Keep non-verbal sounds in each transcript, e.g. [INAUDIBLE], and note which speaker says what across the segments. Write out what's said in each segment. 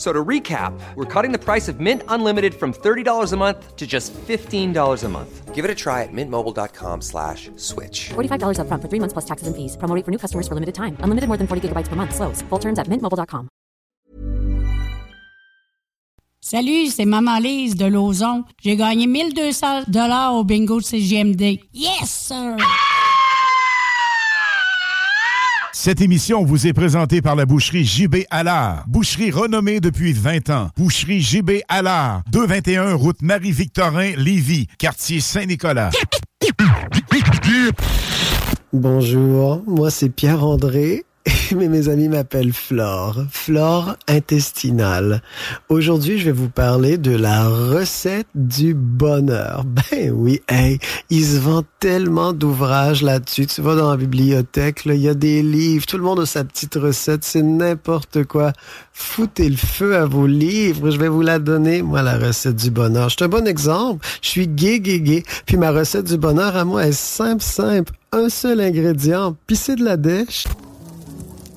Speaker 1: F- So to recap, we're cutting the price of Mint Unlimited from $30 a month to just $15 a month. Give it a try at mintmobile.com slash switch.
Speaker 2: $45 upfront for three months plus taxes and fees. Promo for new customers for limited time. Unlimited more than 40 gigabytes per month. Slows. Full terms at mintmobile.com.
Speaker 3: Salut, c'est Maman Lise de Lauson. J'ai gagné 1200 dollars au bingo de CGMD. Yes, sir!
Speaker 4: Cette émission vous est présentée par la boucherie JB Allard. Boucherie renommée depuis 20 ans. Boucherie JB Allard. 221 route Marie-Victorin, Lévis, quartier Saint-Nicolas.
Speaker 5: Bonjour, moi c'est Pierre-André, [LAUGHS] mais mes amis m'appellent Flore. Flore intestinale. Aujourd'hui, je vais vous parler de la recette du bonheur. [LAUGHS] Ben oui, hey, il se vend tellement d'ouvrages là-dessus. Tu vas dans la bibliothèque, il y a des livres, tout le monde a sa petite recette, c'est n'importe quoi. Foutez le feu à vos livres, je vais vous la donner, moi, la recette du bonheur. Je suis un bon exemple. Je suis gay, gay, gay. Puis ma recette du bonheur à moi est simple, simple. Un seul ingrédient, puis c'est de la dèche.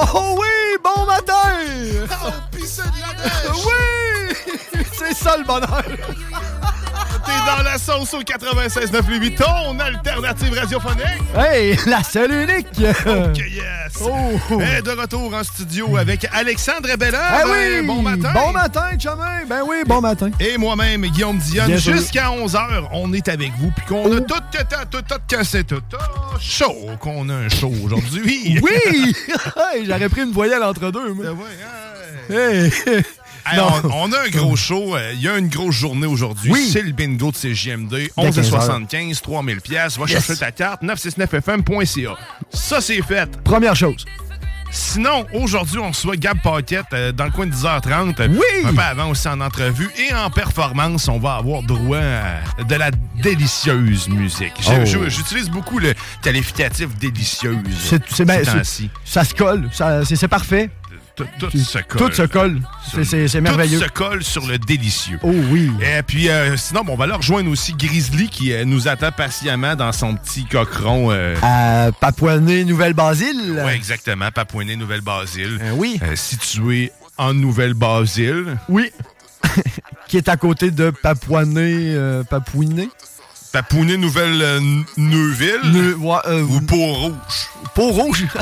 Speaker 5: Oh oui, bon matin! [LAUGHS]
Speaker 6: Oh, pis c'est de la neige!
Speaker 5: Oui! [LAUGHS] C'est ça le bonheur! [LAUGHS]
Speaker 6: Dans la sauce au 96.9 ton alternative radiophonique!
Speaker 5: Hey, [LAUGHS] la seule unique!
Speaker 6: Ok, yes!
Speaker 5: Oh.
Speaker 6: Et de retour en studio avec Alexandre Bella.
Speaker 5: Ah oui!
Speaker 6: bon matin!
Speaker 5: Bon matin, chemin! Ben oui, bon matin!
Speaker 6: Et moi-même, Guillaume Dionne, jusqu'à 11h, on est avec vous, puis qu'on a tout, tout, tout, tout, tout, que c'est tout, tout chaud, qu'on a un show aujourd'hui.
Speaker 5: Oui! [LAUGHS] [LAUGHS] Hey, J'aurais pris une voyelle entre deux, moi.
Speaker 6: Ah ouais, hein.
Speaker 5: Hey.
Speaker 6: Hey, on, on a un gros [LAUGHS] show. euh, Il y a une grosse journée aujourd'hui.
Speaker 5: Oui.
Speaker 6: C'est le bingo de CGMD.
Speaker 5: Dès
Speaker 6: 11,75, 3000 pièces. Va
Speaker 5: Yes.
Speaker 6: chercher ta carte. 969fm.ca. Ça, c'est fait.
Speaker 5: Première chose.
Speaker 6: Sinon, aujourd'hui, on reçoit Gab Paquette euh, dans le coin de 10h30.
Speaker 5: Oui.
Speaker 6: Un peu avant aussi en entrevue. Et en performance, on va avoir droit à de la délicieuse musique.
Speaker 5: Oh.
Speaker 6: J'utilise beaucoup le qualificatif délicieuse.
Speaker 5: C'est, c'est,
Speaker 6: ces
Speaker 5: c'est-
Speaker 6: temps-ci.
Speaker 5: ça se colle, c'est parfait.
Speaker 6: Tout, se colle.
Speaker 5: Tout se colle. C'est, merveilleux.
Speaker 6: Tout se colle sur le délicieux.
Speaker 5: Oh oui.
Speaker 6: Et puis, euh, sinon, bon, on va leur rejoindre aussi Grizzly qui euh, nous attend patiemment dans son petit cochon. Euh,
Speaker 5: À Papouané, Nouvelle-Basile.
Speaker 6: ouais, exactement, Papouiné, Nouvelle-Basile.
Speaker 5: Euh, oui.
Speaker 6: Situé en Nouvelle-Basile.
Speaker 5: Oui. [LAUGHS] Qui est à côté de Papouané, euh, Papouiné.
Speaker 6: Papouiné, Nouvelle-Neuville.
Speaker 5: Ne- ouais, euh,
Speaker 6: Ou Pont-Rouge.
Speaker 5: Pont-Rouge. [LAUGHS]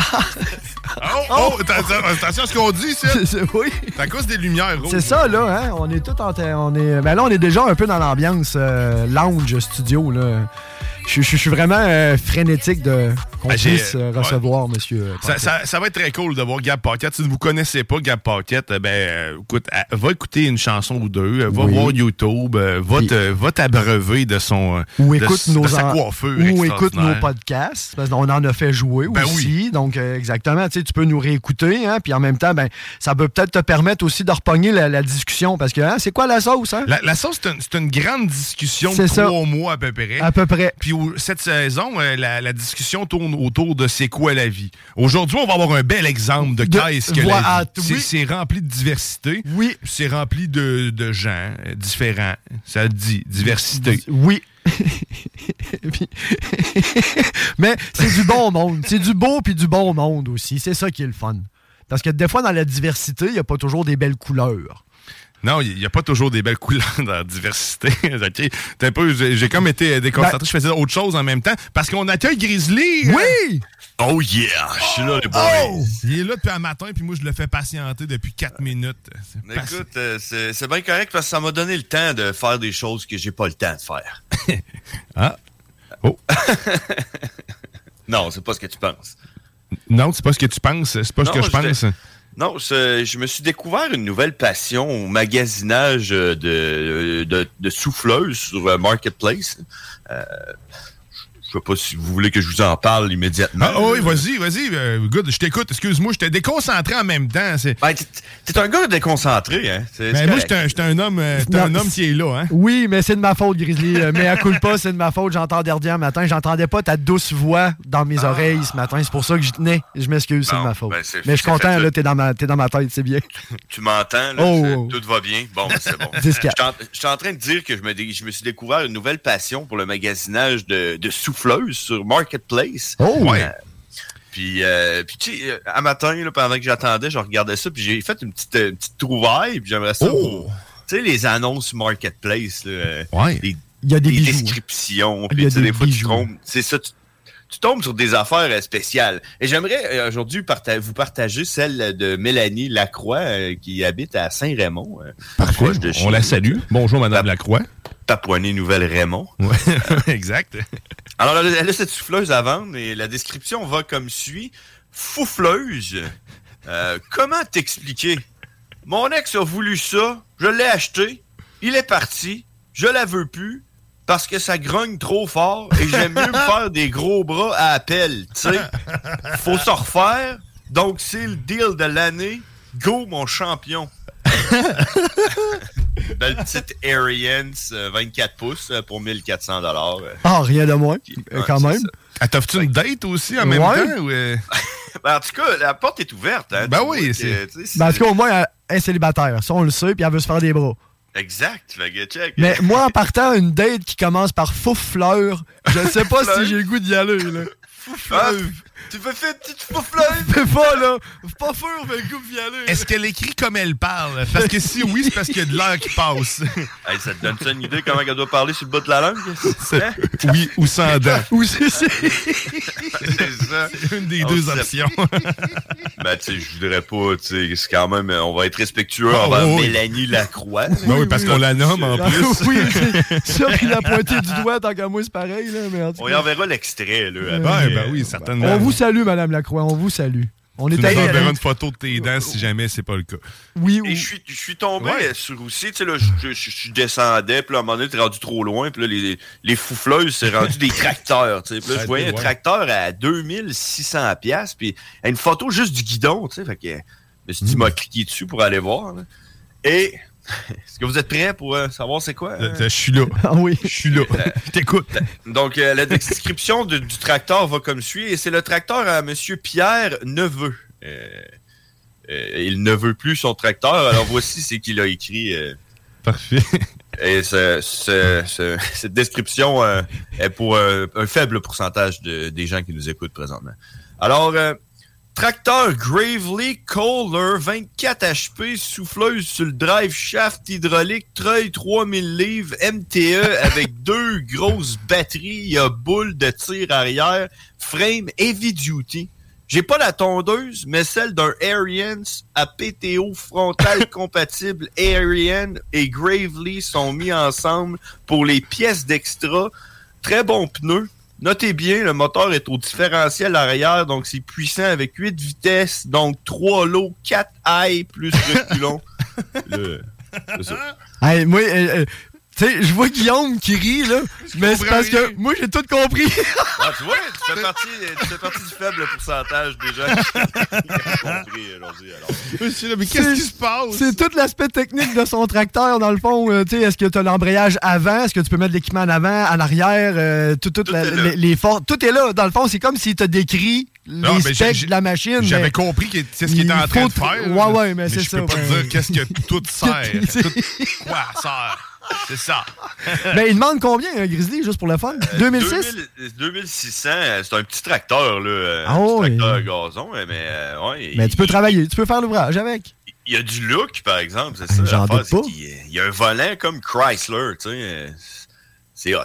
Speaker 6: Oh, oh, attention, attention à ce qu'on dit, c'est.
Speaker 5: C'est- [LAUGHS] c'est- oui.
Speaker 6: C'est à cause des lumières rouges.
Speaker 5: C'est ça, là, hein? On est tout en... On est... Ben là, on est déjà un peu dans l'ambiance euh, lounge studio, là. Je je- je suis vraiment euh, frénétique de, qu'on
Speaker 6: Ben,
Speaker 5: puisse euh,
Speaker 6: ouais.
Speaker 5: recevoir, monsieur.
Speaker 6: Ça,
Speaker 5: Paquette.
Speaker 6: ça- ça va être très cool de voir Gab Paquette. Si vous ne connaissez pas Gab Paquette, euh, ben, euh, écoute, va écouter une chanson ou deux, va
Speaker 5: Oui.
Speaker 6: voir YouTube, va, te- va t'abreuver de son.
Speaker 5: Ou
Speaker 6: de,
Speaker 5: écoute,
Speaker 6: de
Speaker 5: nos
Speaker 6: sa coiffure.
Speaker 5: ou écoute nos podcasts, parce qu'on en a fait jouer
Speaker 6: Ben
Speaker 5: aussi. Donc, exactement, tu peux nous réécouter, hein, puis en même temps, ben, ça peut peut-être te permettre aussi de repogner la, la discussion, parce que hein, c'est quoi la sauce? Hein?
Speaker 6: La, la sauce, c'est une, grande discussion de trois mois à peu près.
Speaker 5: À peu près.
Speaker 6: Puis cette saison, euh, la, la discussion tourne autour de c'est quoi la vie. Aujourd'hui, on va avoir un bel exemple de,
Speaker 5: De-
Speaker 6: qu'est-ce que
Speaker 5: voilà,
Speaker 6: la vie. C'est-
Speaker 5: oui.
Speaker 6: C'est rempli de diversité.
Speaker 5: Oui.
Speaker 6: C'est rempli de, de gens euh, différents. Ça dit, diversité.
Speaker 5: Oui. [LAUGHS] [LAUGHS] Mais c'est du bon monde. C'est du beau puis du bon monde aussi. C'est ça qui est le fun. Parce que des fois, dans la diversité, il n'y a pas toujours des belles couleurs.
Speaker 6: Non, il n'y a pas toujours des belles couleurs [LAUGHS] dans la diversité. [LAUGHS] Un peu- J'ai comme été déconcentré.
Speaker 5: Ben-
Speaker 6: je faisais autre chose en même temps parce qu'on accueille Grizzly.
Speaker 5: Oui!
Speaker 6: Oh yeah! Je suis là, les boys.
Speaker 5: Oh!
Speaker 6: Il est là depuis un matin, puis moi, je le fais patienter depuis 4 minutes.
Speaker 7: Écoute, euh, c'est bien correct parce que ça m'a donné le temps de faire des choses que j'ai pas le temps de faire. [LAUGHS]
Speaker 6: Ah. Oh.
Speaker 7: non, c'est pas ce que tu penses.
Speaker 6: Non, c'est pas ce que tu penses. C'est pas ce que je pense.
Speaker 7: Non, je, me suis découvert une nouvelle passion au magasinage de, de, de souffleuses sur euh, Marketplace. Euh, je sais pas si vous voulez que je vous en parle immédiatement.
Speaker 6: Ah, oui, vas-y, vas-y. euh, good, je t'écoute. Excuse-moi, j'étais déconcentré en même temps. C'est...
Speaker 7: Ben, t'es- t'es un gars déconcentré, hein?
Speaker 6: Ben, moi, j'étais un, j'étais un homme, euh, t'es un
Speaker 5: Non,
Speaker 6: homme qui est là, hein?
Speaker 5: Oui, mais c'est de ma faute, Grizzly. Euh, Mais à coup pas, c'est de ma faute. J'entendais rien matin. J'entendais pas ta douce voix dans mes oreilles ce matin. C'est pour ça que j'y tenais. Je m'excuse, c'est de ma faute.
Speaker 7: ben, c'est-
Speaker 5: mais je suis content,
Speaker 7: fait,
Speaker 5: là, t'es dans, ma, t'es dans ma tête, c'est bien. [LAUGHS]
Speaker 7: Tu m'entends, là?
Speaker 5: Oh.
Speaker 7: Tout va bien. Bon, ben, c'est bon. Je
Speaker 5: Dis
Speaker 7: suis en, je suis en train de dire que je me, je suis découvert une nouvelle passion pour le magasinage de, de souffleuses sur Marketplace.
Speaker 5: Oh!
Speaker 6: Ouais.
Speaker 7: Euh, puis, euh, puis tu sais, euh, à matin, là, pendant que j'attendais, je regardais ça, puis j'ai fait une petite, une petite trouvaille, puis j'aimerais ça.
Speaker 6: Oh!
Speaker 7: Tu sais, les annonces Marketplace, là,
Speaker 6: Ouais.
Speaker 7: les,
Speaker 5: Il y a des
Speaker 7: descriptions,
Speaker 5: Il y
Speaker 7: puis
Speaker 5: a
Speaker 7: tu sais,
Speaker 5: des
Speaker 7: des fois, tu tombes, c'est ça, tu, tu tombes sur des affaires euh, spéciales. Et j'aimerais euh, aujourd'hui parta- vous partager celle de Mélanie Lacroix, euh, qui habite à Saint-Raymond. euh,
Speaker 6: Parfait.
Speaker 7: de
Speaker 6: On la salue. Bonjour, Madame Lacroix.
Speaker 7: Papouané-Nouvelle-Raymond.
Speaker 6: Ouais, [LAUGHS] exact.
Speaker 7: Alors, elle a- elle a cette souffleuse à vendre et la description va comme suit. Foufleuse. Euh, comment t'expliquer? Mon ex a voulu ça, je l'ai acheté, il est parti, je la veux plus parce que ça grogne trop fort et j'aime mieux me faire des gros bras à appel, tu sais. Faut se refaire, donc c'est le deal de l'année. Go, mon champion. [LAUGHS] Belle petite Arians, euh, 24 pouces euh, pour 1400 dollars.
Speaker 5: Ah, rien de moins, euh, quand même.
Speaker 6: Ah, T'offres-tu une date aussi en même
Speaker 5: Ouais.
Speaker 6: temps? Ou euh? [LAUGHS]
Speaker 7: Ben, en tout cas, la porte est ouverte. Hein,
Speaker 6: Ben oui, c'est-
Speaker 5: Ben, en tout cas, au moins, elle est célibataire. Ça, on le sait, puis elle veut se faire des bras.
Speaker 7: Exact. Que check.
Speaker 5: Mais moi, en partant, une date qui commence par fouf-fleur, je ne sais pas
Speaker 7: Fleur.
Speaker 5: si j'ai le goût d'y aller, là.
Speaker 7: Ah, tu veux faire une petite foufleuse?
Speaker 5: Fais [LAUGHS] pas, là. Pas sûr, mais le goût d'y aller.
Speaker 6: Est-ce qu'elle écrit comme elle parle? Parce que si oui, c'est parce qu'il y a de l'air qui passe. [LAUGHS]
Speaker 7: Hey, ça te donne ça une idée comment elle doit parler sur le bout de la langue? Hein?
Speaker 6: Oui ou sans dents. [LAUGHS]
Speaker 5: Ou c'est
Speaker 7: ça.
Speaker 6: C'est une des
Speaker 7: On
Speaker 6: deux options.
Speaker 7: Ben, tu sais, je voudrais pas, tu sais, c'est quand même, on va être respectueux
Speaker 6: Ah,
Speaker 7: envers
Speaker 6: oui.
Speaker 7: Mélanie Lacroix.
Speaker 6: Ben oui, parce qu'on la nomme en plus.
Speaker 5: oui, c'est- ça, puis la pointée du doigt, tant qu'à moi, c'est pareil, là. Mais en tout
Speaker 7: On y enverra l'extrait, là.
Speaker 5: Ouais,
Speaker 7: après.
Speaker 6: ben oui, certainement.
Speaker 5: on vous salue, Madame Lacroix, on vous salue. On
Speaker 6: Tu
Speaker 5: est allé.
Speaker 6: enverras une photo de tes dents si jamais c'est pas le cas.
Speaker 5: Oui,
Speaker 7: Et
Speaker 5: oui.
Speaker 7: je suis, je suis tombé
Speaker 6: Ouais.
Speaker 7: euh, sur aussi, tu sais, là, je, je, je- je descendais, puis là, à un moment donné, t'es rendu trop loin, puis là, les, les foufleuses, c'est rendu des tracteurs, tu sais. Puis là, je voyais un tracteur à 2600 pièces puis une photo juste du guidon, tu sais, fait que, je me suis dit, m'a cliqué dessus pour aller voir, là. Et, [LAUGHS] est-ce que vous êtes prêts pour euh, savoir c'est quoi? euh?
Speaker 6: Je suis là. [LAUGHS]
Speaker 5: Ah oui.
Speaker 6: Je suis là. [LAUGHS] Je t'écoute.
Speaker 7: Donc, euh, la description de- du tracteur va comme suit. Et c'est le tracteur à Monsieur Pierre Neveu. Euh, euh, il ne veut plus son tracteur. Alors, voici ce qu'il a écrit. euh,
Speaker 6: Parfait.
Speaker 7: et ce- ce- ce- cette description euh, est pour euh, un faible pourcentage de- des gens qui nous écoutent présentement. Alors, euh, tracteur Gravely Kohler 24 HP, souffleuse sur le drive shaft hydraulique, treuil 3000 livres, MTE avec [LAUGHS] deux grosses batteries, il y a boule de tir arrière, frame heavy duty. J'ai pas la tondeuse, mais celle d'un Arians à PTO frontal [LAUGHS] compatible Arian et Gravely sont mis ensemble pour les pièces d'extra. Très bon pneu. Notez bien, le moteur est au différentiel arrière, donc c'est puissant avec 8 vitesses, donc 3 lots, 4 high plus reculons. [LAUGHS] Le- c'est ça.
Speaker 5: Hey, moi, euh, euh, tu sais, je vois Guillaume qui rit, là, mais c'est parce
Speaker 6: rien?
Speaker 5: que moi, j'ai tout compris.
Speaker 7: Ah, tu vois, tu fais partie, tu fais partie du faible pourcentage des gens qui ont compris aujourd'hui. Alors.
Speaker 6: Mais qu'est-ce qui se passe?
Speaker 5: C'est tout l'aspect technique de son tracteur, dans le fond. euh, tu sais, est-ce que tu as l'embrayage avant? Est-ce que tu peux mettre l'équipement en avant, en arrière? euh, tout, tout la-
Speaker 7: est là.
Speaker 5: les, les forces. Tout est là. Dans le fond, c'est comme s'il t'a décrit
Speaker 6: Non,
Speaker 5: les
Speaker 6: mais
Speaker 5: specs de la machine.
Speaker 6: J'avais compris c'est ce qu'il
Speaker 5: il
Speaker 6: était en train de faire.
Speaker 5: Ouais, ouais, mais c'est
Speaker 6: je
Speaker 5: ça,
Speaker 6: peux pas te dire qu'est-ce que tout sert. [LAUGHS] tout quoi sert. C'est ça. [LAUGHS]
Speaker 5: Ben, il demande combien, un Grizzly, juste pour le fun? 2006?
Speaker 7: 2000 2600, euh, c'est un petit tracteur, là. euh,
Speaker 5: Ah
Speaker 7: un petit
Speaker 5: oui.
Speaker 7: tracteur à gazon, mais euh, ouais.
Speaker 5: Mais
Speaker 7: il-
Speaker 5: tu peux travailler, tu peux faire l'ouvrage avec.
Speaker 7: Il y a du look, par exemple, c'est ça.
Speaker 5: J'en doute pas.
Speaker 7: Il y a un volant comme Chrysler, tu sais. euh, C'est hot.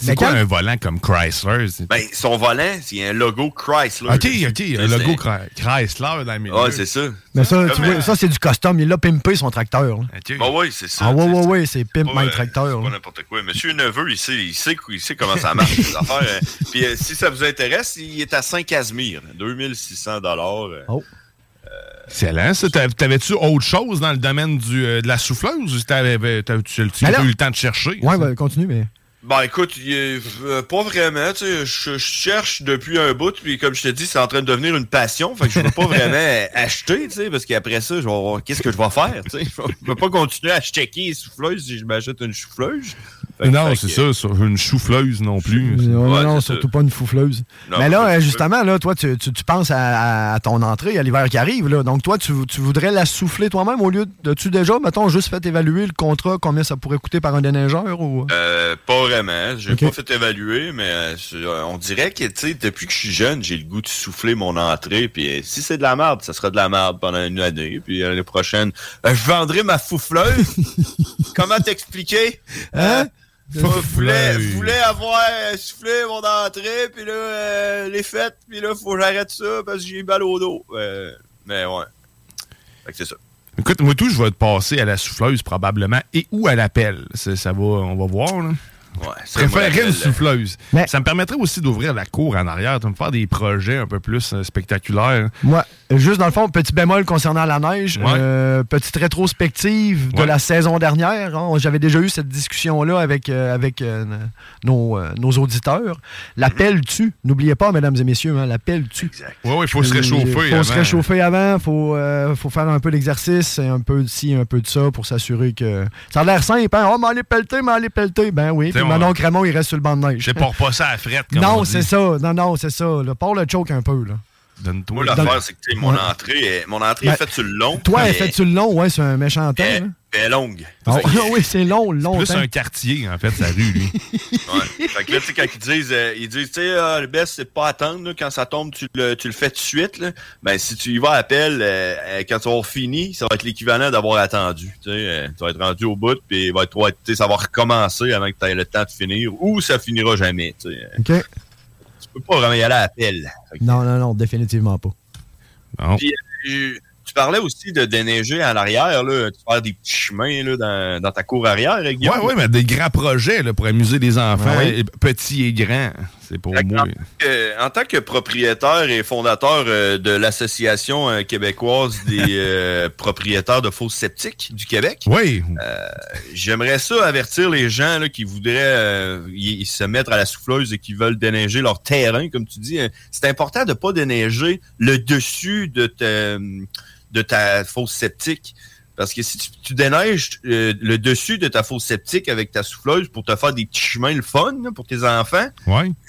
Speaker 6: C'est quoi un volant comme Chrysler?
Speaker 7: Ben, son volant, c'est un logo Chrysler.
Speaker 6: Ok, ok, un logo Chry- Chrysler dans le milieu.
Speaker 7: Ouais, c'est ça.
Speaker 5: Mais ça, tu vois, ça c'est du custom. Il a pimpé son tracteur. là.
Speaker 7: Bah oui, c'est ça.
Speaker 5: Ah
Speaker 7: sais,
Speaker 5: ouais, ouais, c'est pimp my tracteur.
Speaker 7: c'est pas n'importe quoi. Monsieur Neveu, il sait, il sait, il sait comment ça marche, les affaires. euh. [LAUGHS] Puis euh, si ça vous intéresse, il est à Saint-Casimir, 2600 dollars. euh.
Speaker 5: Oh.
Speaker 6: Excellent. T'avais-tu autre chose dans le domaine du, euh, de la souffleuse ou t'avais- t'as- tu tu
Speaker 5: Mais
Speaker 6: n'as
Speaker 5: là-
Speaker 6: pas eu le temps de chercher?
Speaker 5: Ouais, ben, continue, mais.
Speaker 7: Ben écoute, euh, pas vraiment, tu sais, je, je cherche depuis un bout, puis comme je te dis, c'est en train de devenir une passion, fait que je veux pas [LAUGHS] vraiment acheter, tu sais, parce qu'après ça, je vais voir qu'est-ce que je vais faire, tu sais. Je vais pas continuer à checker les souffleuses si je m'achète une souffleuse.
Speaker 6: Non, c'est
Speaker 7: que-
Speaker 6: ça, une souffleuse non plus.
Speaker 5: Non,
Speaker 7: Ouais,
Speaker 5: non, surtout
Speaker 7: ça.
Speaker 5: pas une foufleuse.
Speaker 7: Non,
Speaker 5: mais là, euh, justement, là, toi, tu, tu- tu penses à, à ton entrée, à l'hiver qui arrive. Là. Donc, toi, tu, tu voudrais la souffler toi-même au lieu de. Tu déjà, mettons, juste fait évaluer le contrat, combien ça pourrait coûter par un déneigeur ou.
Speaker 7: Euh, pas vraiment. J'ai pas fait évaluer, mais euh, euh, on dirait que, tu sais, depuis que je suis jeune, j'ai le goût de souffler mon entrée. Puis euh, si c'est de la merde, ça sera de la merde pendant une année. Puis l'année prochaine, je vendrai ma foufleuse. [LAUGHS] Comment t'expliquer?
Speaker 5: Hein?
Speaker 7: Je voulais, avoir soufflé mon entrée, puis là, euh, les fêtes, puis là, faut que j'arrête ça parce que j'ai mal au dos. Euh, mais ouais. Fait que c'est ça.
Speaker 6: Écoute, moi tout, je vais te passer à la souffleuse probablement et ou à l'appel. Ça, ça va, on va voir. Là.
Speaker 7: Ouais, l'appel,
Speaker 6: une souffleuse. Ça me permettrait aussi d'ouvrir la cour en arrière, de me faire des projets un peu plus euh, spectaculaires.
Speaker 5: Moi, juste dans le fond, petit bémol concernant la neige,
Speaker 6: Ouais.
Speaker 5: euh, petite rétrospective de
Speaker 6: Ouais.
Speaker 5: la saison dernière. hein. J'avais déjà eu cette discussion-là avec, euh, avec euh, nos, nos auditeurs. L'appel tue. N'oubliez pas, mesdames et messieurs, hein, l'appel tue.
Speaker 6: Oui, il faut se réchauffer.
Speaker 5: Il faut
Speaker 6: avant.
Speaker 5: se réchauffer avant, il faut, faut faire un peu d'exercice, et un peu de ci, un peu de ça pour s'assurer que. Ça a l'air simple, hein? Oh, m'aller pelleter, m'aller pelleter. Ben oui. Puis
Speaker 6: on-
Speaker 5: Manon Crémon, il reste sur le banc de neige.
Speaker 6: Je pars pas ça à frette. [LAUGHS] comme
Speaker 5: Non, c'est ça. Non, non, c'est ça. Là, Pars le choke un peu. Là.
Speaker 6: Donne-toi.
Speaker 7: Moi, l'affaire, c'est que tu sais, mon
Speaker 5: Ouais.
Speaker 7: entrée, est- mon entrée
Speaker 5: Ben,
Speaker 7: est faite sur le long.
Speaker 5: Toi, elle fait tu le long, ouais, c'est un méchant temps.
Speaker 7: elle- est longue.
Speaker 5: Oh,
Speaker 7: que- [LAUGHS]
Speaker 5: oui, c'est long, long.
Speaker 6: Plus un quartier, en fait, sa rue, lui. [LAUGHS]
Speaker 7: Ouais. Fait que là, tu sais, quand ils disent, euh, ils disent, tu sais, ah, le best, c'est pas attendre, là, quand ça tombe, tu le, tu le fais tout de suite, là. Ben, si tu y vas à appel, euh, euh, quand tu vas avoir fini, ça va être l'équivalent d'avoir attendu, tu sais. euh, tu vas être rendu au bout, puis va être, tu sais, ça va recommencer avant que tu aies le temps de finir, ou ça finira jamais, tu sais.
Speaker 5: OK.
Speaker 7: Peux pas vraiment y aller à appel. Fait que-
Speaker 5: Non, non, non, définitivement pas.
Speaker 7: Puis, euh, tu parlais aussi de déneiger à l'arrière, là, de faire des petits chemins, là, dans, dans ta cour arrière, Guillaume.
Speaker 6: Oui, oui, mais des grands projets là, pour amuser les enfants,
Speaker 7: Ouais.
Speaker 6: petits et grands. C'est pour moi.
Speaker 7: En tant que propriétaire et fondateur euh, de l'Association euh, québécoise des [LAUGHS] euh, propriétaires de fosses sceptiques du Québec,
Speaker 6: oui.
Speaker 7: j'aimerais ça avertir les gens là, qui voudraient y- se mettre à la souffleuse et qui veulent déneiger leur terrain, comme tu dis. Euh, C'est important de pas déneiger le dessus de ta, de ta fosse septique. Parce que si tu, tu déneiges euh, le dessus de ta fosse septique avec ta souffleuse pour te faire des petits chemins le fun là, pour tes enfants,
Speaker 6: Ouais. [LAUGHS]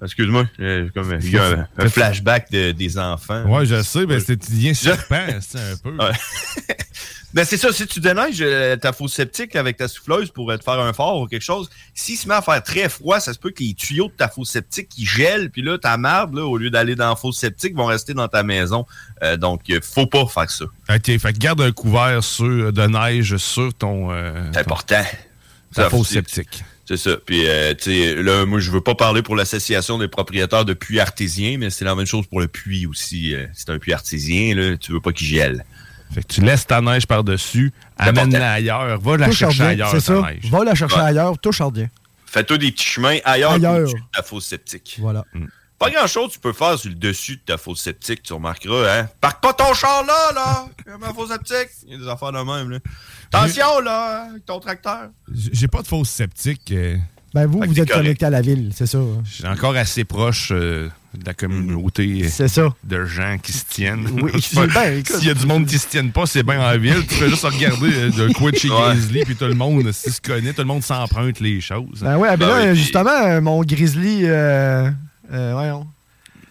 Speaker 7: Excuse-moi, euh, comme il y a un, un flashback de- des enfants.
Speaker 6: Ouais, je sais, ben, c'est bien c'est un peu.
Speaker 7: Ouais. [LAUGHS] ben c'est ça, si tu déneiges euh, ta fosse septique avec ta souffleuse pour euh, te faire un fort ou quelque chose, s'il se met à faire très froid, ça se peut que les tuyaux de ta fosse septique ils gèlent, puis là, ta marde, là, au lieu d'aller dans la fosse septique, vont rester dans ta maison. Euh, donc, euh, faut pas faire ça.
Speaker 6: OK, fait que garde un couvert sur, de neige sur ton. euh,
Speaker 7: C'est important.
Speaker 6: Ta
Speaker 7: Ça,
Speaker 6: fosse
Speaker 7: c'est- ça. Puis, euh, tu sais, là, moi, je veux pas parler pour l'association des propriétaires de puits artésiens, mais c'est la même chose pour le puits aussi. Euh, c'est un puits artésien, là, tu veux pas qu'il gèle.
Speaker 6: Fait que tu laisses ta neige par-dessus, amène-la ailleurs, va la
Speaker 5: Touche
Speaker 6: chercher
Speaker 5: ordien,
Speaker 6: ailleurs,
Speaker 5: c'est
Speaker 6: ta
Speaker 5: ça.
Speaker 6: neige.
Speaker 5: Va la chercher
Speaker 7: Ouais.
Speaker 5: ailleurs, touche ordien.
Speaker 7: Fais Fais-toi des petits chemins ailleurs,
Speaker 5: Ailleurs.
Speaker 7: de ta fosse septique.
Speaker 5: Voilà.
Speaker 7: Pas grand-chose tu peux faire sur le dessus de ta fosse septique, tu remarqueras, hein. Parque pas ton char là, là! Ma fosse septique. Il y a des affaires de même, là. Attention, là, avec ton tracteur.
Speaker 6: J'ai pas de fausse sceptique. euh,
Speaker 5: Ben vous,
Speaker 6: Fait
Speaker 5: vous
Speaker 6: t'es
Speaker 5: êtes
Speaker 6: correct.
Speaker 5: connecté à la ville, c'est ça. hein?
Speaker 6: Je suis encore assez proche euh, de la communauté euh,
Speaker 5: C'est ça.
Speaker 6: de gens qui se tiennent.
Speaker 5: Oui, [LAUGHS] ben, écoute.
Speaker 6: S'il y a du monde qui se tienne pas, c'est bien en ville. Tu fais juste regarder euh, de quoi de chez. Grizzly, puis tout le monde si se connaît, tout le monde s'emprunte les choses.
Speaker 5: Ben ouais, ben
Speaker 7: Ben
Speaker 5: là, justement, euh, mon Grizzly, euh, euh, voyons,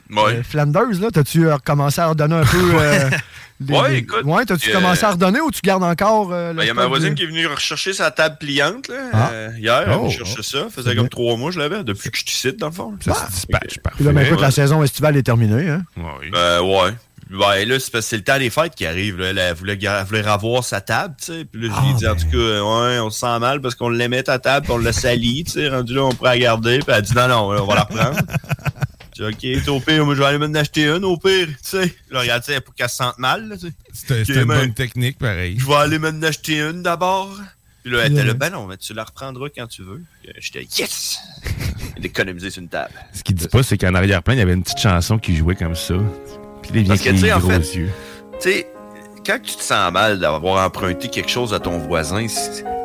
Speaker 7: Ouais.
Speaker 5: euh, Flanders, là, t'as-tu euh, recommencé à redonner un peu... [LAUGHS] euh, les-
Speaker 7: Ouais,
Speaker 5: les-
Speaker 7: écoute,
Speaker 5: Ouais, t'as-tu
Speaker 7: euh,
Speaker 5: commencé à redonner ou tu gardes encore euh, le
Speaker 7: Ben, Il y a ma voisine
Speaker 5: de-
Speaker 7: qui est venue rechercher sa table pliante là,
Speaker 5: Ah.
Speaker 7: euh, hier. Elle
Speaker 5: Oh,
Speaker 7: cherchait ça. Ça
Speaker 5: c'est
Speaker 7: faisait comme
Speaker 5: bien.
Speaker 7: trois mois je l'avais, depuis que je suis dans le fond.
Speaker 6: Ça se dispatche, parfait.
Speaker 5: Là, ben, écoute,
Speaker 7: Ouais.
Speaker 5: la saison estivale est terminée, hein?
Speaker 6: Oui.
Speaker 7: Ben, ouais. Ben, là, c'est parce que c'est le temps des fêtes qui arrive. Là. Elle, voulait, elle voulait revoir sa table, tu sais. Puis là, je lui ai dit, en tout cas, euh, ouais, on se sent mal parce qu'on l'aimait ta table, puis on l'a sali, tu sais. Rendu là, on pourrait la garder. Puis elle a dit, non, non, on va la reprendre. [LAUGHS] OK, t'es au pire, moi, je vais aller m'en acheter une, au pire, tu sais. Là, regarde, tu sais, pour qu'elle se sente mal, tu sais.
Speaker 6: C'était une
Speaker 7: ben,
Speaker 6: bonne technique, pareil.
Speaker 7: Je vais aller m'en acheter une d'abord. Puis là, elle était là, ben non, mais tu la reprendras quand tu veux. Euh, J'étais, yes! [LAUGHS] D'économiser sur une table.
Speaker 6: Ce qu'il dit pas, c'est qu'en arrière-plan, il y avait une petite chanson qui jouait comme ça. Puis il vient
Speaker 7: Parce que, tu
Speaker 6: les
Speaker 7: sais, en
Speaker 6: gros
Speaker 7: fait,
Speaker 6: yeux.
Speaker 7: Tu sais, quand tu te sens mal d'avoir emprunté quelque chose à ton voisin,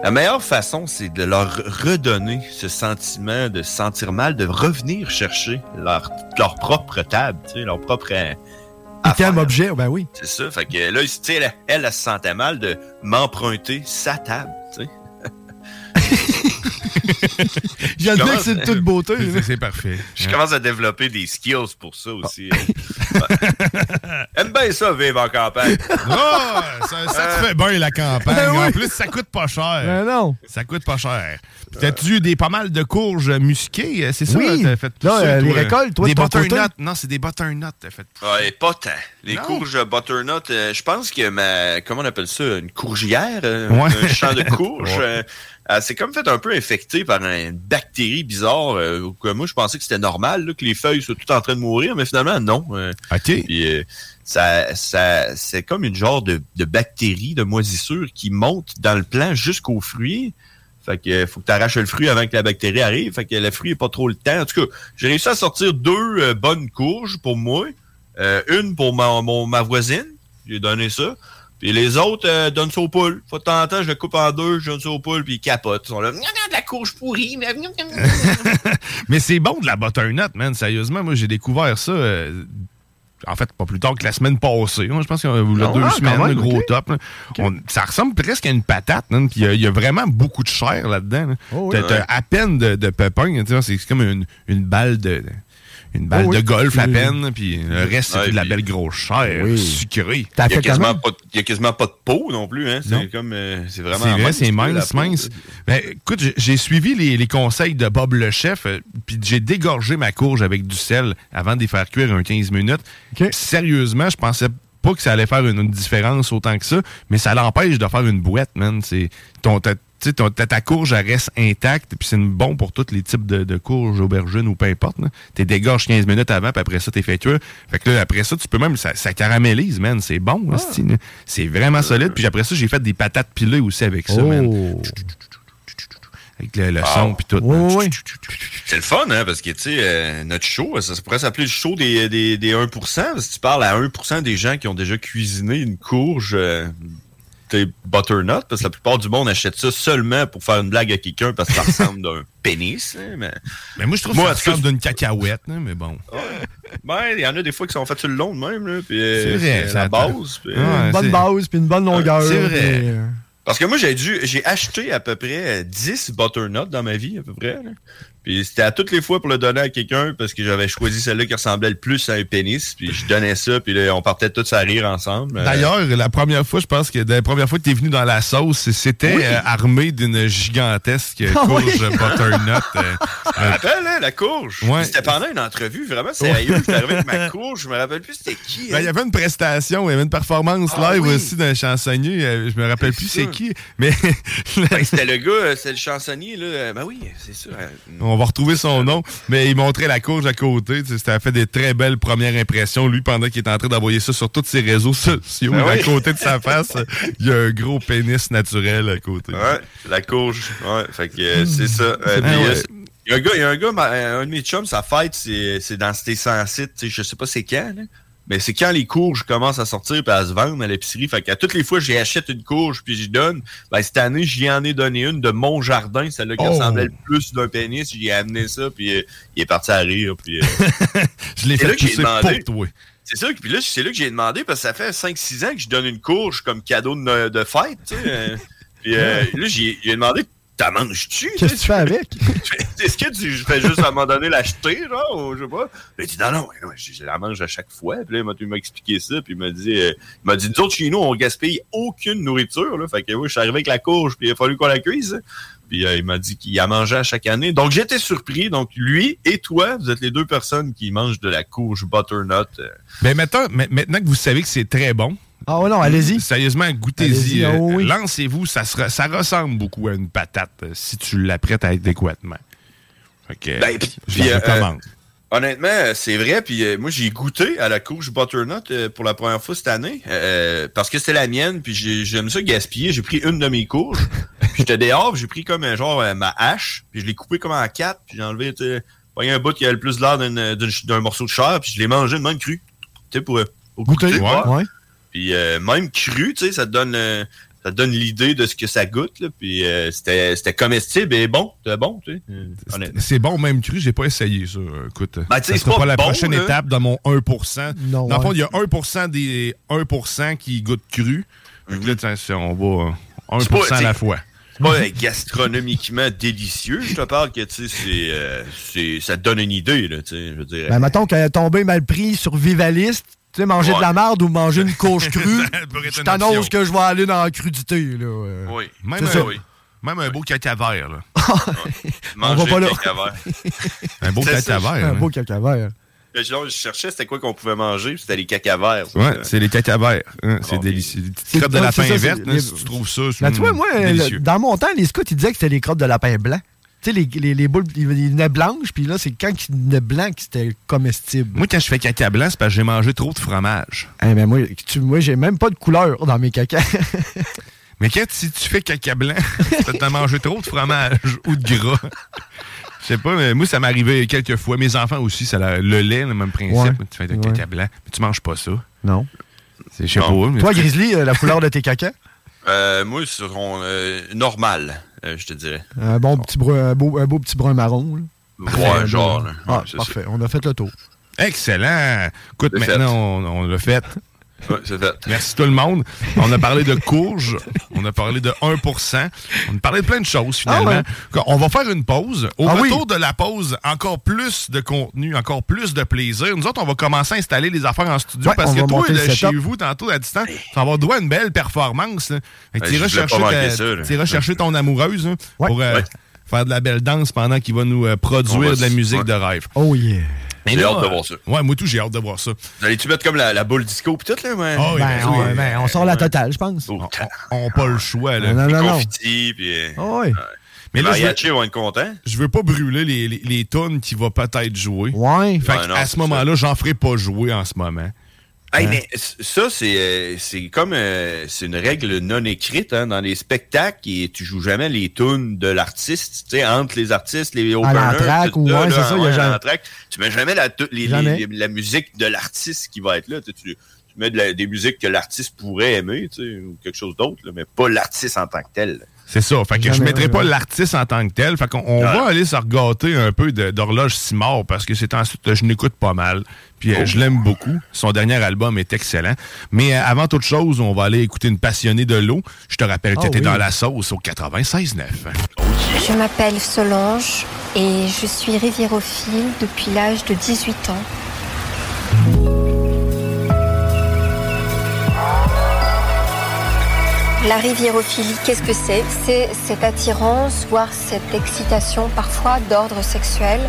Speaker 7: la meilleure façon, c'est de leur redonner ce sentiment de se sentir mal, de revenir chercher leur, leur propre table, tu sais, leur propre. euh,
Speaker 5: Item, objet, ben oui.
Speaker 7: C'est ça. Fait que là, tu sais, elle, elle, elle se sentait mal de m'emprunter sa table, tu sais.
Speaker 5: Je viens de dire
Speaker 7: Comment-
Speaker 5: que c'est de toute beauté.
Speaker 6: C'est- parfait.
Speaker 7: Je commence à développer des skills pour ça aussi. Ouais. [LAUGHS] Aime bien ça, vivre en campagne.
Speaker 6: Ah, ça, ça te fait bien la campagne.
Speaker 5: Ben oui.
Speaker 6: En plus, ça coûte pas cher.
Speaker 5: Ben non.
Speaker 6: Ça coûte pas cher. T'as-tu eu des, pas mal de courges musquées? euh, C'est ça?
Speaker 5: Oui.
Speaker 6: T'as fait tout ça,
Speaker 5: euh,
Speaker 6: toi,
Speaker 5: les récoltes, toi,
Speaker 6: Des butternuts. Non, c'est des butternuts. T'as fait.
Speaker 7: Ouais, pas tant. Les
Speaker 6: Non.
Speaker 7: courges butternut, euh, je pense que ma. Comment on appelle ça Une courgière euh,
Speaker 6: Ouais.
Speaker 7: Un champ de [LAUGHS] courges.
Speaker 6: Ouais.
Speaker 7: Euh, s'est comme fait un peu infectée par une bactérie bizarre. euh, que moi, je pensais que c'était normal, là, que les feuilles soient toutes en train de mourir, mais finalement, non. euh.
Speaker 6: OK.
Speaker 7: Puis, euh, ça, ça, c'est comme une genre de, de bactérie, de moisissure qui monte dans le plant jusqu'au fruit. Fait que euh, faut que tu arraches le fruit avant que la bactérie arrive. Fait que le fruit n'est pas trop le temps. En tout cas, j'ai réussi à sortir deux bonnes courges pour moi. Euh, une pour ma, mon- ma voisine. J'ai donné ça. Puis les autres, euh, donnent ça aux poules. Faut de temps en temps, je le coupe en deux, je donne ça aux poules, puis ils capotent. Ils sont là, Gna, gna, de la courge pourrie. mais-. [LAUGHS]
Speaker 6: Mais c'est bon de la butternut, man. Sérieusement, moi, j'ai découvert ça. euh, en fait, pas plus tard que la semaine passée. Je pense qu'il y a a
Speaker 5: Ah
Speaker 6: deux
Speaker 5: ouais,
Speaker 6: semaines,
Speaker 5: même,
Speaker 6: le gros top. On- ça ressemble presque à une patate. man, Puis il y a- il y, a vraiment beaucoup de chair là-dedans. là.
Speaker 5: Oh oui.
Speaker 6: T'as
Speaker 7: Ouais.
Speaker 6: à peine de, de pépins. c'est comme une, une balle de... Une balle
Speaker 5: oui.
Speaker 6: de golf à
Speaker 5: Puis-
Speaker 6: peine, puis le reste, c'est
Speaker 7: Ouais,
Speaker 6: de la belle grosse chair
Speaker 5: Oui.
Speaker 6: sucrée.
Speaker 7: Il y, a quasiment pas, de- il y a quasiment pas de peau non plus. Hein. C'est comme. euh, c'est vraiment.
Speaker 6: C'est vrai,
Speaker 7: mince,
Speaker 6: c'est mince,
Speaker 7: peau.
Speaker 6: mince. Ben, écoute, j'ai- suivi les, les conseils de Bob le chef, euh, puis j'ai dégorgé ma courge avec du sel avant de les faire cuire un 15 minutes. Sérieusement, je pensais pas que ça allait faire une, une différence autant que ça, mais ça l'empêche de faire une bouette, man. C'est ton, tu sais, ta, ta courge, elle reste intacte, puis c'est bon pour tous les types de, de courges, aubergines ou peu importe. T'es dégorges 15 minutes avant, puis après ça, t'es fait. Fait que là, après ça, tu peux même, ça, ça caramélise, man. C'est bon,
Speaker 5: Ah.
Speaker 6: C'est vraiment solide. Puis après ça, j'ai fait des patates pilées aussi avec ça, man. Avec le, le
Speaker 7: Wow.
Speaker 6: son puis tout.
Speaker 5: Oui, oui.
Speaker 7: C'est le fun, hein, parce que, tu sais, euh, notre show, ça, ça pourrait s'appeler le show des, des, des 1%, parce que tu parles à 1% des gens qui ont déjà cuisiné une courge euh, t'sais, butternut, parce que la plupart du monde achète ça seulement pour faire une blague à quelqu'un parce que ça ressemble d'un [LAUGHS] pénis. hein, mais...
Speaker 6: Mais moi, je trouve
Speaker 7: Moi,
Speaker 6: que ça ressemble d'une cacahuète, là, mais bon.
Speaker 7: Ben, il y en a des fois qui sont faits sur le long de même, là, puis euh,
Speaker 6: C'est vrai,
Speaker 7: c'est
Speaker 6: ça
Speaker 7: la base. puis,
Speaker 6: Ouais,
Speaker 7: euh,
Speaker 5: Une bonne base, puis une bonne longueur.
Speaker 6: C'est vrai.
Speaker 5: puis, euh,
Speaker 7: Parce que moi, j'ai dû, j'ai acheté à peu près 10 butternuts dans ma vie, à peu près. là. Puis c'était à toutes les fois pour le donner à quelqu'un parce que j'avais choisi celle-là qui ressemblait le plus à un pénis. Puis je donnais ça, puis là, on partait tous à rire ensemble. Euh,
Speaker 6: D'ailleurs, la première fois, je pense que la première fois que t'es venu dans la sauce, c'était
Speaker 7: Oui.
Speaker 6: euh, armé d'une gigantesque
Speaker 5: Ah
Speaker 6: courge
Speaker 5: oui.
Speaker 6: butternut. euh, [LAUGHS]
Speaker 7: Je me rappelle, hein, la courge.
Speaker 6: Ouais.
Speaker 7: C'était pendant une entrevue vraiment sérieux. J'étais arrivé avec ma courge. Je me rappelle plus c'était qui.
Speaker 6: ben,
Speaker 7: hein.
Speaker 6: il y avait une prestation, il y avait une performance
Speaker 7: Ah
Speaker 6: live
Speaker 7: oui.
Speaker 6: aussi d'un chansonnier. euh, Je me rappelle plus c'est qui, mais
Speaker 7: Ben, [LAUGHS] c'était le gars, c'est le chansonnier. Là. Ben oui, c'est ça. euh,
Speaker 6: on va retrouver son nom. Mais il montrait la courge à côté. sais, C'était fait des très belles premières impressions. Lui, pendant qu'il est en train d'envoyer ça sur tous ses réseaux sociaux,
Speaker 7: Ben
Speaker 6: à côté de sa face, il y a un gros pénis naturel à côté.
Speaker 7: Ouais, la courge. Ouais, fait que euh, c'est ça. Euh,
Speaker 6: Ah
Speaker 7: puis,
Speaker 6: ouais.
Speaker 7: euh, Il y a un gars, il y a un, gars un de mes chums, sa fête, c'est c'est dans sans site, je sais pas c'est quand, là. Mais c'est quand les courges commencent à sortir et à se vendre à l'épicerie. Fait qu'à toutes les fois, j'y achète une courge puis j'y donne. Ben, cette année, j'y en ai donné une de mon jardin, celle-là qui
Speaker 6: Oh.
Speaker 7: ressemblait le plus d'un pénis. J'y ai amené ça puis euh, il est parti à rire. Puis, euh, [LAUGHS]
Speaker 6: Je l'ai
Speaker 7: C'est
Speaker 6: fait
Speaker 7: là que j'ai
Speaker 6: pousser
Speaker 7: demandé.
Speaker 6: pour toi.
Speaker 7: C'est ça, puis là, c'est là que j'ai demandé, parce que ça fait 5-6 ans que je donne une courge comme cadeau de, de fête, tu sais. euh, [LAUGHS] puis euh, là, j'ai j'ai demandé, t'as manges-tu?
Speaker 5: Qu'est-ce que tu fais avec? [LAUGHS]
Speaker 7: Est-ce que tu je fais juste à un moment donné l'acheter, genre, ou je sais pas? Il dit, non, non, non, je, je la mange à chaque fois. Puis là, il m'a- il m'a expliqué ça, puis il m'a dit, euh, il m'a dit, nous autres, chez nous, on gaspille aucune nourriture, là. Fait que, oui, je suis arrivé avec la courge, puis il a fallu qu'on la cuise. Puis euh, il m'a dit qu'il a mangé à chaque année. Donc, j'étais surpris. Donc, lui et toi, vous êtes les deux personnes qui mangent de la courge butternut. euh,
Speaker 6: Ben maintenant, ma- maintenant que vous savez que c'est très bon.
Speaker 5: Ah ouais, non, allez-y.
Speaker 6: Sérieusement, goûtez-y.
Speaker 5: ah
Speaker 6: euh,
Speaker 5: oui.
Speaker 6: Lancez-vous. Ça, ressemble beaucoup à une patate euh, si tu l'apprêtes adéquatement. Que,
Speaker 7: Ben, puis-
Speaker 6: je
Speaker 7: euh. Honnêtement, c'est vrai. Puis euh, moi, j'ai goûté à la courge butternut euh, pour la première fois cette année euh, parce que c'était la mienne. Puis j'ai- j'aime ça gaspiller. J'ai pris une de mes courges. [LAUGHS] j'étais dehors. J'ai pris comme un genre euh, ma hache. Puis je l'ai coupé comme en quatre. Puis j'ai enlevé un bout qui avait le plus l'air d'un morceau de chair. Puis je l'ai mangé de même cru. Tu sais pour, euh, pour
Speaker 5: Goûter,
Speaker 7: goûter,
Speaker 5: ouais.
Speaker 7: Puis euh, même cru, tu sais, ça te donne euh, ça te donne l'idée de ce que ça goûte. Là. Puis euh, c'était c'était comestible et bon. C'était bon, tu sais.
Speaker 6: C'est bon, même cru. J'ai pas essayé ça. Écoute,
Speaker 7: Ben,
Speaker 6: ça sera
Speaker 7: pas
Speaker 6: pas la
Speaker 7: bon,
Speaker 6: prochaine
Speaker 7: là.
Speaker 6: étape dans mon 1%.
Speaker 5: Non,
Speaker 6: Dans le fond, il y a 1% des 1% qui goûtent cru. Fait que là, tiens, c'est- on va euh, 1%
Speaker 7: C'est pas-
Speaker 6: à la fois.
Speaker 7: C'est pas gastronomiquement délicieux. Je te parle que, tu sais, euh, ça te donne une idée, là, tu sais, je veux dire.
Speaker 5: Ben, mettons qu'elle est tombée mal pris sur Vivaliste, tu sais, manger
Speaker 7: Ouais.
Speaker 5: de la merde ou manger une courge [LAUGHS] crue, je t'annonce que je vais aller dans la crudité, là. euh.
Speaker 7: oui.
Speaker 6: Même,
Speaker 7: oui.
Speaker 6: même un beau caca vert. Là. [LAUGHS]
Speaker 7: Manger
Speaker 5: va pas là.
Speaker 6: Un beau [LAUGHS]
Speaker 7: C'est
Speaker 6: caca
Speaker 7: ça,
Speaker 6: vert.
Speaker 5: Un
Speaker 6: hein.
Speaker 5: beau caca vert.
Speaker 7: Là, Je, cherchais c'était quoi qu'on pouvait manger, c'était les caca verts. ça.
Speaker 6: Ouais, c'est les caca verts. hein, c'est
Speaker 7: Bon,
Speaker 6: délicieux. Des petites crottes de lapin
Speaker 5: ça,
Speaker 6: verte,
Speaker 5: les-
Speaker 6: si tu trouves ça,
Speaker 5: Ben, tu vois, moi, le- dans mon temps, les scouts, ils disaient que c'était les crottes de lapin blanc. Tu sais, les, les, les boules, ils venaient blanches, puis là, c'est quand ils venaient blancs que c'était comestible.
Speaker 6: Moi, quand je fais caca blanc, c'est parce que j'ai mangé trop de fromage.
Speaker 5: Eh ben, moi, tu- moi j'ai même pas de couleur dans mes cacas. [LAUGHS]
Speaker 6: Mais quand si tu fais caca blanc, [LAUGHS] t'as mangé trop de fromage ou de gras. Je sais pas, mais moi, ça m'est arrivé quelques fois. Mes enfants aussi, ça le lait, le même principe.
Speaker 5: Ouais.
Speaker 6: Tu fais de
Speaker 5: Ouais.
Speaker 6: caca blanc, mais tu manges pas ça.
Speaker 5: non.
Speaker 6: C'est- mais-
Speaker 5: Toi, Grizzly, euh, la couleur de tes cacas?
Speaker 7: Euh, moi, ils seront euh, normal, euh, je te dirais.
Speaker 5: Un bon petit brun, un beau, un beau petit brun marron. là.
Speaker 7: Ouais, genre. là.
Speaker 5: Ah,
Speaker 7: Ouais,
Speaker 5: parfait. On a fait le tour.
Speaker 6: Excellent. Écoute, maintenant, on, on l'a fait.
Speaker 7: Ça. Ouais, c'est fait.
Speaker 6: Merci tout le monde. On a parlé de courge, on a parlé de 1%, on a parlé de plein de choses finalement. On va faire une pause. Au
Speaker 5: Ah oui.
Speaker 6: retour de la pause, encore plus de contenu, encore plus de plaisir. Nous autres, on va commencer à installer les affaires en studio
Speaker 5: Ouais,
Speaker 6: parce que toi,
Speaker 5: le
Speaker 6: chez vous, tantôt à distance, tu vas avoir droit à une belle performance. tu iras chercher, ton amoureuse hein,
Speaker 5: Ouais.
Speaker 6: pour euh,
Speaker 7: Ouais.
Speaker 6: faire de la belle danse pendant qu'il va nous euh, produire
Speaker 7: va
Speaker 6: de la musique
Speaker 7: ouais.
Speaker 6: de rêve.
Speaker 5: Oh yeah.
Speaker 6: Mais
Speaker 7: J'ai hâte de voir ça.
Speaker 6: Ouais, moi tout, j'ai hâte de voir ça.
Speaker 7: Vous allez-tu mettre comme la, la boule disco pis tout, là? Ouais?
Speaker 6: Ah oui,
Speaker 5: ben,
Speaker 6: ben,
Speaker 5: on,
Speaker 6: oui.
Speaker 5: ben, on sort la totale, je pense.
Speaker 7: Oh,
Speaker 6: On n'a pas le choix. Là.
Speaker 5: non, non, non.
Speaker 7: euh,
Speaker 5: Ah ouais.
Speaker 6: Mais
Speaker 7: les
Speaker 6: là,
Speaker 7: mariachis vont être contents.
Speaker 6: je veux pas brûler les, les, les tonnes qui va peut-être jouer.
Speaker 5: Ouais.
Speaker 6: Fait à ce moment-là, j'en ferai pas jouer en ce moment.
Speaker 7: Hey,
Speaker 6: Hein?
Speaker 7: mais ça, c'est euh, c'est comme euh, c'est une règle non écrite hein, dans les spectacles et tu joues jamais les tunes de l'artiste, tu sais, entre les artistes, les openers.
Speaker 5: ou- ouais, c'est ça, il y a jamais-.
Speaker 7: Tu mets jamais la, les-
Speaker 5: Jamais.
Speaker 7: les- les- la musique de l'artiste qui va être là. Tu- tu mets de la- des musiques que l'artiste pourrait aimer, tu sais, ou quelque chose d'autre, là, mais pas l'artiste en tant que tel.
Speaker 6: C'est ça. Fait que je
Speaker 5: Jamais,
Speaker 6: mettrai
Speaker 5: ouais,
Speaker 6: pas
Speaker 5: ouais.
Speaker 6: l'artiste en tant que tel. Fait qu'on on va aller se regâter un peu d'horloge Simard parce que c'est ensuite, je n'écoute pas mal. Puis euh,
Speaker 7: Oh.
Speaker 6: je l'aime beaucoup. Son dernier album est excellent. Mais euh, avant toute chose, on va aller écouter une passionnée de l'eau. Je te rappelle que
Speaker 5: Ah
Speaker 6: t'étais
Speaker 5: oui.
Speaker 6: dans la sauce au 96.9.
Speaker 8: Je m'appelle Solange et je suis riviérophile depuis l'âge de 18 ans. La riviérophilie, qu'est-ce que c'est? C'est cette attirance, voire cette excitation parfois d'ordre sexuel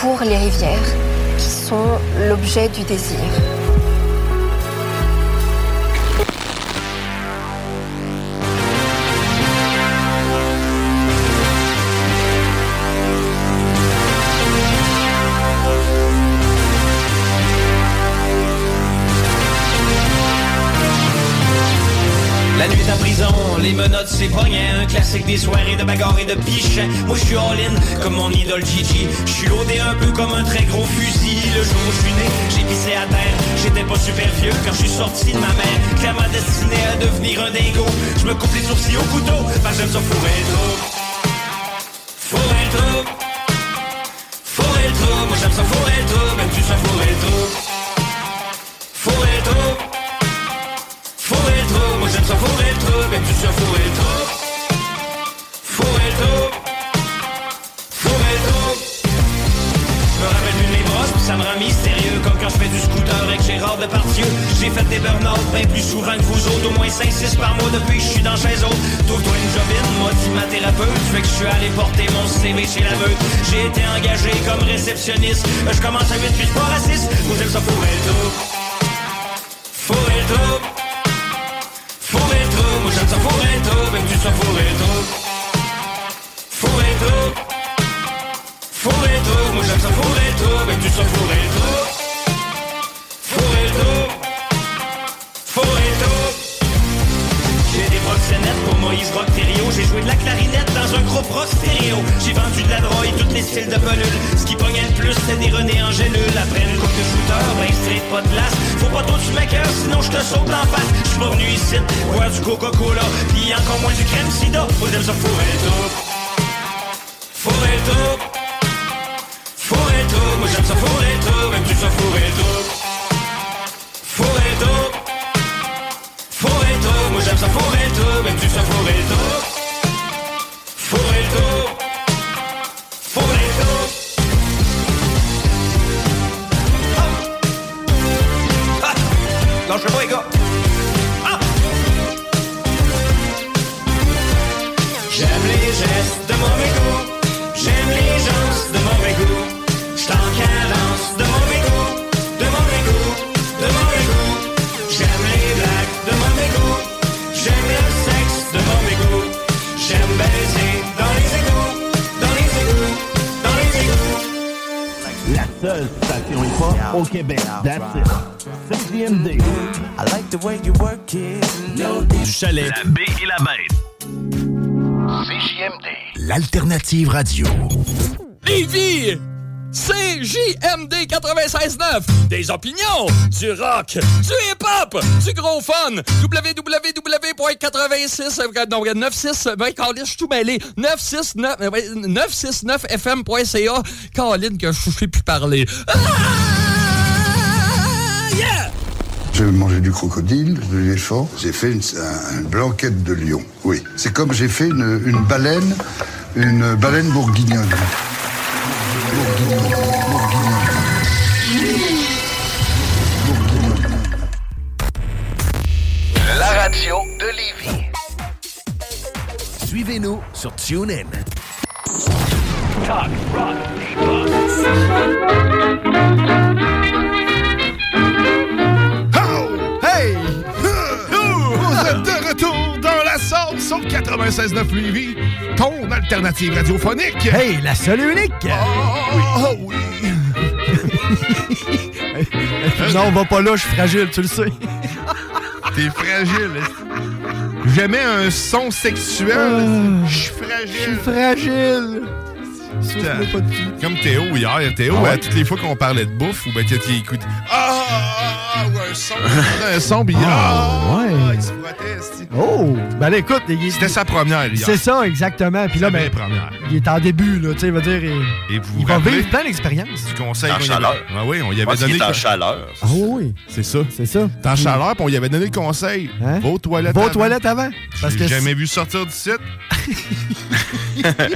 Speaker 8: pour les rivières, qui sont l'objet du désir.
Speaker 9: La nuit à prison, les menottes, c'est pognant. Un classique des soirées de bagarre et de biche. Moi, je suis all-in comme mon idole Gigi. Je suis loadé un peu comme un très gros fusil. Le jour où je suis né, j'ai pissé à terre. J'étais pas super vieux quand je suis sorti de ma mère. Clairement destiné à devenir un dingo. Je me coupe les sourcils au couteau. Que j'aime ça fourrer. Fourrer trop. Fourrer trop. Moi, j'aime ça fourrer trop. Même tu sais fourrer trop. Fourrer des burn-out bien plus souvent que vous autres. Au moins 5-6 par mois depuis que je suis dans chez autres Trouve-toi une jobine, moi dit ma thérapeute Fait que je suis allé porter mon CV chez la meute J'ai été engagé comme réceptionniste. Je commence à 8 puis je suis pas raciste. Moi j'aime ça fourrer trop Fourrer trop Fourrer trop, moi j'aime ça fourrer trop Même tu sais fourrer trop Fourrer trop Fourrer trop, moi j'aime ça fourrer trop, mais tu sais fourrer trop. Fourrer J'ai joué de la clarinette dans un groupe rock stéréo. J'ai vendu de la drogue et toutes les styles de pelule. Ce qui pognait le plus, c'était des René Angélule. Après une coupe de shooter, ben straight, pas de glace. Faut pas trop que tu m'écoeures, sinon je te saute en face. J'suis pas venu ici boire du Coca-Cola. Pis encore moins du crème sida. Faut j'aime ça fourrer trop. Fourrer trop. Fourrer trop, moi j'aime ça fourrer trop, même tu sais fourrer. Fourrer j'aime ça fourrer trop, même trop. Fourrer trop. Ah! Ah! Ah! J'aime les gestes de mauvais goût. J'aime les gens
Speaker 10: seule station hip-hop au Québec. That's it. CJMD. I like the way you work it.
Speaker 11: Du chalet. La baie et la bête. CJMD. L'alternative radio.
Speaker 12: Lévis! CJMD 96.9 Des opinions, du rock, du hip-hop, du gros fun www.86 non, 96 ben je suis tout mêlé 969 euh, ouais, 969fm.ca Colin que je sais plus parler Ah! Yeah!
Speaker 13: J'ai mangé du crocodile, de l'éléphant. J'ai fait une, un- une blanquette de lion. Oui. C'est comme j'ai fait une baleine, une baleine bourguignonne.
Speaker 11: La radio de Lévis. Suivez-nous sur TuneIn. Talk, rock,
Speaker 6: sauce au 96.9 Lévis, ton alternative radiophonique.
Speaker 5: Hey, la seule et unique!
Speaker 6: Oh, oui. [LAUGHS]
Speaker 5: non, on va pas là, je suis fragile, tu le sais.
Speaker 6: T'es fragile. J'aimais un son sexuel? Je suis fragile. Je suis
Speaker 5: fragile.
Speaker 14: Comme Théo hier. Théo,
Speaker 6: Ah ouais?
Speaker 14: à toutes les fois qu'on parlait de bouffe, ou ben qu'il écoute. Ah, ah, ah, ou un son. [LAUGHS] un son, puis
Speaker 5: Ah,
Speaker 14: ah,
Speaker 5: ouais.
Speaker 14: il se.
Speaker 5: Oh! Ben là, écoute, il-
Speaker 14: C'était sa première hier.
Speaker 5: C'est ça, exactement. Puis là, ben,
Speaker 14: première.
Speaker 5: il est en début, là, tu sais, il va dire. Il,
Speaker 14: Et vous
Speaker 5: il va vivre plein d'expériences.
Speaker 14: du conseil
Speaker 7: En chaleur.
Speaker 14: Ah oui, on y avait donné.
Speaker 7: est en chaleur.
Speaker 5: Ah oui,
Speaker 14: C'est ça.
Speaker 5: c'est ça.
Speaker 14: T'es en chaleur, puis on y avait donné le conseil. Va aux toilettes avant.
Speaker 5: toilettes avant. Parce
Speaker 14: J'ai
Speaker 5: que
Speaker 14: jamais vu sortir du site. [LAUGHS]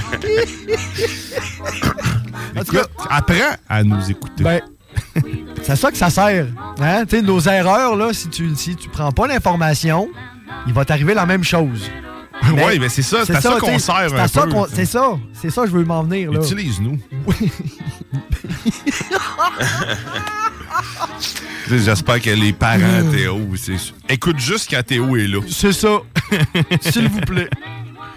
Speaker 14: Écoute, apprends à nous écouter.
Speaker 5: Ben, c'est à ça que ça sert. Hein? Tu sais, nos erreurs, là, si tu, si tu prends pas l'information, il va t'arriver la même chose. [LAUGHS]
Speaker 14: Ouais, mais c'est ça, c'est à ça qu'on sert
Speaker 5: c'est ça. C'est ça, c'est ça, je veux m'en venir, là.
Speaker 14: Utilise-nous. J'espère que les parents, Théo, [LAUGHS] écoute juste quand Théo est là.
Speaker 5: C'est ça. [LAUGHS] S'il vous plaît.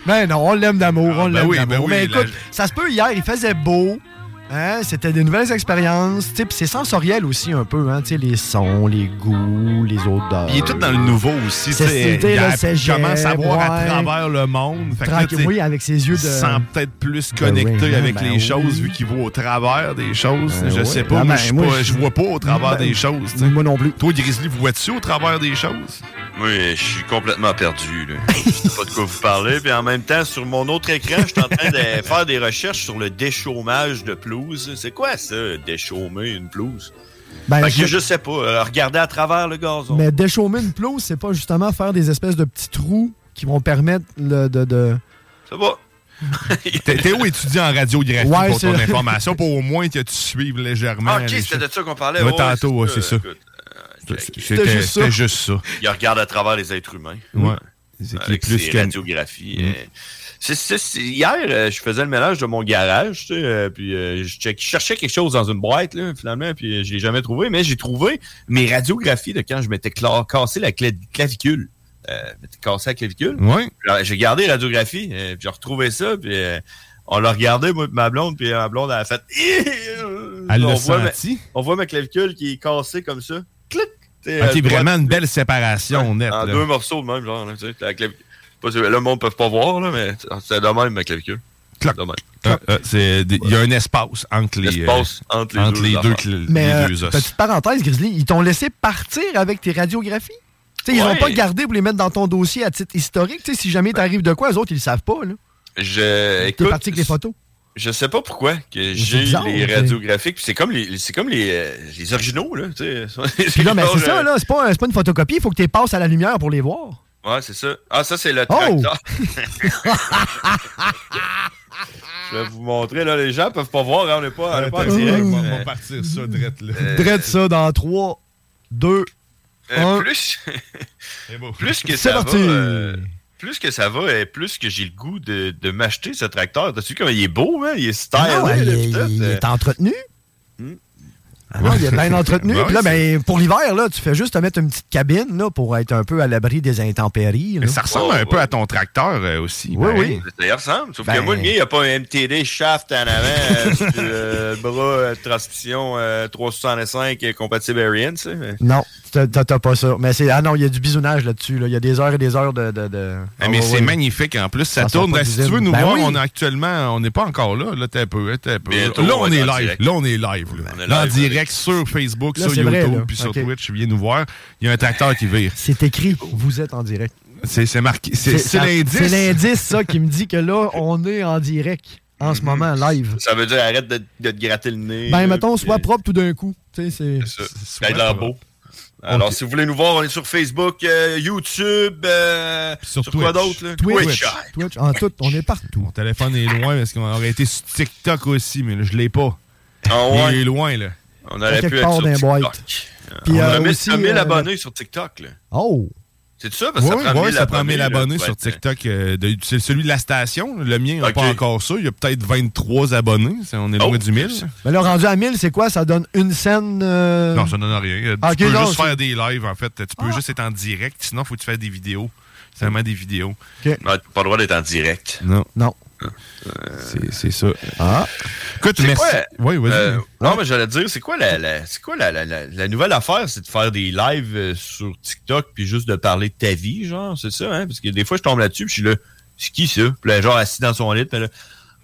Speaker 5: Ben non, on l'aime d'amour, on
Speaker 14: ben
Speaker 5: l'aime
Speaker 14: oui,
Speaker 5: d'amour.
Speaker 14: ben oui,
Speaker 5: mais
Speaker 14: la-
Speaker 5: écoute, ça se peut, hier, il faisait beau. Hein, C'était des nouvelles expériences. C'est sensoriel aussi un peu. Hein, tu sais, les sons, les goûts, les odeurs.
Speaker 6: Il est tout dans le nouveau aussi.
Speaker 5: C'est-
Speaker 6: il commence à voir à
Speaker 5: ouais.
Speaker 6: travers le monde. Fait que là,
Speaker 5: oui, avec ses yeux de-
Speaker 6: il se sent peut-être plus
Speaker 5: de
Speaker 6: connecté
Speaker 5: Raymond,
Speaker 6: avec
Speaker 5: ben
Speaker 6: les
Speaker 5: oui.
Speaker 6: choses vu qu'il voit au travers des choses.
Speaker 5: Ben
Speaker 6: je
Speaker 5: oui.
Speaker 6: sais pas, moi,
Speaker 5: ben,
Speaker 6: je suis
Speaker 5: moi,
Speaker 6: pas-
Speaker 5: je-
Speaker 6: vois pas au travers
Speaker 5: Ben,
Speaker 6: des choses.
Speaker 5: Moi non plus.
Speaker 6: Toi, Grizzly, vous vois-tu au travers des choses?
Speaker 7: Oui, je suis complètement perdu. Là. [LAUGHS] Je sais pas de quoi vous parlez. Puis en même temps, sur mon autre écran, je suis en train de faire des recherches sur le déchômage de pelouse. C'est quoi ça, déchaumer une pelouse?
Speaker 5: Ben,
Speaker 7: Fait que
Speaker 5: je-
Speaker 7: je sais pas. euh, regarder à travers le gazon.
Speaker 5: Mais déchaumer une pelouse, c'est pas justement faire des espèces de petits trous qui vont permettre le- de. de...
Speaker 7: Ça va. [LAUGHS]
Speaker 6: T'es- Théo étudie en radiographie
Speaker 5: Ouais,
Speaker 6: pour ton
Speaker 5: c'est-
Speaker 6: information, pour au moins que tu suives légèrement.
Speaker 7: Ah, ok, c'était de ça qu'on parlait.
Speaker 6: Ouais,
Speaker 7: Ouais,
Speaker 6: tantôt,
Speaker 7: c'est
Speaker 6: c'est ça.
Speaker 7: Écoute,
Speaker 6: C'était juste ça. C'était juste ça.
Speaker 7: Il regarde à travers les êtres humains.
Speaker 6: Ouais. C'est plus
Speaker 7: ses
Speaker 6: que-
Speaker 7: c'est- c'est- c'est- hier, euh, je faisais le ménage de mon garage, tu sais, euh, puis euh, je, check- je cherchais quelque chose dans une boîte, là, finalement, puis euh, je l'ai jamais trouvé, mais j'ai trouvé mes radiographies de quand je m'étais cassé la cla- clavicule. Je m'étais cassé la clavicule. Euh, J'ai gardé les radiographies, puis j'ai retrouvé ça, puis on l'a regardé, moi, ma blonde, puis ma blonde, elle a fait...
Speaker 6: Elle
Speaker 7: on voit ma-? On voit ma clavicule qui est cassée comme ça. Clic! À droite,
Speaker 6: vraiment une belle séparation
Speaker 7: Ouais,
Speaker 6: nette.
Speaker 7: En
Speaker 6: là.
Speaker 7: deux morceaux de même, genre. Là, tu sais, la clavi- pas sûr- là, le monde ne peut pas voir, là, mais c'est de même, ma clavicule.
Speaker 6: Euh, euh, c'est Il y a un espace entre les,
Speaker 7: Espace entre les deux
Speaker 6: deux,
Speaker 7: affaires.
Speaker 6: cl-
Speaker 5: Mais,
Speaker 6: les deux os.
Speaker 5: petite parenthèse, Grizzly, ils t'ont laissé partir avec tes radiographies? Tu sais, ils
Speaker 7: Ouais.
Speaker 5: n'ont pas gardé pour les mettre dans ton dossier à titre historique. Tu sais, si jamais t'arrive de quoi, eux autres, ils le savent pas. Là.
Speaker 7: Je,
Speaker 5: T'es
Speaker 7: écoute,
Speaker 5: parti avec les photos.
Speaker 7: je sais pas pourquoi que j'ai
Speaker 5: bizarre,
Speaker 7: les
Speaker 5: ok.
Speaker 7: radiographiques. puis C'est comme les, c'est comme les, euh, les originaux, là.
Speaker 5: là, [LAUGHS] ben, c'est ça,
Speaker 7: euh,
Speaker 5: là. C'est pas, c'est pas une photocopie. Il faut que tu passes à la lumière pour les voir.
Speaker 7: Ouais, c'est ça. Ah, ça, c'est le
Speaker 5: Oh!
Speaker 7: tracteur. [LAUGHS] [LAUGHS] Je vais vous montrer, là. Les gens peuvent pas voir, hein, on n'est pas, on est pas en direct.
Speaker 6: on va-
Speaker 7: mais-
Speaker 6: on va partir ça, drette, là.
Speaker 7: Euh,
Speaker 5: Drette ça dans 3, 2,
Speaker 7: Euh,
Speaker 5: 1.
Speaker 7: plus, plus que
Speaker 5: C'est
Speaker 7: ça
Speaker 5: parti.
Speaker 7: va, euh, plus que ça va, et plus que j'ai le goût de, de m'acheter ce tracteur. T'as vu comme il est beau, hein? Il est stylé.
Speaker 5: Ah
Speaker 7: là,
Speaker 5: il, est- il
Speaker 7: euh.
Speaker 5: est entretenu.
Speaker 7: Hmm.
Speaker 5: Ah non, il est bien entretenu. [LAUGHS] Puis là, ben, pour l'hiver, là, tu fais juste te mettre une petite cabine là, pour être un peu à l'abri des intempéries. là.
Speaker 6: Mais ça ressemble un peu à ton tracteur euh, aussi.
Speaker 5: Oui,
Speaker 6: pareil.
Speaker 5: oui.
Speaker 7: Ça y ressemble. Sauf
Speaker 5: Ben-
Speaker 7: que moi, le mien, il n'y a pas un MTD shaft en avant, euh, [LAUGHS] euh, le bras, euh, transmission euh, 365 euh, compatible Ariane, tu sais. mais-
Speaker 5: Non, t'as pas ça. Mais c'est ah non, il y a du bisounage là-dessus. Là. Il y a des heures et des heures de. de, de-
Speaker 6: Ah, mais
Speaker 5: Ah,
Speaker 6: c'est
Speaker 5: ouais.
Speaker 6: magnifique. En plus, ça, tourne. Ben, si tu veux nous
Speaker 5: Ben
Speaker 6: voir,
Speaker 5: oui.
Speaker 6: on est actuellement, on n'est pas encore là. Là, t'es un peu. t'es un peu.
Speaker 7: Bientôt,
Speaker 6: là,
Speaker 7: on
Speaker 6: est live.
Speaker 7: direct.
Speaker 6: Là, on est live. Là,
Speaker 7: On est
Speaker 6: Là, en
Speaker 7: live
Speaker 6: direct sur Facebook,
Speaker 5: Là,
Speaker 6: sur YouTube, puis sur. Twitch. Viens nous voir. Il y a un tracteur qui vire.
Speaker 5: C'est écrit, vous êtes en direct.
Speaker 6: C'est marqué. C'est l'indice.
Speaker 5: C'est l'indice, ça, qui me dit que là, on est en direct, en ce moment, live.
Speaker 7: Ça veut dire arrête de, de te gratter le nez.
Speaker 5: Ben,
Speaker 7: là,
Speaker 5: mettons,
Speaker 7: puis,
Speaker 5: soit
Speaker 7: euh,
Speaker 5: propre tout d'un coup. Tu sais, c'est.
Speaker 7: ça. L'air beau. Alors, si vous voulez nous voir, on est sur Facebook, euh, YouTube, euh, sur, quoi
Speaker 6: Twitch.
Speaker 7: d'autre? là?
Speaker 5: Twitch. Twitch, en tout, on est partout.
Speaker 6: Mon téléphone est loin parce qu'on aurait été sur TikTok aussi, mais là, je l'ai pas.
Speaker 7: Ah ouais?
Speaker 6: Il est loin, là.
Speaker 7: On aurait pu être sur TikTok.
Speaker 5: boîtes. Puis,
Speaker 7: on
Speaker 5: euh,
Speaker 7: a mis
Speaker 5: aussi,
Speaker 7: 1000
Speaker 5: euh,
Speaker 7: abonnés sur TikTok. Là.
Speaker 5: Oh!
Speaker 7: C'est ça? Parce que
Speaker 6: Oui,
Speaker 7: ça prend 1000
Speaker 6: ça prend 1000
Speaker 7: là,
Speaker 6: abonnés sur
Speaker 7: être-
Speaker 6: TikTok. euh, c'est celui de la station. Le mien n'a
Speaker 7: Ok.
Speaker 6: pas encore ça. Il y a peut-être 23 abonnés. On est loin
Speaker 7: Oh,
Speaker 6: du 1000.
Speaker 5: Mais là, rendu à 1000, c'est quoi? Ça donne une scène. euh,
Speaker 6: Non, ça donne rien. Tu
Speaker 5: Ok,
Speaker 6: peux
Speaker 5: non,
Speaker 6: juste faire des lives, en fait. Tu peux juste être en direct. Sinon, il faut que tu fasses des vidéos. C'est vraiment des vidéos.
Speaker 7: Ouais, t'as pas le droit d'être en direct.
Speaker 6: Non.
Speaker 5: Non.
Speaker 6: C'est- C'est ça.
Speaker 5: Ah.
Speaker 6: Écoute,
Speaker 7: C'est
Speaker 6: merci.
Speaker 7: quoi?
Speaker 6: Oui, vas-y.
Speaker 7: Euh, non, mais j'allais te dire, c'est quoi la, la- c'est quoi la, la, la, nouvelle affaire? C'est de faire des lives euh, sur TikTok puis juste de parler de ta vie, genre, c'est ça, hein? Parce que des fois, je tombe là-dessus puis je suis là, c'est qui ça? Puis là, genre, assis dans son lit, puis là,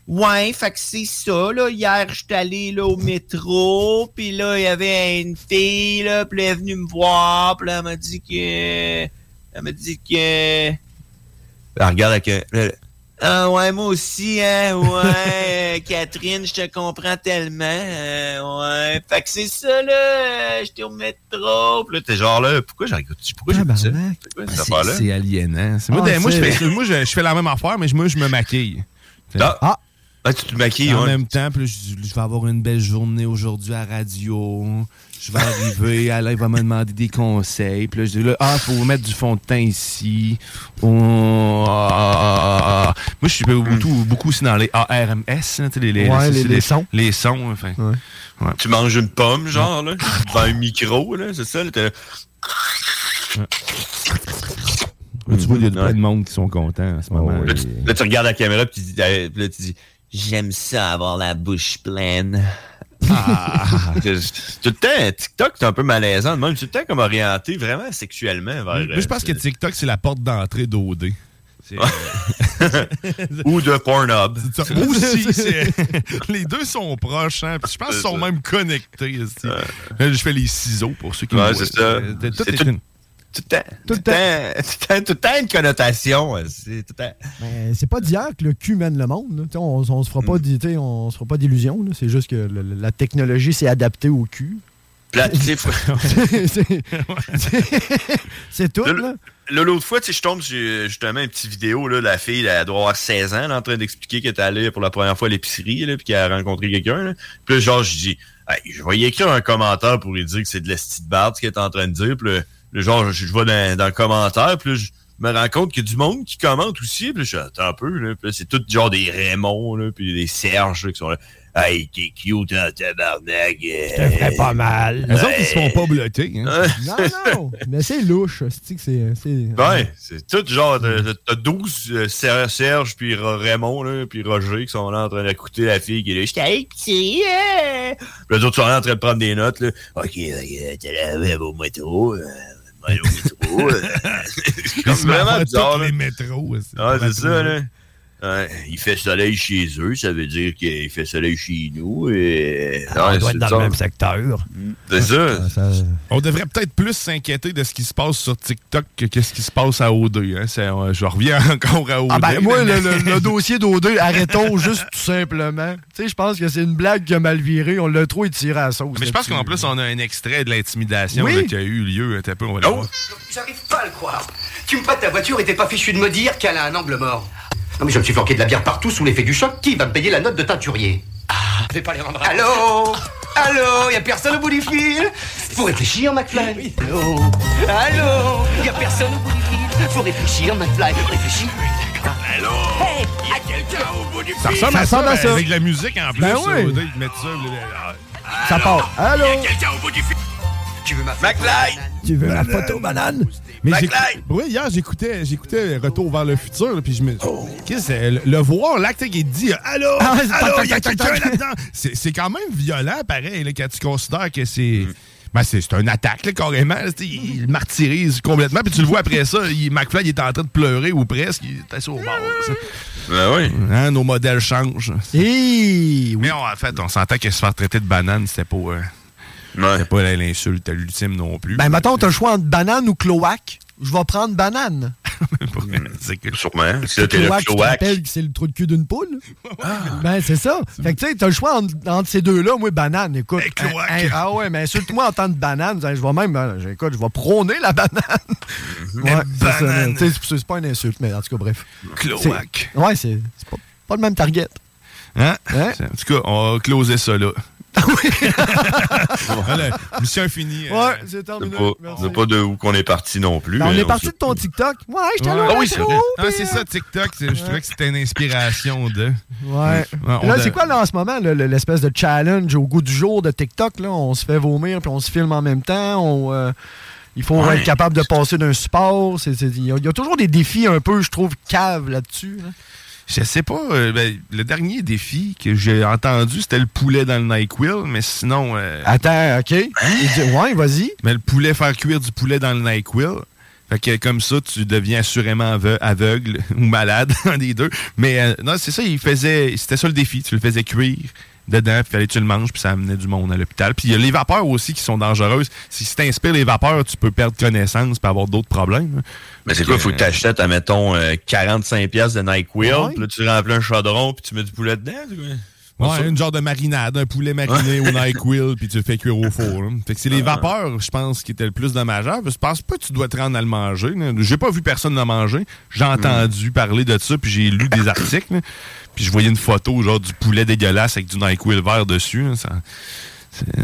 Speaker 7: Ouais, fait que c'est ça, là. Hier, j'étais allé là, au métro, puis là, il y avait une fille, là, puis elle est venue me voir, puis là, elle m'a dit que... Elle m'a dit que... Elle regarde avec... un- là, ah ouais, moi aussi, hein, ouais, [LAUGHS] Catherine, je te comprends tellement, euh, ouais, fait que c'est ça, là, euh, j'étais au métro, puis là, t'es genre là, pourquoi j'en écoute, pourquoi j'écoute ça? C'est
Speaker 6: aliénant. C'est- Moi,
Speaker 5: Ah,
Speaker 6: ben, moi, je fais, moi, je, je fais la même affaire, mais je- moi, je me maquille.
Speaker 7: Ah,
Speaker 5: Ah.
Speaker 7: Ah, tu te maquilles,
Speaker 6: en
Speaker 7: ouais.
Speaker 6: même temps, puis là, je, je vais avoir une belle journée aujourd'hui à radio. Je vais arriver, [LAUGHS] Alain va me demander des conseils. Puis là, je dis là, ah, faut mettre du fond de teint ici. Oh, ah, ah. Moi, je suis beaucoup, beaucoup aussi dans les ARMS, hein, les, les,
Speaker 5: Ouais, les- sons.
Speaker 6: Les sons, enfin.
Speaker 5: Ouais.
Speaker 7: Tu manges une pomme, genre, là, devant un micro, là, c'est ça, là,
Speaker 6: tu vois, il y a plein de monde qui sont contents en ce moment.
Speaker 7: Là, tu, là, tu regardes la caméra, puis tu dis, puis là, tu dis J'aime ça avoir la bouche pleine. Ah, [LAUGHS] tout le temps, TikTok, c'est un peu malaisant. Même tout le temps comme orienté vraiment sexuellement vers.
Speaker 6: Je pense que TikTok, c'est la porte d'entrée d'OD. C'est, [LAUGHS]
Speaker 7: Ou de Pornhub.
Speaker 6: Aussi, c'est- [LAUGHS] les deux sont proches, hein, puis je pense qu'ils sont même connectés. aussi. Là, je fais les ciseaux pour ceux qui
Speaker 7: Ouais,
Speaker 6: me
Speaker 7: c'est.
Speaker 6: Euh, tout une-
Speaker 7: Tout le temps. Tout le temps. Tout le temps, une connotation. euh, C'est
Speaker 5: pas d'hier que le cul mène le monde. On, on se fera
Speaker 7: Mm.
Speaker 5: pas sais, on se fera pas d'illusions. C'est juste que la technologie s'est adaptée au cul. [LAUGHS] C'est- tout, là.
Speaker 7: L'autre fois, je tombe sur justement une petite vidéo, là, la fille, elle doit avoir 16 ans, en train d'expliquer qu'elle est allée pour la première fois à l'épicerie, puis qu'elle a rencontré quelqu'un. Puis genre, je dis, Hey, je vais y écrire un commentaire pour lui dire que c'est de la petite barbe, ce qu'elle est en train de dire, puis genre, je, je vais dans, dans le commentaire, puis là, je me rends compte qu'il y a du monde qui commente aussi, puis là, je suis, attends un peu, là, puis là, c'est tout genre des Raymond, là, puis des Serge, là, qui sont là. Hey, t'es cute en tabarnak. Je
Speaker 5: te ferais pas mal.
Speaker 6: Eux autres, ils se font pas blotter. Hein?
Speaker 5: Non, non, mais c'est louche. C'est que c'est. c'est-
Speaker 7: Ouais, c'est tout genre, t'as t'as 12 euh, Ser- Serge, puis Ra- Raymond, là, puis Roger qui sont là en train d'écouter la fille qui est là. J'étais avec hein. Puis les autres sont là en train de prendre des notes, là. Ok, ok, t'es là, au au métro. c'est [LAUGHS] comme vraiment bizarre,
Speaker 6: tous les métros.
Speaker 7: Ah, c'est ça, là. Ouais, il fait soleil chez eux, ça veut dire qu'il fait soleil chez nous. Et...
Speaker 5: Ah, on doit
Speaker 7: c'est
Speaker 5: être dans
Speaker 7: ça.
Speaker 5: le même secteur.
Speaker 7: C'est ça.
Speaker 6: On devrait peut-être plus s'inquiéter de ce qui se passe sur TikTok que qu'est-ce qui se passe à O2. Hein? Euh, je reviens [LAUGHS] encore à O2.
Speaker 5: Ah ben moi, le,
Speaker 6: mais-
Speaker 5: le- le [LAUGHS] dossier d'O2, arrêtons juste tout simplement. Tu sais, je pense que c'est une blague qui a mal viré. On l'a trop étiré à la sauce.
Speaker 6: Mais je pense qu'en plus, on a un extrait de l'intimidation
Speaker 5: Oui.
Speaker 6: qui a eu lieu. Un peu, on va le voir.
Speaker 15: J'arrive pas à le croire. Tu me prêtes ta voiture et t'es pas fichu de me dire qu'elle a un angle mort. Non mais je me suis flanqué de la bière partout sous l'effet du choc. Qui va me payer la note de teinturier Ah, je vais pas les rendre. Allô Allô Y a personne au bout du fil Faut réfléchir, McFly. Allô Allô Y a personne au bout du fil Faut réfléchir, McFly. Réfléchis. Allô Hey Y a quelqu'un au bout du fil
Speaker 6: Ça ressemble, à, ça, avec la musique en plus.
Speaker 5: Ben oui.
Speaker 6: O2, ils mettent ça. là,
Speaker 5: Ça part. Allô
Speaker 15: Y a quelqu'un au bout du fil Tu veux ma
Speaker 7: McFly
Speaker 5: Tu veux la photo banane?
Speaker 6: Mais oui, hier, j'écoutais, j'écoutais Retour vers le futur, puis je me. C'est? Le, le voir, l'acte qui dit Allô,
Speaker 5: Ah
Speaker 6: allô, il y a quelqu'un là-dedans. C'est, quand même violent, pareil, là, quand tu considères que c'est. Ben, c'est, une attaque, là, carrément. il martyrise complètement. Puis tu le vois après ça, il, McFly il est en train de pleurer ou presque. Il bord. ça.
Speaker 7: Ben oui.
Speaker 6: Hein, nos modèles changent.
Speaker 5: Et
Speaker 6: Mais on- en fait, on s'entend que se faire traiter de banane, c'était pas. euh, c'était pas l'insulte ultime non plus.
Speaker 5: Ben, mettons, t'as le choix entre banane ou cloaque. Je vais prendre banane. [LAUGHS]
Speaker 7: Sûrement. C'est là, t'es le
Speaker 5: Cloaque, tu te
Speaker 7: cloaque.
Speaker 5: rappelles que c'est le trou de cul d'une poule? [LAUGHS] Ben, c'est ça. Fait que, tu sais, t'as le choix entre, entre ces deux-là. Moi, banane, écoute.
Speaker 6: cloaque.
Speaker 5: Hein, hein, ah ouais, mais insulte-moi en tant que banane. Je vais même, euh, écoute, je vais prôner la banane. ouais, c'est C'est c'est pas une insulte, mais en tout cas, bref.
Speaker 6: Cloaque.
Speaker 5: C'est- Ouais, c'est c'est pas, pas le même target.
Speaker 6: Hein? En tout cas, on va closer ça là. Voilà, [LAUGHS] mission finie.
Speaker 5: Ouais, c'est terminé.
Speaker 7: pas,
Speaker 5: Merci.
Speaker 7: c'est pas de où qu'on est parti non plus.
Speaker 5: Ben, on est parti de ton TikTok. Ouais,
Speaker 6: Ouais.
Speaker 5: au
Speaker 6: Ah oui, c'est vrai. Ah, c'est ça,
Speaker 5: euh,
Speaker 6: TikTok. Je trouvais que c'était une inspiration de.
Speaker 5: Ouais.
Speaker 6: on
Speaker 5: là,
Speaker 6: a-
Speaker 5: c'est quoi là en ce moment, l'espèce de challenge au goût du jour de TikTok? Là? On se fait vomir puis on se filme en même temps. On, euh, il faut
Speaker 6: Ouais.
Speaker 5: être capable de passer d'un support. Il y, a- il y a toujours des défis un peu, je trouve, caves là-dessus. là.
Speaker 6: Je sais pas. euh, ben, le dernier défi que j'ai entendu, c'était le poulet dans le NyQuil, mais sinon. euh,
Speaker 5: Attends, OK. Il dit- ouais, vas-y.
Speaker 6: Mais le poulet, faire cuire du poulet dans le NyQuil. Fait que comme ça, tu deviens assurément ave- aveugle [LAUGHS] ou malade, [LAUGHS] un des deux. Mais euh, non, c'est ça, il faisait. C'était ça le défi. Tu le faisais cuire dedans, puis fallait que tu le manges, puis ça amenait du monde à l'hôpital. Puis il y a les vapeurs aussi qui sont dangereuses. Si tu t'inspires les vapeurs, tu peux perdre connaissance puis avoir d'autres problèmes.
Speaker 7: Mais c'est quoi, faut que t'achètes, admettons, euh, 45$ piastres de NyQuil,
Speaker 6: Ouais.
Speaker 7: puis là, tu remplis un chaudron, puis tu mets du poulet dedans?
Speaker 6: Ouais, une genre de marinade, un poulet mariné au [LAUGHS] NyQuil, puis tu le fais cuire au four. là. Fait que c'est les
Speaker 7: Ah.
Speaker 6: vapeurs, je pense, qui étaient le plus dommageables. Je pense pas que tu dois te rendre à le manger. J'ai pas vu personne le manger. J'ai
Speaker 7: Hmm.
Speaker 6: entendu parler de ça, puis j'ai lu des articles. là. Puis je voyais une photo, genre, du poulet dégueulasse avec du NyQuil vert dessus. Ça-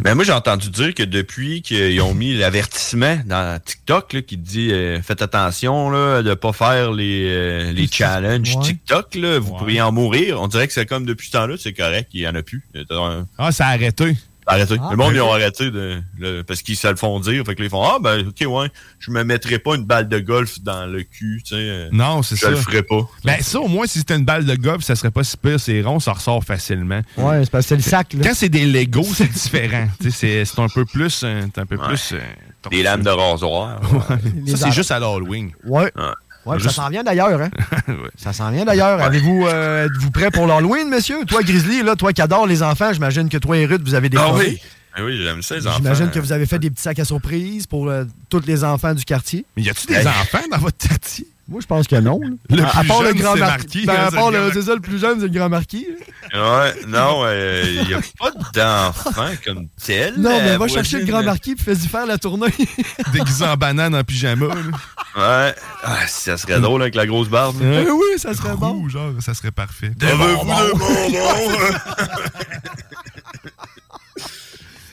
Speaker 7: Ben moi, j'ai entendu dire que depuis qu'ils ont mis l'avertissement dans TikTok là, qui dit euh, faites attention là, de pas faire les, euh, les challenges
Speaker 6: Ouais.
Speaker 7: TikTok, là, vous pourriez en mourir. On dirait que c'est comme depuis ce temps-là, c'est correct, il y en a plus.
Speaker 6: Ah, ça a arrêté.
Speaker 7: Arrêtez.
Speaker 5: Ah,
Speaker 7: le monde,
Speaker 5: ben
Speaker 7: ils ont arrêté de, le- parce qu'ils se le font dire. Fait que là, ils font Ah, ben, ok, ouais, je me mettrai pas une balle de golf dans le cul, tu sais. euh,
Speaker 6: Non, c'est
Speaker 7: je
Speaker 6: ça.
Speaker 7: le ferai pas.
Speaker 6: Ben, ça, au moins, si c'était une balle de golf, ça serait pas si pire, c'est rond, ça ressort facilement.
Speaker 5: Ouais, c'est parce que c'est le sac, là.
Speaker 6: Quand c'est des Legos, c'est différent. [LAUGHS] Tu sais, c'est c'est un peu plus. euh, un peu plus euh,
Speaker 7: Des lames de rasoir.
Speaker 6: ça, c'est juste à l'Halloween.
Speaker 5: Ouais. Ouais,
Speaker 6: Juste-
Speaker 5: Ça s'en vient d'ailleurs, hein? [LAUGHS]
Speaker 6: Ouais.
Speaker 5: Ça s'en vient d'ailleurs. Avez-vous, euh, êtes-vous prêt pour l'Halloween, monsieur? Toi, Grizzly, là, toi qui adore les enfants, j'imagine que toi et Ruth, vous avez des
Speaker 7: Ah oui. Ah oui, j'aime ça, les enfants.
Speaker 5: J'imagine que vous avez fait des petits sacs à surprise pour euh, tous les enfants du quartier.
Speaker 6: Mais y a-tu des enfants dans votre quartier?
Speaker 5: Moi, je pense que non. là.
Speaker 6: Le
Speaker 5: à, à
Speaker 6: plus
Speaker 5: part le
Speaker 6: jeune,
Speaker 5: grand
Speaker 6: c'est
Speaker 5: mar-
Speaker 6: marqué,
Speaker 5: ben,
Speaker 6: hein,
Speaker 5: à
Speaker 6: c'est
Speaker 5: part
Speaker 6: le
Speaker 5: le-
Speaker 6: grand-
Speaker 5: c'est ça, le plus jeune, c'est le grand marquis.
Speaker 7: Ouais, non, il n'y a pas d'enfants comme tel.
Speaker 5: Non, mais va chercher le grand marquis puis fais-y faire la tournée. [LAUGHS]
Speaker 6: Déguisé en banane en pyjama. là.
Speaker 7: Ouais. Ah, ça serait drôle avec la grosse barbe.
Speaker 5: Eh oui, ça serait bon.
Speaker 6: Genre, ça serait parfait.
Speaker 7: Avez-vous des bonbons?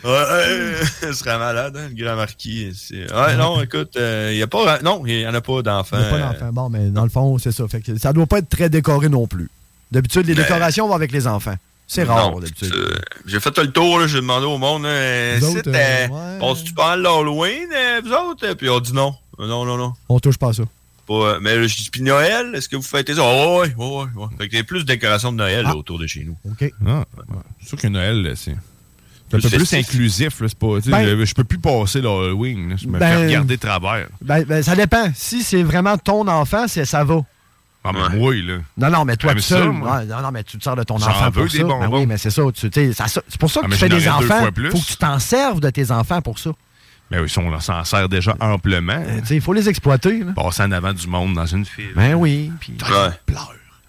Speaker 7: Ouais, ouais, [LAUGHS] ce serait malade, hein, le grand marquis. c'est- Ouais, non, [LAUGHS] écoute, il n'y a pas. Non, il n'y en a pas d'enfants.
Speaker 5: Il y a pas d'enfants. Bon, mais dans le fond, c'est ça. Fait que ça doit pas être très décoré non plus. D'habitude, les décorations vont avec les enfants. C'est rare,
Speaker 7: Non,
Speaker 5: d'habitude.
Speaker 7: euh, J'ai fait le tour, là, j'ai demandé au monde, euh, c'est,
Speaker 5: autres,
Speaker 7: euh,
Speaker 5: euh,
Speaker 7: passes-tu pas l'Halloween, euh, vous autres? Puis on dit non. Non, non, non.
Speaker 5: On touche pas à ça.
Speaker 7: Pas, euh, mais je dis, puis Noël, est-ce que vous fêtez ça? Oh, ouais, ouais, ouais, ouais. Fait qu'il y a plus de décorations de Noël là, autour de chez nous.
Speaker 5: OK.
Speaker 6: Ah, c'est sûr que Noël, là, c'est. C'est un
Speaker 7: Plus
Speaker 6: peu plus inclusif, là, c'est pas. tu
Speaker 5: Ben-
Speaker 6: je, peux plus passer l'Halloween. Je me
Speaker 5: Ben-
Speaker 6: fais regarder de travers.
Speaker 5: Ben, ben, ça dépend. Si c'est vraiment ton enfant, c'est- ça va.
Speaker 6: Ah, mais oui, là.
Speaker 5: Non, non, mais toi, tout seul. ouais, non, non, mais tu te sers de ton enfant pour ça. Ben oui, mais c'est ça. tu- tu C'est pour ça que
Speaker 6: Ah,
Speaker 5: tu
Speaker 6: mais
Speaker 5: fais des enfants.
Speaker 6: plus.
Speaker 5: faut que tu t'en serves de tes enfants pour ça.
Speaker 6: Ben oui, ça, on s'en sert déjà amplement.
Speaker 5: Euh, tu Il faut les exploiter. là.
Speaker 6: Passer en avant du monde dans une file.
Speaker 5: Ben oui. puis-
Speaker 7: Ouais.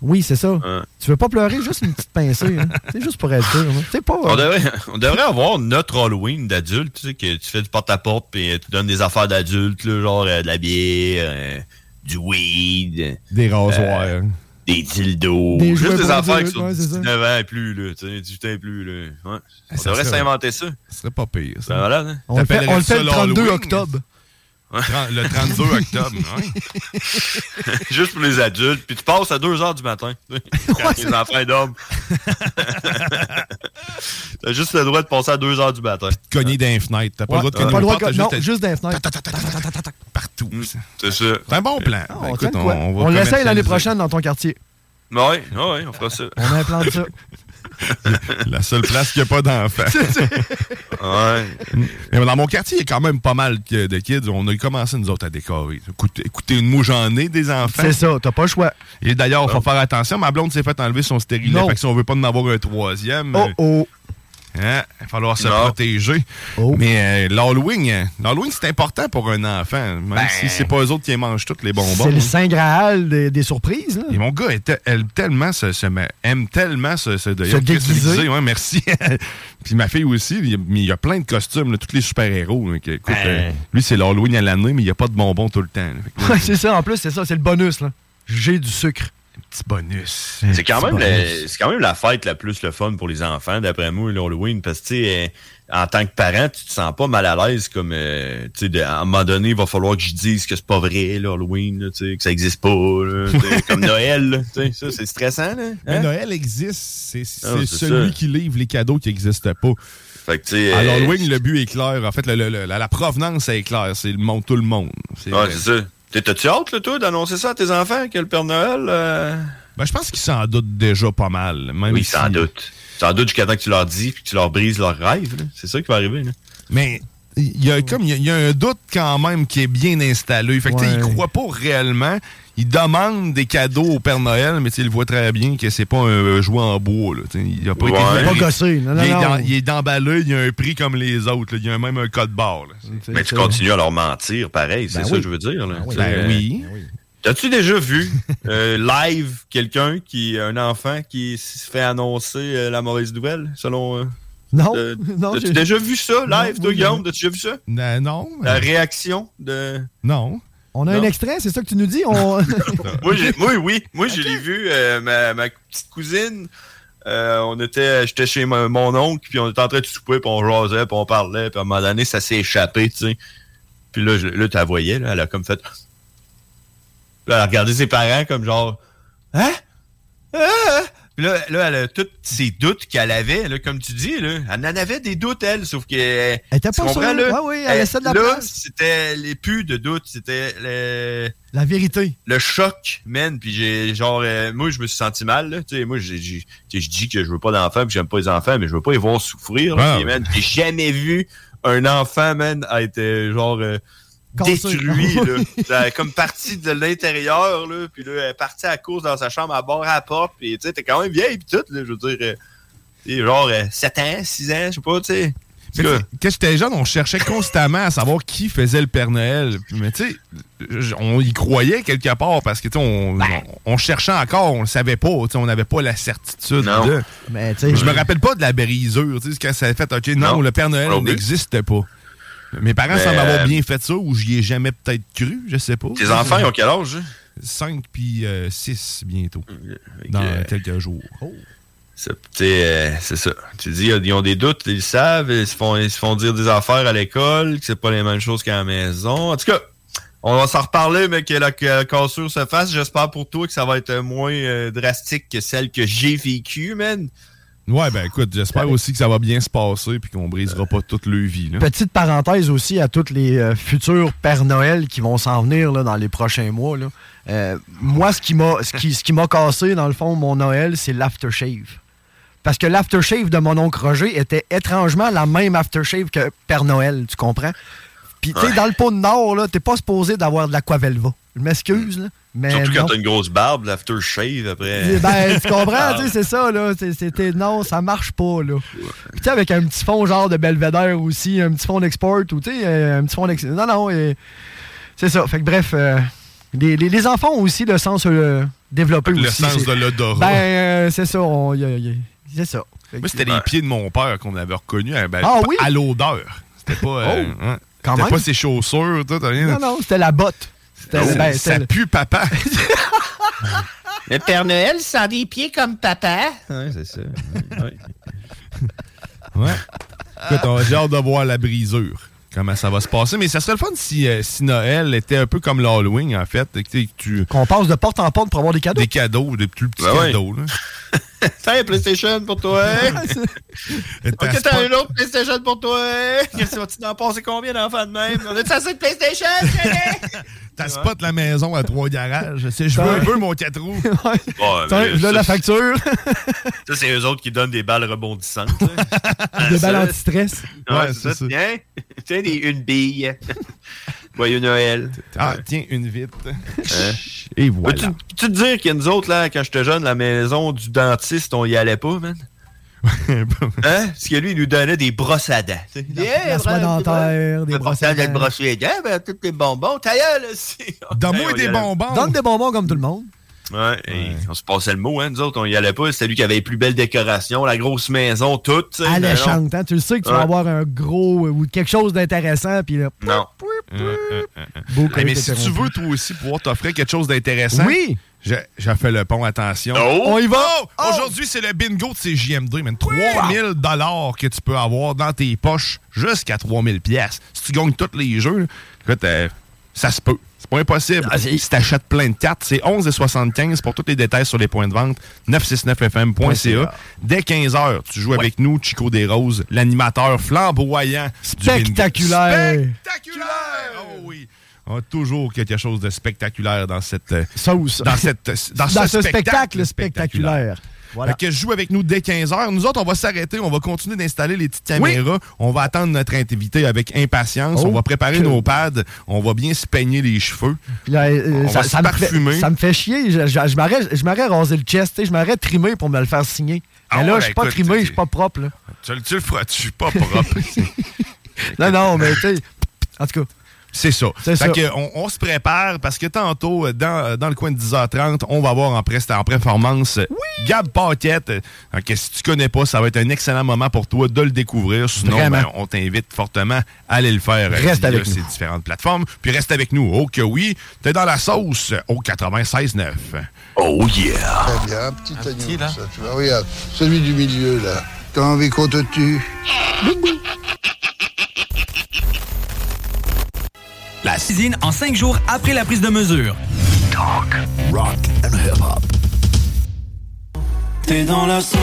Speaker 5: Oui, c'est ça. Tu veux pas pleurer, juste une petite pincée. hein. [LAUGHS] C'est juste pour être sûr. hein. C'est pas.
Speaker 7: On devrait, on devrait avoir notre Halloween d'adulte, tu sais, que tu fais du porte-à-porte puis tu donnes des affaires d'adultes, genre euh, de la bière, euh, du weed.
Speaker 6: Des rasoirs.
Speaker 7: euh, des dildos.
Speaker 5: Des
Speaker 7: Juste des affaires qui sont
Speaker 5: ouais, c'est ça.
Speaker 7: 19 ans et plus, là, tu sais, 18 ans et plus, là. Ouais. On
Speaker 6: Ça
Speaker 7: devrait s'inventer ça.
Speaker 6: Ce serait pas pire. Ça.
Speaker 7: malade, hein?
Speaker 5: On le fait, on le fait le
Speaker 6: T'appellerais ça
Speaker 5: 32
Speaker 6: l'Halloween?
Speaker 5: octobre.
Speaker 6: Le 32 octobre, ouais.
Speaker 7: Juste pour les adultes. Puis tu passes à 2 h du matin. quand les enfants dorment. T'as juste le droit de passer à 2 h du matin.
Speaker 6: Cogner dans les fenêtres. T'as pas le droit de
Speaker 5: Pas
Speaker 6: cogner
Speaker 5: le droit
Speaker 6: t'as
Speaker 5: Non,
Speaker 6: juste
Speaker 5: dans les fenêtres.
Speaker 6: partout.
Speaker 7: C'est ça.
Speaker 6: C'est un bon plan.
Speaker 5: Ah,
Speaker 6: Ben,
Speaker 5: on
Speaker 6: écoute,
Speaker 5: tient de quoi?
Speaker 6: va
Speaker 5: On l'essaye l'année prochaine dans ton quartier.
Speaker 7: Oui, oui, on fera ça.
Speaker 5: On implante ça.
Speaker 6: La seule place qu'il n'y a pas d'enfants. [LAUGHS]
Speaker 7: Ouais.
Speaker 6: Mais dans mon quartier, il y a quand même pas mal de kids. On a commencé, nous autres, à décorer. Écoutez, écoutez moi, j'en ai des enfants.
Speaker 5: C'est ça, t'as pas le choix.
Speaker 6: Et d'ailleurs, il faut faire attention. Ma blonde s'est fait enlever son stérilet.
Speaker 5: Non.
Speaker 6: Fait que si on veut pas en avoir un troisième,
Speaker 5: Oh oh.
Speaker 6: Hein, il va falloir se
Speaker 7: Non.
Speaker 6: protéger.
Speaker 5: Oh.
Speaker 6: Mais euh, l'Halloween, euh, l'Halloween, c'est important pour un enfant. Même
Speaker 5: Ben.
Speaker 6: si c'est pas eux autres qui mangent tous les bonbons.
Speaker 5: C'est le
Speaker 6: hein.
Speaker 5: Saint Graal des, des surprises. Là.
Speaker 6: Et mon gars elle, tellement met- aime tellement se, se, de-
Speaker 5: Se déguiser.
Speaker 6: ouais, merci. [LAUGHS] Puis ma fille aussi, il y a, mais il y a plein de costumes, là, tous les super-héros.
Speaker 5: Ben.
Speaker 6: euh, lui, c'est l'Halloween à l'année, mais il n'y a pas de bonbons tout le temps. [LAUGHS]
Speaker 5: c'est ça, en plus, c'est ça, c'est le bonus. J'ai du sucre.
Speaker 6: Petit bonus.
Speaker 7: C'est quand, même le- quand même la fête la plus le fun pour les enfants, d'après moi, l'Halloween, parce que, tu sais, euh, en tant que parent, tu te sens pas mal à l'aise comme, euh, tu sais, à un moment donné, il va falloir que je dise que c'est pas vrai, l'Halloween, là, tu sais, que ça existe pas, là, [LAUGHS] comme Noël, là, tu sais, ça, c'est stressant, là.
Speaker 6: Mais
Speaker 7: hein?
Speaker 6: Noël existe, c'est c'est
Speaker 7: Ah,
Speaker 6: celui
Speaker 7: ça.
Speaker 6: qui livre les cadeaux qui n'existent pas.
Speaker 7: Fait que, tu sais,
Speaker 6: À
Speaker 7: euh,
Speaker 6: l'Halloween, le but est clair. En fait, le- le- le- la, la provenance est claire. C'est le monde, tout le monde. C'est-
Speaker 7: Ouais, c'est ça. T'es- T'as-tu hâte, là, toi, d'annoncer ça à tes enfants, que le Père Noël... euh,
Speaker 6: Ben, je pense qu'ils s'en doutent déjà pas mal. Même
Speaker 7: Oui,
Speaker 6: si-
Speaker 7: sans doute. Sans doute jusqu'à temps que tu leur dis puis que tu leur brises leurs rêves. là. C'est ça qui va arriver. Là.
Speaker 6: Mais il y a comme il y a- il y, a un doute quand même qui est bien installé. Fait que tu sais,
Speaker 5: Ouais.
Speaker 6: il croit pas réellement. Il demande des cadeaux au Père Noël, mais il voit très bien que c'est pas un jouet en bois. Là, il a pas
Speaker 7: Ouais.
Speaker 6: été
Speaker 7: Il est pas
Speaker 5: gossé. Non, non,
Speaker 6: il, est dans- il est d'emballé, il y a un prix comme les autres. là. Il y a même un code barre.
Speaker 7: Mais tu continues à leur mentir, pareil. C'est
Speaker 6: Ben
Speaker 7: ça
Speaker 6: oui.
Speaker 7: que je veux dire. Là.
Speaker 6: oui.
Speaker 7: Tu sais,
Speaker 6: Ben
Speaker 7: euh,
Speaker 6: oui.
Speaker 7: T'as-tu déjà vu euh, live quelqu'un qui, un enfant qui se fait annoncer euh, la mauvaise nouvelle, selon. euh,
Speaker 5: Non,
Speaker 7: euh, [LAUGHS]
Speaker 5: non.
Speaker 7: T'as-tu déjà vu ça live,
Speaker 5: Non,
Speaker 7: toi,
Speaker 5: oui,
Speaker 7: Guillaume? T'as-tu déjà vu ça?
Speaker 6: Non.
Speaker 7: La réaction de.
Speaker 6: Non.
Speaker 5: On a
Speaker 7: Non.
Speaker 5: un extrait, c'est ça que tu nous dis? On... [LAUGHS]
Speaker 7: moi, oui, moi, je l'ai vu. euh, ma, ma petite cousine, euh, on était, j'étais chez mon, mon oncle, puis on était en train de souper, puis on jasait, puis on parlait, puis à un moment donné, ça s'est échappé, tu sais. Puis là, je, là, tu la voyais, là, elle a comme fait. Là, elle a regardé ses parents comme genre, hein? Hein? Puis là, là, elle a tous ces doutes qu'elle avait, là, comme tu dis, là. Elle en avait des doutes, elle, sauf que. Elle
Speaker 5: était pas sûre. Ouais, oui, elle laissait de la
Speaker 7: là,
Speaker 5: place.
Speaker 7: c'était les plus de doutes, c'était le,
Speaker 5: La vérité.
Speaker 7: le choc, man. Puis j'ai, genre, euh, moi, je me suis senti mal, là. Tu sais, moi, je dis que je veux pas d'enfants, puis j'aime pas les enfants, mais je veux pas les voir souffrir, là.
Speaker 6: Ah,
Speaker 7: j'ai jamais vu un enfant, man, être, euh, genre, euh. Détruit, [LAUGHS] là. Comme parti de l'intérieur, là. Puis là, elle est partie à cause dans sa chambre à bord à la porte. Puis, tu sais, t'es quand même vieille, puis tout, là. Je veux dire, euh, genre, euh, 7 ans, 6 ans, je sais pas, tu sais.
Speaker 6: Quand j'étais jeune, on cherchait constamment à savoir qui faisait le Père Noël. Mais tu sais, on y croyait quelque part parce que tu sais, on,
Speaker 5: Ben.
Speaker 6: on, on cherchait encore, on le savait pas, tu sais, on n'avait pas la certitude.
Speaker 7: Non.
Speaker 6: de-
Speaker 5: Mais tu sais,
Speaker 6: Je me rappelle pas de la brisure, tu sais, quand ça a fait, ok, non,
Speaker 7: Non.
Speaker 6: le Père Noël n'existe pas. Mes parents semblent avoir
Speaker 7: euh,
Speaker 6: bien fait ça ou j'y ai jamais peut-être cru, je sais pas.
Speaker 7: Tes enfants, ils ont quel âge, hein?
Speaker 6: 5 puis 6 bientôt.
Speaker 7: Fait
Speaker 6: Dans
Speaker 7: que, euh,
Speaker 6: quelques jours.
Speaker 7: Sais, euh, c'est ça. Tu dis, ils ont des doutes, ils le savent, ils se font, ils se font dire des affaires à l'école, que c'est pas les mêmes choses qu'à la maison. En tout cas, on va s'en reparler, mais que la, que la cassure se fasse. J'espère pour toi que ça va être moins euh, drastique que celle que j'ai vécue, man.
Speaker 6: Ouais, ben écoute, j'espère aussi que ça va bien se passer puis qu'on brisera pas toute leur vie. Là.
Speaker 5: Petite parenthèse aussi à tous les euh, futurs Pères Noël qui vont s'en venir là, dans les prochains mois. là. Euh, moi, ce qui m'a ce qui, ce qui m'a cassé, dans le fond, mon Noël, c'est l'aftershave. Parce que l'aftershave de mon oncle Roger était étrangement la même aftershave que Père Noël, tu comprends? Puis, tu sais,
Speaker 7: Ouais.
Speaker 5: dans le pot de Nord, là, t'es pas supposé d'avoir de l'aquavelva. Je m'excuse, là. Mais
Speaker 7: Surtout
Speaker 5: non.
Speaker 7: quand t'as une grosse barbe, l'aftershave après.
Speaker 5: Ben, tu [LAUGHS] comprends,
Speaker 7: Ah.
Speaker 5: tu sais, c'est ça, là. C'était, non, ça marche pas, là. Puis, tu sais, avec un petit fond genre de Belvedere aussi, un petit fond d'export, ou, tu sais, euh, un petit fond d'ex... Non, non, et- c'est ça. Fait que, bref, euh, les, les- les enfants ont aussi le sens euh, développé
Speaker 6: Le
Speaker 5: aussi.
Speaker 6: sens
Speaker 5: c'est-
Speaker 6: de l'odorat.
Speaker 5: Ben, euh, c'est ça. c'est ça. Fait
Speaker 6: Moi, c'était les pieds de mon père qu'on avait reconnus à, ben,
Speaker 5: Ah oui?
Speaker 6: à l'odeur. C'était pas. euh,
Speaker 5: Oh,
Speaker 6: hein.
Speaker 5: quand
Speaker 6: C'était
Speaker 5: même.
Speaker 6: pas ses chaussures, tout, rien.
Speaker 5: Non, non, c'était la botte. C'était,
Speaker 6: Oh,
Speaker 5: ben,
Speaker 6: ça
Speaker 5: le-
Speaker 6: pue papa. [LAUGHS]
Speaker 7: Le Père Noël sent des pieds comme papa. Ouais, c'est ça.
Speaker 6: Ouais. Écoute, on a j'ai hâte de voir la brisure. Comment ça va se passer. Mais ça serait le fun si, euh, si Noël était un peu comme l'Halloween, en fait.
Speaker 5: Qu'on passe de porte en porte pour avoir des cadeaux.
Speaker 6: Des cadeaux, des plus petits
Speaker 7: Ben ouais.
Speaker 6: cadeaux. [LAUGHS] [LAUGHS] Là.
Speaker 7: Tiens, PlayStation pour toi.
Speaker 6: T'as [LAUGHS]
Speaker 7: ok, t'as une autre PlayStation pour toi. Qu'est-ce que tu en passer combien d'enfants de même? On a-tu assez de PlayStation? [LAUGHS]
Speaker 6: T'as spot la maison à trois garages. C'est je veux, je veux mon 4 roues.
Speaker 7: Ça,
Speaker 5: la facture.
Speaker 7: Ça, c'est eux autres qui donnent des balles rebondissantes. là.
Speaker 5: des balles anti-stress.
Speaker 7: Ouais,
Speaker 6: Ouais,
Speaker 7: c'est
Speaker 6: c'est
Speaker 7: ça.
Speaker 6: ça.
Speaker 7: Tiens, tiens des, une bille. Joyeux Noël.
Speaker 6: Ah, tiens, une vite.
Speaker 7: Hein? [LAUGHS]
Speaker 6: Et voilà.
Speaker 7: Peux-tu peux-tu te dire qu'il y a nous autres, là, quand j'étais jeune, la maison du dentiste, on y allait pas, man? hein? Parce que lui, il nous donnait des brosses à dents.
Speaker 5: La soie dentaire, des brosses à
Speaker 7: de
Speaker 5: dents.
Speaker 7: brosser les dents, ben, tous les bonbons. Ta gueule, aussi. [LAUGHS]
Speaker 6: Donne-moi des bonbons.
Speaker 5: Donne des bonbons comme tout le monde.
Speaker 7: Ouais, et on se passait le mot, hein, nous autres, on y allait pas. C'était lui qui avait les plus belles décorations, la grosse maison, toute. tu.
Speaker 5: Alléchante, hein? Tu le sais que tu vas avoir un gros ou quelque chose d'intéressant, puis là,
Speaker 7: Non.
Speaker 6: Eh, mais si tu veux, toi aussi, pouvoir t'offrir quelque chose d'intéressant.
Speaker 5: Oui!
Speaker 6: J'ai fait le pont, attention.
Speaker 7: Oh!
Speaker 5: On y va!
Speaker 6: Oh! Aujourd'hui, c'est le bingo de ces JMD, man. 3000 dollars que tu peux avoir dans tes poches jusqu'à 3000 pièces. Si tu gagnes tous les jeux, là, écoute, euh, ça se peut. C'est pas impossible.
Speaker 5: Ah,
Speaker 6: si t'achètes plein de cartes, c'est 11,75 pour tous les détails sur les points de vente. 969fm.ca. Dès 15h, tu joues avec nous, Chico Desroses, l'animateur flamboyant du.
Speaker 5: Spectaculaire!
Speaker 6: Spectaculaire! Oh oui! On a toujours quelque chose de spectaculaire dans cette euh,
Speaker 5: Sauce.
Speaker 6: dans cette dans,
Speaker 5: Dans
Speaker 6: ce,
Speaker 5: ce spectacle spectaculaire. Voilà.
Speaker 6: Fait que joue avec nous dès 15h. Nous autres, on va s'arrêter, on va continuer d'installer les petites caméras. On va attendre notre invité avec impatience.
Speaker 5: Oh,
Speaker 6: on va préparer
Speaker 5: que-
Speaker 6: nos pads. On va bien se peigner les cheveux.
Speaker 5: Là, euh,
Speaker 6: On
Speaker 5: ça,
Speaker 6: va se
Speaker 5: ça me fait,
Speaker 6: parfumer.
Speaker 5: ça me fait chier. Je, je, je je m'aurais rasé le chest, je m'aurais trimé pour me le faire signer.
Speaker 6: Ah
Speaker 5: Mais là,
Speaker 6: ouais,
Speaker 5: je suis pas
Speaker 6: écoute,
Speaker 5: trimé, je suis pas propre. Là.
Speaker 6: Tu, le- tu le feras, tu suis pas propre. [LAUGHS]
Speaker 5: Non, non, mais tu sais, en tout cas.
Speaker 6: C'est ça. Fait
Speaker 5: ça.
Speaker 6: que on, on se prépare parce que tantôt, euh, dans, euh, dans le coin de 10h30, on va avoir en, presta- en performance euh, Gab Paquette. Que si tu connais pas, ça va être un excellent moment pour toi de le découvrir. Sinon, ben, on t'invite fortement à aller le faire.
Speaker 5: Reste avec
Speaker 6: ces
Speaker 5: nous.
Speaker 6: différentes plateformes. Puis reste avec nous. Oh que oui, t'es dans la sauce au 96.9.
Speaker 7: Oh yeah!
Speaker 13: Très bien, petit agneau, ça, tu vois, regarde, celui du milieu, là. T'as envie qu'on te tue?
Speaker 16: La cuisine en 5 jours après la prise de mesure.
Speaker 11: Rock and hip-hop.
Speaker 9: T'es dans la sauce.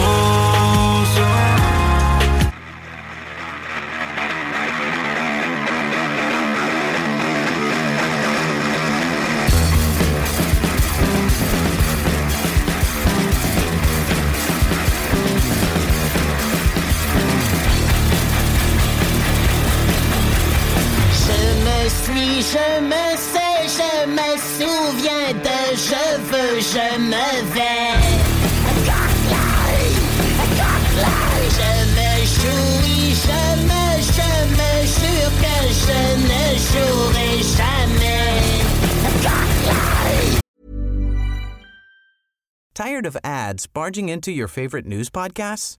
Speaker 17: Je me sais, je me souviens de je veux, je me vais.
Speaker 18: Tired of ads barging into your favorite news podcasts?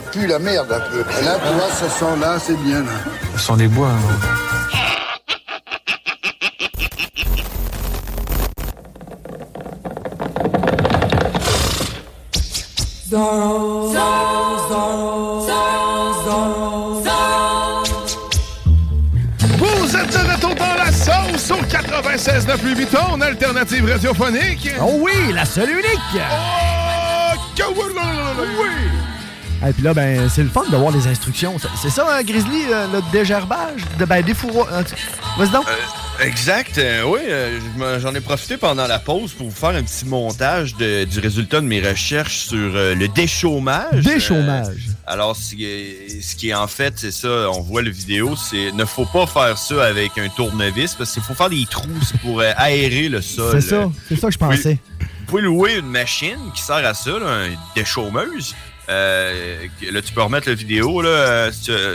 Speaker 13: Ça pue la merde un peu. Et là, tu vois, ce son-là, c'est bien. Là.
Speaker 19: Ce sont des bois. hein.
Speaker 17: Zorro, Zorro, Zorro, Zorro, Zorro.
Speaker 6: Vous êtes de retour dans la sauce au 96 9 ton alternative radiophonique.
Speaker 5: Oh oui, la seule unique.
Speaker 6: Oh, que oui.
Speaker 5: Et puis là, ben, c'est le fun de voir les instructions. C'est- ça, hein, Grizzly, euh, le dégerbage? De, ben, des tu- Vas-y donc.
Speaker 7: Euh, exact. euh, oui, euh, j'en ai profité pendant la pause pour vous faire un petit montage de- du résultat de mes recherches sur euh, le déchômage.
Speaker 5: Déchômage.
Speaker 7: Euh, alors, ce qui, est, ce qui est en fait, c'est ça, on voit le vidéo, c'est ne faut pas faire ça avec un tournevis parce qu'il faut faire des trous pour euh, aérer le sol.
Speaker 5: C'est ça, c'est ça que je pensais.
Speaker 7: Vous pouvez louer une machine qui sert à ça, là, un déchômeuse. Euh, là, tu peux remettre la vidéo. Là, euh,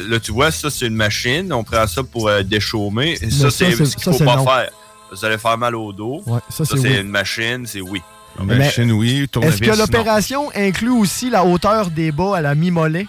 Speaker 7: là, tu vois, ça, c'est une machine. On prend ça pour euh, déchaumer. Et ça,
Speaker 5: ça,
Speaker 7: c'est ce qu'il
Speaker 5: ça,
Speaker 7: faut pas
Speaker 5: non.
Speaker 7: faire. Vous allez faire mal au dos.
Speaker 5: Ouais, ça, c'est oui.
Speaker 7: une machine, c'est oui.
Speaker 5: Mais Est-ce que l'opération inclut aussi la hauteur des bas à la mi-mollet?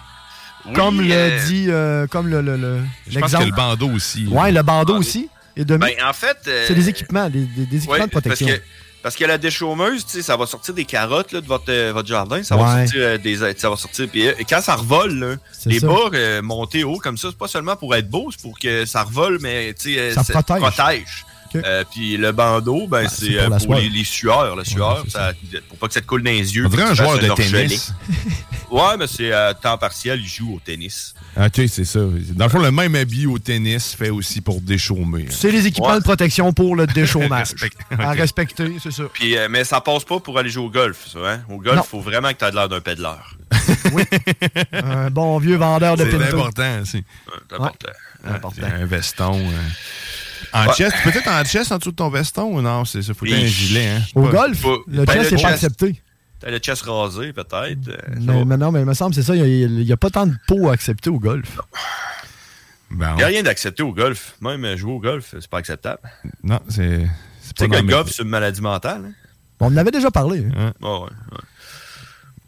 Speaker 5: comme le
Speaker 7: euh,
Speaker 5: dit, euh, comme le, le, le-
Speaker 14: Je pense que le bandeau aussi.
Speaker 5: Ouais, le bandeau aussi. Et de
Speaker 7: Ben, en fait. euh,
Speaker 5: C'est des équipements, des, des- des équipements
Speaker 7: Ouais,
Speaker 5: de protection.
Speaker 7: Parce que, parce que la déchaumeuse, tu sais, ça va sortir des carottes là, de votre, euh, votre jardin. Ça
Speaker 5: Ouais.
Speaker 7: va sortir euh, des. Ça va sortir. Puis euh, quand ça revole, là, les
Speaker 5: ça.
Speaker 7: euh, montés haut comme ça, c'est pas seulement pour être beau, c'est pour que ça revole, mais tu sais, euh,
Speaker 5: Ça
Speaker 7: c'est-
Speaker 5: protège.
Speaker 7: Euh, puis le bandeau, ben,
Speaker 5: c'est
Speaker 7: c'est
Speaker 5: pour
Speaker 7: euh, les, les sueurs. La sueur, ça, pour pas que ça te coule dans les yeux.
Speaker 14: Un
Speaker 7: tu
Speaker 14: joueur de tennis. [LAUGHS]
Speaker 7: Ouais, mais c'est à temps partiel, il joue au tennis.
Speaker 14: Ok, c'est ça. Dans le fond, le même habit au tennis fait aussi pour déchaumer. hein.
Speaker 5: C'est les équipements
Speaker 7: Ouais.
Speaker 5: de protection pour le déchaummage. [LAUGHS]
Speaker 14: Respect-
Speaker 5: À respecter, c'est ça.
Speaker 7: Puis, euh, mais ça passe pas pour aller jouer au golf, ça. Hein? Au golf, il faut vraiment que tu aies l'air d'un pédaleur. [LAUGHS]
Speaker 5: Un bon vieux vendeur de
Speaker 14: C'est
Speaker 5: pinto.
Speaker 14: important aussi.
Speaker 7: C'est important.
Speaker 5: important.
Speaker 14: Un veston. euh. En
Speaker 7: Ouais.
Speaker 14: chest, peut-être en chest en dessous de ton veston ou non? C'est ça, faut un
Speaker 7: Oui.
Speaker 14: gilet. Hein?
Speaker 5: Au
Speaker 14: Pas-
Speaker 5: golf,
Speaker 7: Pas-
Speaker 5: le
Speaker 7: ben,
Speaker 5: chest n'est pas accepté.
Speaker 7: T'as le chest rasé, peut-être. euh,
Speaker 5: Mais, non, mais il me semble, c'est ça, il n'y a, pas tant de peau à accepter au golf.
Speaker 14: Ben,
Speaker 7: Il n'y a rien d'accepté au golf. Même jouer au golf, c'est pas acceptable.
Speaker 14: Non, c'est. c'est
Speaker 7: que le golf, c'est une maladie mentale. Hein?
Speaker 5: On en avait déjà parlé. hein.
Speaker 7: Ouais, ouais.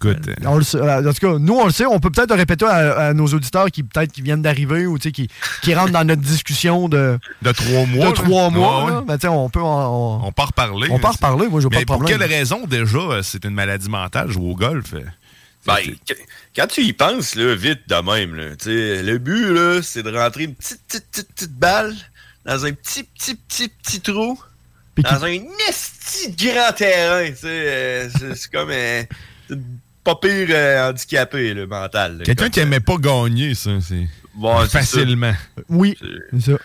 Speaker 14: Écoute, euh,
Speaker 5: On le sait- euh, en tout cas, nous, on le sait. On peut peut-être le répéter à, à nos auditeurs qui peut-être qui viennent d'arriver ou tu sais, qui, qui rentrent dans notre discussion de,
Speaker 14: de trois mois.
Speaker 5: de
Speaker 14: là.
Speaker 5: trois mois.
Speaker 14: Ouais,
Speaker 5: là.
Speaker 14: ouais.
Speaker 5: Ben, on peut. On,
Speaker 14: On peut en reparler.
Speaker 5: on peut reparler. Moi, j'ai pas
Speaker 14: Mais
Speaker 5: de
Speaker 14: pour quelle raison, déjà, euh, c'est une maladie mentale, jouer au golf? euh?
Speaker 7: Ben, qu- quand tu y penses, là, vite de même, là, le but, là, c'est de rentrer une petite, petite, petite, petite balle dans un petit, petit, petit, petit trou, dans un esti de grand terrain, tu sais, euh, c'est comme euh, pas pire euh, handicapé, le mental.
Speaker 14: Quelqu'un qui aimait pas gagner, ça, c'est facilement.
Speaker 5: Oui, c'est ça.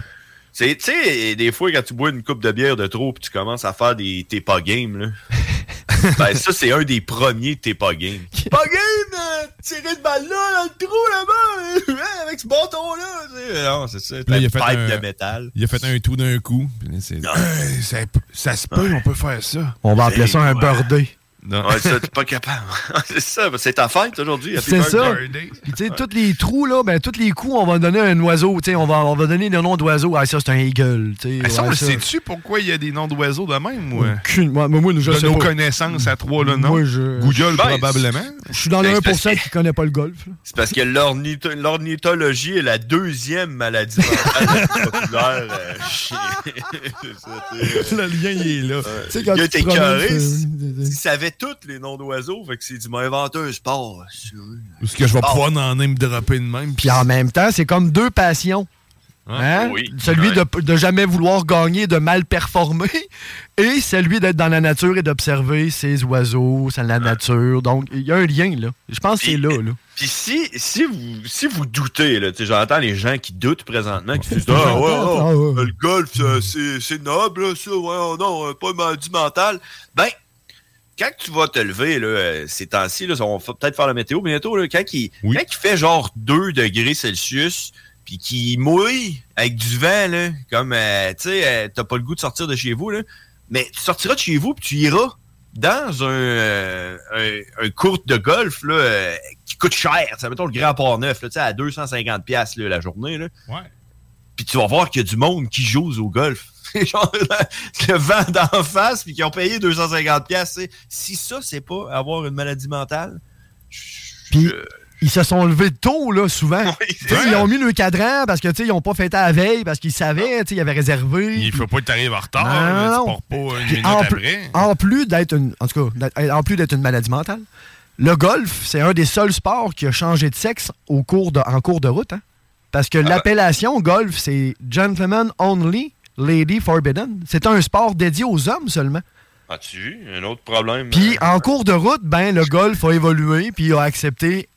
Speaker 7: Tu sais, des fois, quand tu bois une coupe de bière de trop puis tu commences à faire des t'es pas game, là. [LAUGHS] ben, ça, c'est un des premiers t'es pas game. Pas game, euh, tirer de balle là, dans le trou là-bas, euh, avec ce bâton-là. tu sais. Non, c'est ça.
Speaker 14: Là, il
Speaker 7: une
Speaker 14: a fait
Speaker 7: pipe
Speaker 14: un-
Speaker 7: de métal.
Speaker 14: Il a fait un tout d'un coup. Là, c'est- Hey, ça, ça se peut, on peut faire ça.
Speaker 5: On va appeler ça un
Speaker 7: Ouais.
Speaker 5: birthday.
Speaker 14: Non.
Speaker 7: Ouais, ça, t'es pas capable. [LAUGHS] c'est ça, c'est ta fête aujourd'hui.
Speaker 5: C'est ça. Puis, tu sais, tous les trous, là, ben, tous les coups, on va donner un oiseau. Tu sais, on va, on va donner le nom d'oiseau. Ah, ça, c'est un eagle. tu sais.
Speaker 14: Ah, ça, on
Speaker 5: Ouais,
Speaker 14: le sait-tu pourquoi il y a des noms d'oiseaux de même? Ou, euh,
Speaker 5: Aucune- moi, moi, moi, je
Speaker 14: de
Speaker 5: sais
Speaker 14: nos
Speaker 5: pas.
Speaker 14: connaissances à trois, là, non?
Speaker 5: Moi, je-
Speaker 14: Google,
Speaker 7: Ben,
Speaker 14: probablement.
Speaker 5: Je suis dans le
Speaker 7: Ben,
Speaker 5: 1%
Speaker 7: c'est parce
Speaker 5: qui connaît pas le golf.
Speaker 7: C'est parce que l'ornitho- l'ornithologie est la deuxième maladie mentale la plus populaire. euh, chez- C'est ça, tu sais. [LAUGHS]
Speaker 14: Le lien, il est là.
Speaker 7: Euh,
Speaker 5: Tu sais,
Speaker 7: le
Speaker 5: quand tu te
Speaker 7: tous les noms d'oiseaux. Fait que c'est du m'a inventé un sport. c'est vrai.
Speaker 14: Ou ce que je vais
Speaker 7: Ah.
Speaker 14: pouvoir en me dropper de même.
Speaker 5: Puis en même temps, c'est comme deux passions. Hein?
Speaker 7: Oui.
Speaker 5: Celui de, de jamais vouloir gagner, de mal performer, [LAUGHS] et celui d'être dans la nature et d'observer ces oiseaux, c'est la nature. Donc, il y a un lien, là. Je pense que c'est là, là.
Speaker 7: Puis si, si, vous, si vous doutez, là, tu sais, j'entends les gens qui doutent présentement, qui disent
Speaker 5: c'est
Speaker 7: Ah ouais,
Speaker 5: ah ouais.
Speaker 7: le golf, ça, c'est c'est noble, là, ça, ouais, oh non, euh, pas maladie mentale. Ben, quand tu vas te lever, là, euh, ces temps-ci, là, on va peut-être faire la météo bientôt, là, quand, il, quand il fait genre 2 degrés Celsius, puis qu'il mouille avec du vent, là, comme, euh, tu sais, euh, t'as pas le goût de sortir de chez vous, là, mais tu sortiras de chez vous, puis tu iras dans un, euh, un, un court de golf là, qui coûte cher. Sais, mettons le Grand Port-Neuf, là, tu sais, à 250$ piastres, là, la journée. Là.
Speaker 14: Ouais.
Speaker 7: Puis tu vas voir qu'il y a du monde qui joue au golf. Genre, [LAUGHS] le vent d'en face, puis qui ont payé 250$. piastres, tu sais. Si ça, c'est pas avoir une maladie mentale,
Speaker 5: Puis, ils se sont levés tôt, là, souvent. Tu ils ont mis le cadran parce que, tu ils n'ont pas fêté à la veille, parce qu'ils savaient, tu ils avaient réservé.
Speaker 14: Il faut pas que t'arrives en retard.
Speaker 5: Non,
Speaker 14: là,
Speaker 5: non,
Speaker 14: tu
Speaker 5: non.
Speaker 14: pas une
Speaker 5: Puis
Speaker 14: minute
Speaker 5: en,
Speaker 14: après.
Speaker 5: en plus d'être une, en tout cas, en plus d'être une maladie mentale, le golf, c'est un des seuls sports qui a changé de sexe au cours de, en cours de route. hein. Parce que l'appellation golf, c'est gentleman only, lady forbidden. C'est un sport dédié aux hommes seulement.
Speaker 7: as-tu vu? Un autre problème?
Speaker 5: Puis
Speaker 7: euh,
Speaker 5: en cours de route, ben le golf a évolué puis a accepté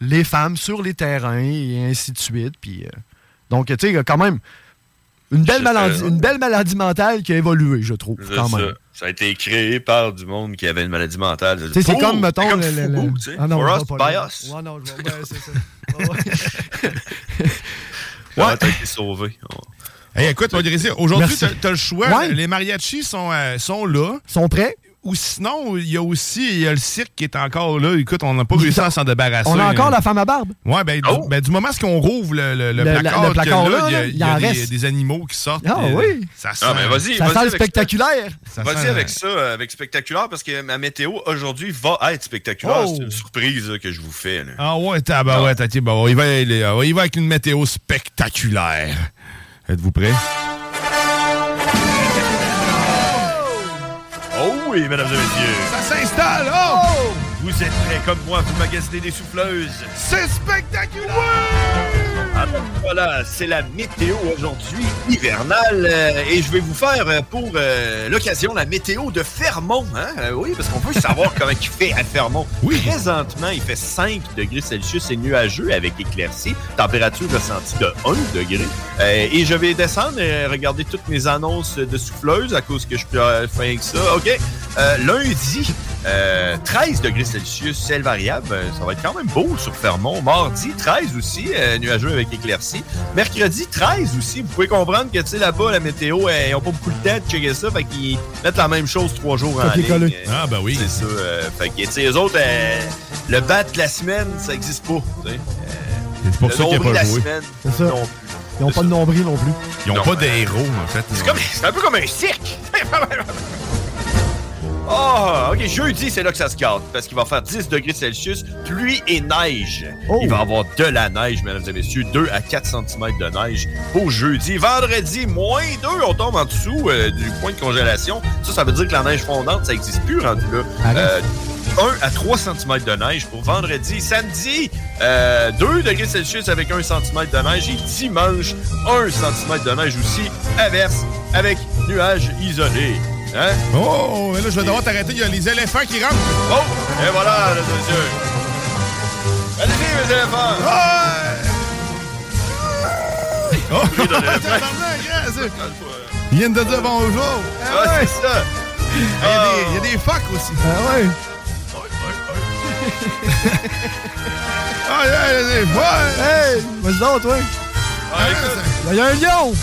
Speaker 5: les femmes sur les terrains et ainsi de suite. Puis euh, donc tu sais il y a quand même une belle maladie, une belle maladie mentale qui a évolué, je trouve quand
Speaker 7: ça.
Speaker 5: même.
Speaker 7: Ça a été créé par du monde qui avait une maladie mentale.
Speaker 5: C'est comme, mettons,
Speaker 7: comme
Speaker 5: le- le- le-. Ah non,
Speaker 7: For
Speaker 5: je
Speaker 7: us,
Speaker 5: vais pas
Speaker 7: by
Speaker 5: là.
Speaker 7: us.
Speaker 5: Ouais, non, je ouais, c'est ça. [LAUGHS]
Speaker 7: Ouais, t'as été sauvé?
Speaker 14: Hey, écoute, aujourd'hui, t'as t'as le choix.
Speaker 5: Ouais.
Speaker 14: Les mariachis sont, euh, sont là.
Speaker 5: sont prêts?
Speaker 6: ou sinon, il y a aussi il y a le cirque qui est encore là. Écoute, on n'a pas réussi à s'en débarrasser.
Speaker 5: On a encore
Speaker 6: hein.
Speaker 5: la femme à barbe?
Speaker 6: Ouais, ben, du, ben, du moment qu'on rouvre le, le- le
Speaker 5: Le-
Speaker 6: placard,
Speaker 5: le
Speaker 6: que
Speaker 5: placard
Speaker 6: là,
Speaker 5: là,
Speaker 6: il y a,
Speaker 5: là,
Speaker 6: il
Speaker 5: il
Speaker 6: y a
Speaker 5: en
Speaker 6: des,
Speaker 5: reste.
Speaker 6: des animaux qui sortent.
Speaker 5: Ah
Speaker 6: euh,
Speaker 5: oui.
Speaker 6: Ça sent,
Speaker 7: Ah, ben vas-y,
Speaker 5: Ça
Speaker 7: vas-y
Speaker 5: sent le
Speaker 7: avec
Speaker 5: spectaculaire.
Speaker 6: ça
Speaker 7: Vas-y
Speaker 6: sent-
Speaker 7: avec ça, euh, avec spectaculaire, parce que ma météo aujourd'hui va être spectaculaire.
Speaker 6: Oh.
Speaker 7: C'est une surprise là, que je vous fais. là.
Speaker 6: Ah ouais, tabarouette, ok, bon, on y va, on y va avec une météo spectaculaire. Êtes-vous prêts?
Speaker 7: Oh oui, mesdames et messieurs.
Speaker 6: Ça s'installe, oh!
Speaker 7: Vous êtes prêts comme moi pour magasiner des souffleuses?
Speaker 6: C'est spectaculaire!
Speaker 7: Alors voilà, c'est la météo aujourd'hui hivernale euh, et je vais vous faire euh, pour euh, l'occasion la météo de Fermont. Hein? Oui, parce qu'on veut savoir [LAUGHS] comment il fait à Fermont.
Speaker 6: Oui.
Speaker 7: Présentement, il fait 5 degrés Celsius et nuageux avec éclaircie. Température ressentie de 1 degré. Et je vais descendre et regarder toutes mes annonces de souffleuses à cause que je peux faire avec ça. OK. Lundi, euh, 13 degrés Celsius, ciel variable. Euh, Ça va être quand même beau sur Fermont. Mardi, 13 aussi, euh, nuageux avec éclaircie. Mercredi, 13 aussi. Vous pouvez comprendre que, tu sais, là-bas, la météo, euh, ils n'ont pas beaucoup de temps de checker ça. Fait qu'ils mettent la même chose trois jours en ligne.
Speaker 6: Ah, ben oui.
Speaker 7: C'est ça. euh, fait que, tu sais, eux autres, euh, le bat de la semaine, ça n'existe pas.
Speaker 6: C'est pour
Speaker 7: le
Speaker 6: ça qu'il
Speaker 7: de
Speaker 6: pas
Speaker 7: la
Speaker 6: joué.
Speaker 5: C'est ça.
Speaker 7: non.
Speaker 5: Ils n'ont pas de nombril non plus.
Speaker 6: Ils n'ont
Speaker 7: Non,
Speaker 6: pas
Speaker 7: euh,
Speaker 6: de héros, en fait.
Speaker 7: C'est comme- c'est un peu comme un cirque. [LAUGHS] Oh, ok, jeudi, c'est là que ça se gâte, parce qu'il va faire 10 degrés Celsius, pluie et neige.
Speaker 5: Oh.
Speaker 7: Il va y avoir de la neige, mesdames et messieurs, 2 à 4 cm de neige pour jeudi. Vendredi, moins 2, on tombe en dessous euh, du point de congélation. Ça, ça veut dire que la neige fondante, ça n'existe plus rendu là.
Speaker 5: Arrête.
Speaker 7: Euh, 1 à 3 cm de neige pour vendredi. Samedi, euh, 2 degrés Celsius avec 1 cm de neige. Et dimanche, 1 cm de neige aussi, averse avec nuages isolés. Hein?
Speaker 6: Oh, mais là, je vais devoir t'arrêter. Il y a les éléphants qui rentrent.
Speaker 7: Oh! Et voilà, et messieurs. Allez-y, mes éléphants!
Speaker 6: Oh! Hein, c'est- Ils viennent de dire bonjour. Ah
Speaker 7: Ouais,
Speaker 6: ouais.
Speaker 7: c'est ça.
Speaker 6: Il y a des- il y a des phoques aussi.
Speaker 5: Ah ouais. [LAUGHS]
Speaker 6: Ah, il y a des phoques.
Speaker 5: Hey, vas-y donc, toi.
Speaker 7: Ah.
Speaker 5: Il y a un lion.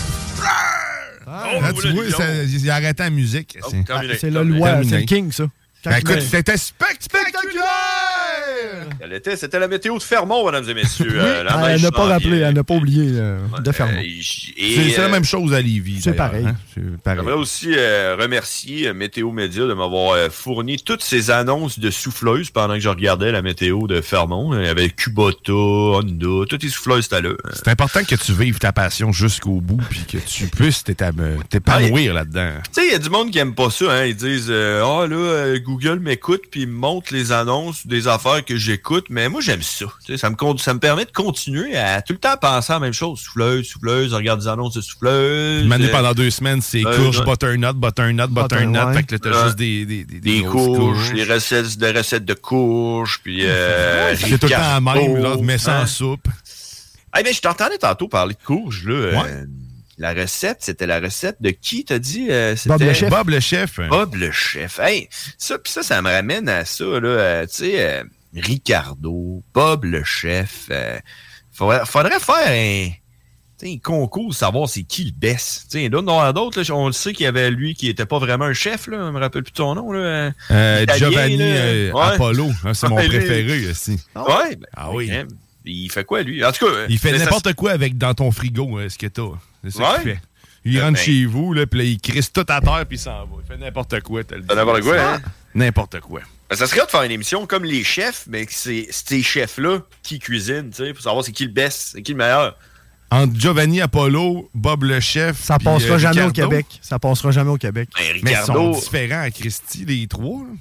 Speaker 7: Oh,
Speaker 6: Là, tu
Speaker 7: le
Speaker 6: vois, ça- il a arrêté la musique.
Speaker 7: Oh,
Speaker 6: C'est-
Speaker 5: le
Speaker 7: terminé.
Speaker 5: loi, c'est le king, ça.
Speaker 6: Ben, écoute, c'était spec- spectaculaire!
Speaker 7: Elle était- C'était la météo de Fermont, mesdames et messieurs. Euh, la
Speaker 5: elle n'a pas rappelé, elle n'a pas oublié euh, de Fermont.
Speaker 7: Euh,
Speaker 6: C'est la même chose à Lévis.
Speaker 5: c'est pareil.
Speaker 6: hein. Pareil.
Speaker 7: J'aimerais aussi remercier Météo Média de m'avoir fourni toutes ces annonces de souffleuses pendant que je regardais la météo de Fermont. Il y avait Kubota, Honda, toutes les souffleuses étaient là.
Speaker 6: C'est important que tu vives ta passion jusqu'au bout puis que tu puisses t'épanouir là-dedans.
Speaker 7: Tu sais, il y a du monde qui aime pas ça. Hein. Ils disent Ah là, euh, Google m'écoute puis me montre les annonces des affaires que j'écoute. Mais moi, j'aime ça. Ça, me, con- ça me permet de continuer à tout le temps penser à la même chose. Souffleuse, souffleuse, regarde des annonces de souffleuse.
Speaker 6: Demander
Speaker 7: euh,
Speaker 6: pendant deux semaines, c'est
Speaker 7: euh,
Speaker 6: courge,
Speaker 7: ouais.
Speaker 6: butternut, butternut, butternut.
Speaker 5: ouais.
Speaker 6: Fait que là, t'as
Speaker 7: Ouais.
Speaker 6: juste des, des, des,
Speaker 7: des
Speaker 6: grosses
Speaker 7: courges, des recettes, des recettes de courges, puis euh,
Speaker 6: C'est tout le temps la même, là, mais sans
Speaker 7: hein.
Speaker 6: soupe.
Speaker 7: Ah, ben, je t'entendais tantôt parler de courges, là. euh, la recette, c'était la recette de qui, t'as dit? euh,
Speaker 5: Bob
Speaker 7: c'était-
Speaker 5: le chef.
Speaker 6: Bob le chef.
Speaker 7: Bob le chef. Hey, ça, pis ça, ça me ramène à ça, là. euh, tu sais, euh, Ricardo, Bob le chef. euh, faudrait, faudrait faire un, un concours, savoir c'est qui le à d'autres, on le sait qu'il y avait lui qui était pas vraiment un chef, là. Je me rappelle plus de son nom, là.
Speaker 6: Euh,
Speaker 7: Italien,
Speaker 6: Giovanni
Speaker 7: là.
Speaker 6: euh,
Speaker 7: Ouais.
Speaker 6: Apollo, hein, c'est mon
Speaker 7: Ouais, lui.
Speaker 6: préféré aussi.
Speaker 7: Ouais, ben,
Speaker 6: Ah oui.
Speaker 7: hein, Il fait quoi, lui? En tout cas,
Speaker 6: Il fait
Speaker 7: ça-
Speaker 6: n'importe quoi avec dans ton frigo, euh, ce que t'as. C'est ça qu'il fait. Il rentre
Speaker 7: ben-
Speaker 6: chez vous, là, puis là, il crisse tout à terre, puis il s'en va. Il fait n'importe quoi, t'as le
Speaker 7: Fait n'importe quoi, hein?
Speaker 6: N'importe quoi.
Speaker 7: Ben, ça serait de faire une émission comme les chefs, mais que c'est ces chefs-là qui cuisinent, tu sais, pour savoir c'est qui le best, c'est qui le meilleur.
Speaker 6: Entre Giovanni Apollo, Bob le chef.
Speaker 5: Ça passera
Speaker 6: euh,
Speaker 5: jamais au. Québec. Ça passera jamais au Québec.
Speaker 7: Ben,
Speaker 6: Mais ils sont différents à Christy, les trois. là.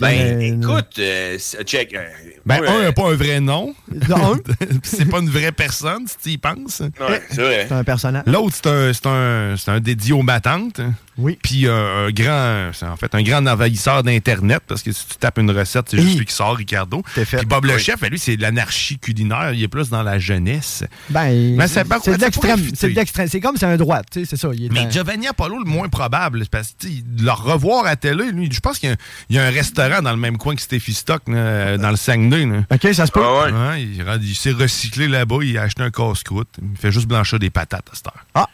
Speaker 7: Ben,
Speaker 5: Euh,
Speaker 7: écoute, euh, check. euh,
Speaker 6: Ben,
Speaker 7: moi,
Speaker 6: un
Speaker 7: euh,
Speaker 6: n'a pas un vrai nom. [LAUGHS] C'est pas une vraie personne, si tu y penses.
Speaker 7: ouais, c'est vrai.
Speaker 5: C'est un personnage.
Speaker 6: L'autre, c'est un, c'est un, c'est un dédié aux battantes.
Speaker 5: Oui.
Speaker 6: Puis euh, un grand, c'est en fait un grand envahisseur d'Internet, parce que si tu tapes une recette, c'est juste lui qui sort, Ricardo. Puis Bob le
Speaker 7: Oui.
Speaker 6: chef, ben, lui, c'est de l'anarchie culinaire. Il est plus dans la jeunesse.
Speaker 5: Ben,
Speaker 6: Mais c'est pas-
Speaker 5: c'est de
Speaker 6: c'est
Speaker 5: l'extrême. C'est de l'extrême. C'est comme c'est un droit, tu sais, c'est ça. Il est
Speaker 6: Mais
Speaker 5: un-
Speaker 6: Giovanni Apollo, le moins probable, c'est parce que tu sais, de le revoir à télé, lui, je pense qu'il y a un restaurant dans le même coin que Steffi Stock, là, dans le Saguenay. là.
Speaker 5: OK, ça se peut.
Speaker 7: Ah ouais.
Speaker 6: Ouais, il, il s'est recyclé là-bas, il a acheté un casse-croûte. Il fait juste blanchir des patates à cette heure.
Speaker 5: Ah.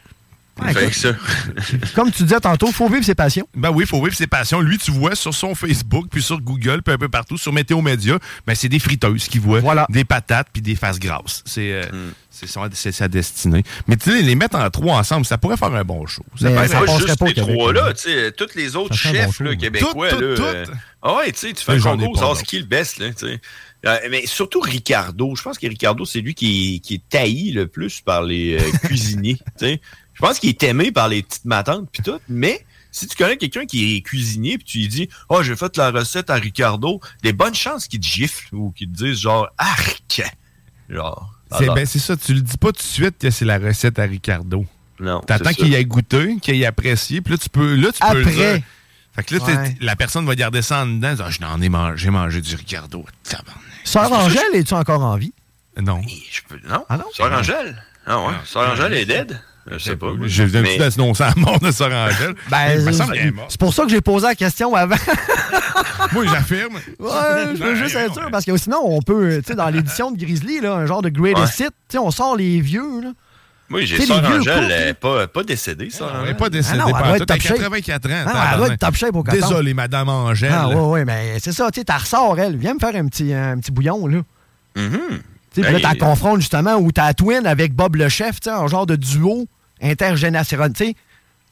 Speaker 7: Fait que ça. [LAUGHS]
Speaker 5: Comme tu disais tantôt, faut vivre ses passions.
Speaker 6: Ben oui, il faut vivre ses passions. Lui, tu vois sur son Facebook, puis sur Google, puis un peu partout, sur Météo Média, ben c'est des friteuses qu'il voit. Des patates, puis des faces grasses. C'est euh,
Speaker 7: Hmm.
Speaker 6: c'est son- c'est sa destinée. Mais tu sais, les mettre en trois ensemble, ça pourrait faire un bon show. Ça
Speaker 5: Mais
Speaker 6: pourrait
Speaker 5: ça
Speaker 7: pas juste
Speaker 5: pas au
Speaker 7: les trois-là,
Speaker 5: là.
Speaker 7: tu sais, tous les autres
Speaker 5: bon
Speaker 7: chefs
Speaker 5: show,
Speaker 7: là, québécois.
Speaker 6: Tout, tout,
Speaker 7: là,
Speaker 6: tout.
Speaker 7: euh, Ah ouais, tu sais, tu fais un concours, savoir qui le best, là, tu sais. Euh, mais surtout Ricardo. Je pense que Ricardo, c'est lui qui est, qui est tailli le plus par les euh, cuisiniers, [LAUGHS] tu sais. Je pense qu'il est aimé par les petites matantes puis tout, mais si tu connais quelqu'un qui est cuisinier puis tu lui dis « Oh, j'ai fait la recette à Ricardo », des bonnes chances qu'il te gifle ou qu'il te dise genre « Arc! » Genre...
Speaker 6: C'est ben, c'est ça, tu le dis pas tout de suite que c'est la recette à Ricardo.
Speaker 7: Non.
Speaker 6: T'attends qu'il ait goûté, qu'il ait apprécié, puis là, tu peux, là, tu peux le
Speaker 5: Après.
Speaker 6: dire. Fait que là,
Speaker 5: Ouais.
Speaker 6: la personne va garder ça en dedans. Ah, je n'en ai mangé, j'ai mangé du Ricardo.
Speaker 5: Sœur Angèle, es-tu encore en vie?
Speaker 6: Non.
Speaker 7: Je peux- Non?
Speaker 5: Ah non?
Speaker 7: Sœur Angèle? Ah ouais? Sœur Angèle est dead? Je sais pas.
Speaker 6: Je viens
Speaker 7: Mais-
Speaker 6: de d'annoncer la mort de Sœur Angèle.
Speaker 5: Ben,
Speaker 6: Il
Speaker 5: c'est- pour ça que j'ai posé la question avant. [LAUGHS]
Speaker 6: Moi, j'affirme.
Speaker 5: Ouais, je veux juste être sûr, parce que sinon, on peut, tu sais, dans l'édition de Grizzly, là, un genre de greatest hit, tu sais, on sort les vieux, là.
Speaker 7: Oui, j'ai Sœur Angèle, elle est pas, pas décédée, Sœur
Speaker 6: Elle n'est pas décédée.
Speaker 5: Ah non, elle doit être
Speaker 6: tout,
Speaker 5: top
Speaker 6: à
Speaker 5: shape.
Speaker 6: 84 ans.
Speaker 5: Ah, elle doit être top shape au 14.
Speaker 6: Désolé, Madame Angèle.
Speaker 5: Ah, ouais, ouais, mais c'est ça, tu sais, t'as ressort, elle. Viens me faire un petit, un petit bouillon, là.
Speaker 7: Mhm.
Speaker 5: Tu sais, puis là,
Speaker 7: Hey.
Speaker 5: t'as confrontes justement où t'as twin avec Bob le chef, tu sais, un genre de duo intergénérationnel, tu sais,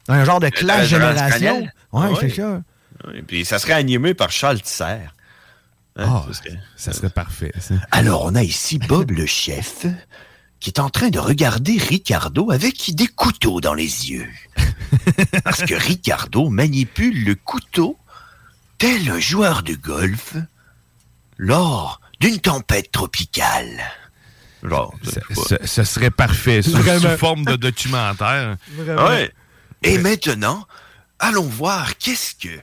Speaker 5: un genre de clash génération. Ouais,
Speaker 7: Ah
Speaker 5: c'est
Speaker 7: ouais.
Speaker 5: ça.
Speaker 7: Oui, puis ça serait animé par Charles Tisser. Hein,
Speaker 6: Ah,
Speaker 7: ça serait-
Speaker 6: ça serait parfait. ça.
Speaker 20: Alors, on a ici Bob le chef qui est en train de regarder Ricardo avec des couteaux dans les yeux. Parce que Ricardo manipule le couteau tel un joueur de golf lors d'une tempête tropicale.
Speaker 7: Genre,
Speaker 6: Ce, serait parfait, sous, forme de documentaire.
Speaker 20: Ouais. Et maintenant, allons voir qu'est-ce que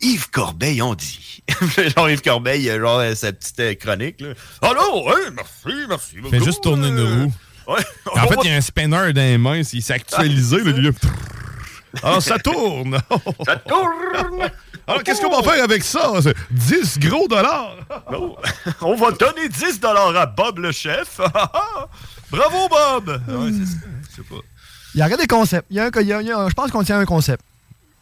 Speaker 20: Yves Corbeil en dit. [LAUGHS]
Speaker 7: genre Yves Corbeil, euh, genre euh, sa petite euh, chronique. Là. Allô, hein, merci, merci.
Speaker 6: Fait
Speaker 7: beaucoup,
Speaker 6: juste tourner une
Speaker 7: euh,
Speaker 6: roue.
Speaker 7: Ouais.
Speaker 6: En fait, il y a un spinner dans les mains, il s'est actualisé. là. Alors, [LAUGHS] ça tourne. [LAUGHS]
Speaker 7: Ça tourne.
Speaker 6: Alors, qu'est-ce qu'on va faire avec ça? C'est 10 gros dollars.
Speaker 7: Non. [LAUGHS] On va donner 10 à Bob le chef. [LAUGHS] Bravo, Bob. Ouais, c'est ça. Je sais pas.
Speaker 5: Il y a des concepts. Il y a un, il y a- il y a- je pense qu'on tient un concept.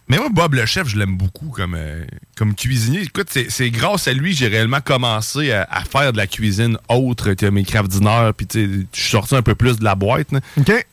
Speaker 6: Mais moi, Bob le chef, je l'aime beaucoup comme, euh, comme cuisinier. Écoute, c'est c'est grâce à lui que j'ai réellement commencé à, à faire de la cuisine autre que mes craft dinner. Puis, tu sais, je suis sorti un peu plus de la boîte.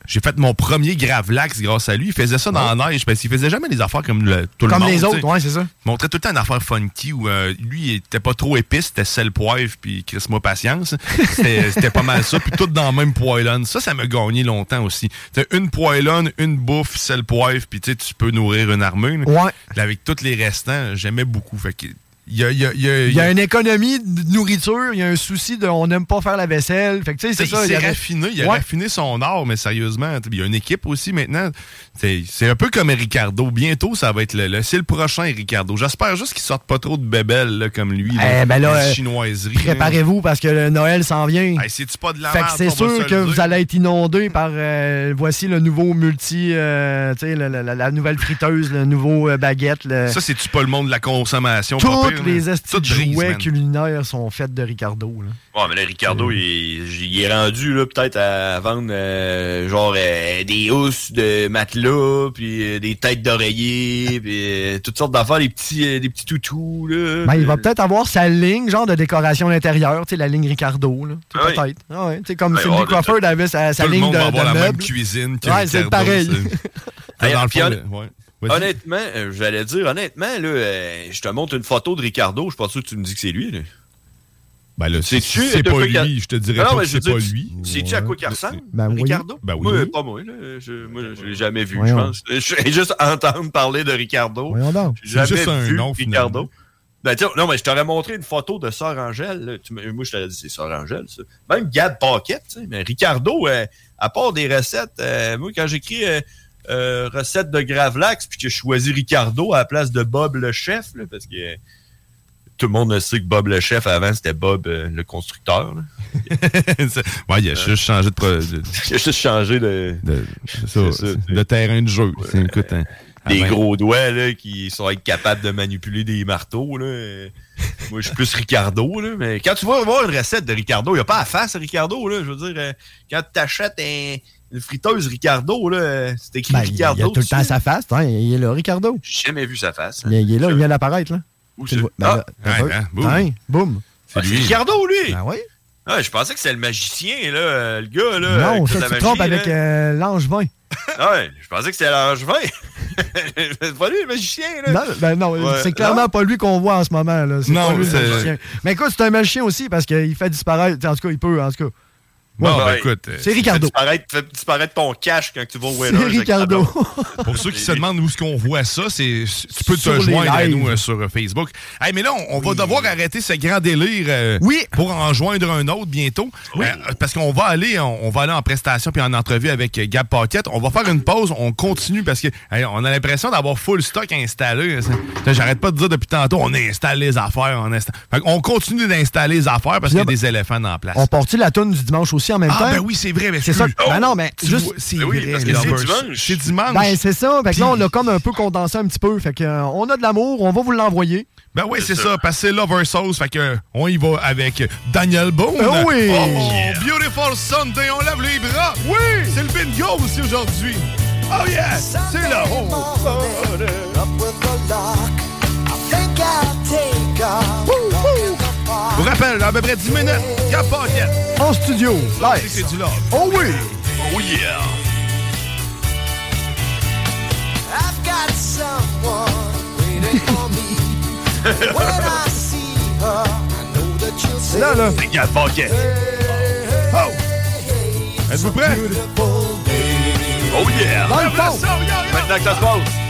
Speaker 6: J'ai fait mon premier gravlax grâce à lui. Il faisait ça dans la neige parce qu'il faisait jamais des affaires comme le- tout
Speaker 5: Comme
Speaker 6: le monde.
Speaker 5: les
Speaker 6: tu
Speaker 5: autres, ouais, c'est ça.
Speaker 6: Il montrait tout le temps une affaire funky où euh, lui, il était pas trop épice, c'était sel poivre puis Chris-moi patience. [LAUGHS] C'était pas mal ça, puis tout dans la même poêlonne. Ça, ça m'a gagné longtemps aussi. T'as une poêlonne, une bouffe, sel poivre, puis tu peux nourrir une armée. Là.
Speaker 5: Ouais.
Speaker 6: Avec tous les restants, j'aimais beaucoup. Fait que il y a, il y a- il y a-
Speaker 5: Il y a une économie de nourriture, il y a un souci de on n'aime pas faire la vaisselle. Fait que c'est
Speaker 6: il
Speaker 5: ça. il avait-
Speaker 6: raffiné, il a raffiné son art, mais sérieusement, il y a une équipe aussi maintenant. C'est c'est un peu comme Ricardo. Bientôt, ça va être le, le- c'est le prochain Ricardo. J'espère juste qu'il sorte pas trop de bébelles là, comme lui.
Speaker 5: Eh ben là, euh,
Speaker 6: chinoiseries. là.
Speaker 5: Préparez-vous parce que le Noël s'en vient.
Speaker 6: Hey, C'est-tu pas de la
Speaker 5: Fait que
Speaker 6: merde,
Speaker 5: c'est sûr que vous allez être inondé par euh, voici le nouveau multi, euh, la, la- la- la nouvelle friteuse, le nouveau baguette. le-
Speaker 6: Ça, c'est-tu pas le monde de la consommation?
Speaker 5: Toutes
Speaker 6: pire,
Speaker 5: les estis jouets
Speaker 6: man.
Speaker 5: culinaires sont faites de Ricardo. là.
Speaker 7: Ouais, mais là, Ricardo, il, est- il est rendu, là, peut-être à vendre, euh, genre, euh, des housses de matelas, puis euh, des têtes d'oreiller, [LAUGHS] puis euh, toutes sortes d'affaires, des petits, euh, des petits toutous, là.
Speaker 5: Ben, il va peut-être avoir sa ligne, genre de décoration d'intérieur, tu sais, la ligne Ricardo. Là,
Speaker 7: Ah oui.
Speaker 5: peut-être. Ah ouais, tu sais, comme
Speaker 7: Ben,
Speaker 5: Cindy
Speaker 7: ouais,
Speaker 5: Crawford avait sa, sa
Speaker 6: Tout le
Speaker 5: ligne
Speaker 6: monde
Speaker 5: de,
Speaker 6: va avoir
Speaker 5: de
Speaker 6: la même
Speaker 5: meubles.
Speaker 6: cuisine que
Speaker 5: Ouais, c'est
Speaker 6: Ricardo,
Speaker 5: pareil. [LAUGHS]
Speaker 6: Dans le fond, ouais. Vas-y.
Speaker 7: Honnêtement, euh, j'allais dire, honnêtement, là, euh, je te montre une photo de Ricardo, je suis pas sûr que tu me dis que c'est lui, là.
Speaker 6: Ben là,
Speaker 7: C'est-tu-
Speaker 6: c'est
Speaker 7: t'as
Speaker 6: pas lui, je te dirais
Speaker 7: Non,
Speaker 6: pas
Speaker 7: mais
Speaker 6: que c'est pas
Speaker 7: dire,
Speaker 6: lui.
Speaker 7: Sais-tu à quoi qu'il ressemble?
Speaker 5: Ben.
Speaker 7: Ricardo?
Speaker 6: Ben oui.
Speaker 7: Moi, pas moi, là. Je, moi, je l'ai jamais vu,
Speaker 5: Voyons. [LAUGHS]
Speaker 7: je pense. Je juste entendre parler de Ricardo. J'ai jamais
Speaker 6: C'est juste un
Speaker 7: vu
Speaker 6: nom,
Speaker 7: Ricardo. Ben, tiens, non, mais je t'aurais montré une photo de Sœur Angèle. Tu moi, je t'aurais dit, c'est Sœur Angèle, ça. Même Gab Paquette, tu sais. Mais Ricardo, euh, à part des recettes, euh, moi, quand j'écris euh, euh, recette de Gravlax, puis que je choisis Ricardo à la place de Bob le chef, là, parce que euh, tout le monde sait que Bob le chef, avant, c'était Bob euh, le constructeur. [LAUGHS]
Speaker 6: ouais, [LAUGHS] il a juste changé de, pro- de,
Speaker 7: Il a juste changé de,
Speaker 6: ça,
Speaker 7: ça,
Speaker 6: terrain de jeu. Écoute, hein,
Speaker 7: des
Speaker 6: avant-
Speaker 7: gros doigts là, qui sont capables de manipuler des marteaux. Là. Euh, Moi, je suis plus Ricardo. Là, mais quand tu vas voir une recette de Ricardo, il n'y a pas à face à Ricardo. Là, je veux dire, euh, quand tu achètes un, une friteuse Ricardo, là. C'est écrit
Speaker 5: Ben, il, il a
Speaker 7: Ricardo.
Speaker 5: tout le temps sa face. hein, il est là, Ricardo.
Speaker 7: J'ai jamais vu sa face.
Speaker 5: Il, il est là, il vient d'apparaître, là.
Speaker 7: Où c'est?
Speaker 5: vois. Ben
Speaker 7: Ah, ouais, hein, boum.
Speaker 5: Hein, boum.
Speaker 7: Ah, c'est Ricardo, lui!
Speaker 5: Ben oui.
Speaker 7: Ah, je pensais que c'était le magicien, là, euh, le gars, là.
Speaker 5: non, ça, tu te trompes
Speaker 7: magie,
Speaker 5: avec euh, l'Angevin.
Speaker 7: Ah [LAUGHS] ouais, je pensais que c'était l'angevin. [LAUGHS] c'est pas lui, le magicien, là.
Speaker 5: Non, ben non,
Speaker 7: Ouais.
Speaker 5: c'est clairement pas lui qu'on voit en ce moment. Là. C'est
Speaker 7: Non,
Speaker 5: pas lui le
Speaker 7: c'est-
Speaker 5: magicien. Mais écoute, c'est un magicien aussi parce qu'il fait disparaître. En tout cas, il peut, en tout cas.
Speaker 7: Bon,
Speaker 5: Ouais.
Speaker 7: ben, écoute.
Speaker 5: C'est Ricardo.
Speaker 7: Fais disparaître, ton cash quand tu vas au Whalers.
Speaker 5: C'est Ricardo. [LAUGHS]
Speaker 17: Pour ceux qui se demandent où est-ce qu'on voit ça, c'est tu peux
Speaker 5: Sur
Speaker 17: te joindre à nous euh, sur euh, Facebook. Hey, mais là, on, on va devoir arrêter ce grand délire euh, pour en joindre un autre bientôt. Euh, parce qu'on va aller on, on va aller en prestation puis en entrevue avec euh, Gab Paquette. On va faire une pause, on continue parce que hey, on a l'impression d'avoir full stock installé. J'arrête pas de dire depuis tantôt, on installe les affaires. On, qu'on continue d'installer les affaires parce qu'il y a des éléphants la place.
Speaker 5: On porte la tourne du dimanche aussi en même
Speaker 17: Ah,
Speaker 5: temps?
Speaker 17: ben oui, c'est vrai. mais
Speaker 5: C'est ça.
Speaker 17: excuse.
Speaker 5: Ben non, mais juste.
Speaker 17: vois, C'est vrai. Lovers. C'est dimanche.
Speaker 5: Ben, c'est ça. Fait que là, on l'a comme un peu condensé un petit peu. Fait que, euh, on a de l'amour, on va vous l'envoyer.
Speaker 17: Ben oui, c'est ça. parce que c'est Lover Sauce. Fait que on y va avec Daniel Boone.
Speaker 5: Oh oui!
Speaker 17: Oh, Beautiful Sunday, on lève les bras. Oui! C'est le bingo aussi aujourd'hui. Oh yeah! C'est là. Oh. Je vous rappelle, dans à peu près 10 minutes, Gab Paquette.
Speaker 5: En studio.
Speaker 17: Là, c'est du love.
Speaker 5: Oh oui!
Speaker 17: Oh yeah!
Speaker 21: I've got someone waiting for me. When I see her, I know that you'll say,
Speaker 17: Là, là. Oh! Êtes-vous prêts?
Speaker 7: Oh yeah!
Speaker 5: Dans le fond.
Speaker 7: Maintenant que ça se passe.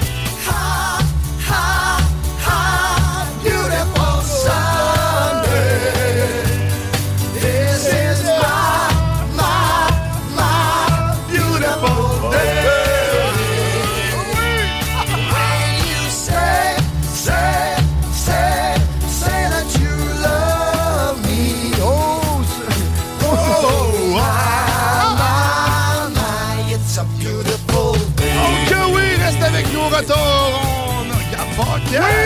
Speaker 17: Gab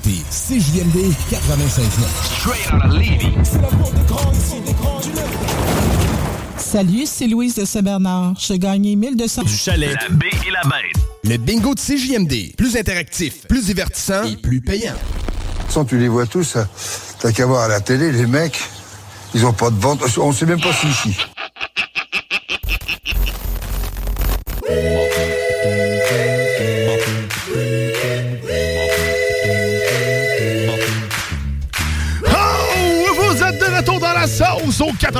Speaker 11: écoutez CJMD 96.9. Straight out of Levy.
Speaker 22: Salut, c'est Louise de Saint-Bernard. J'ai gagné 1200...
Speaker 11: Du chalet. La baie et la bête. Le bingo de CJMD. Plus interactif, plus divertissant et plus payant.
Speaker 13: Sans tu les vois tous, hein. t'as qu'à voir à la télé, les mecs, ils ont pas de vente. On sait même pas si ici.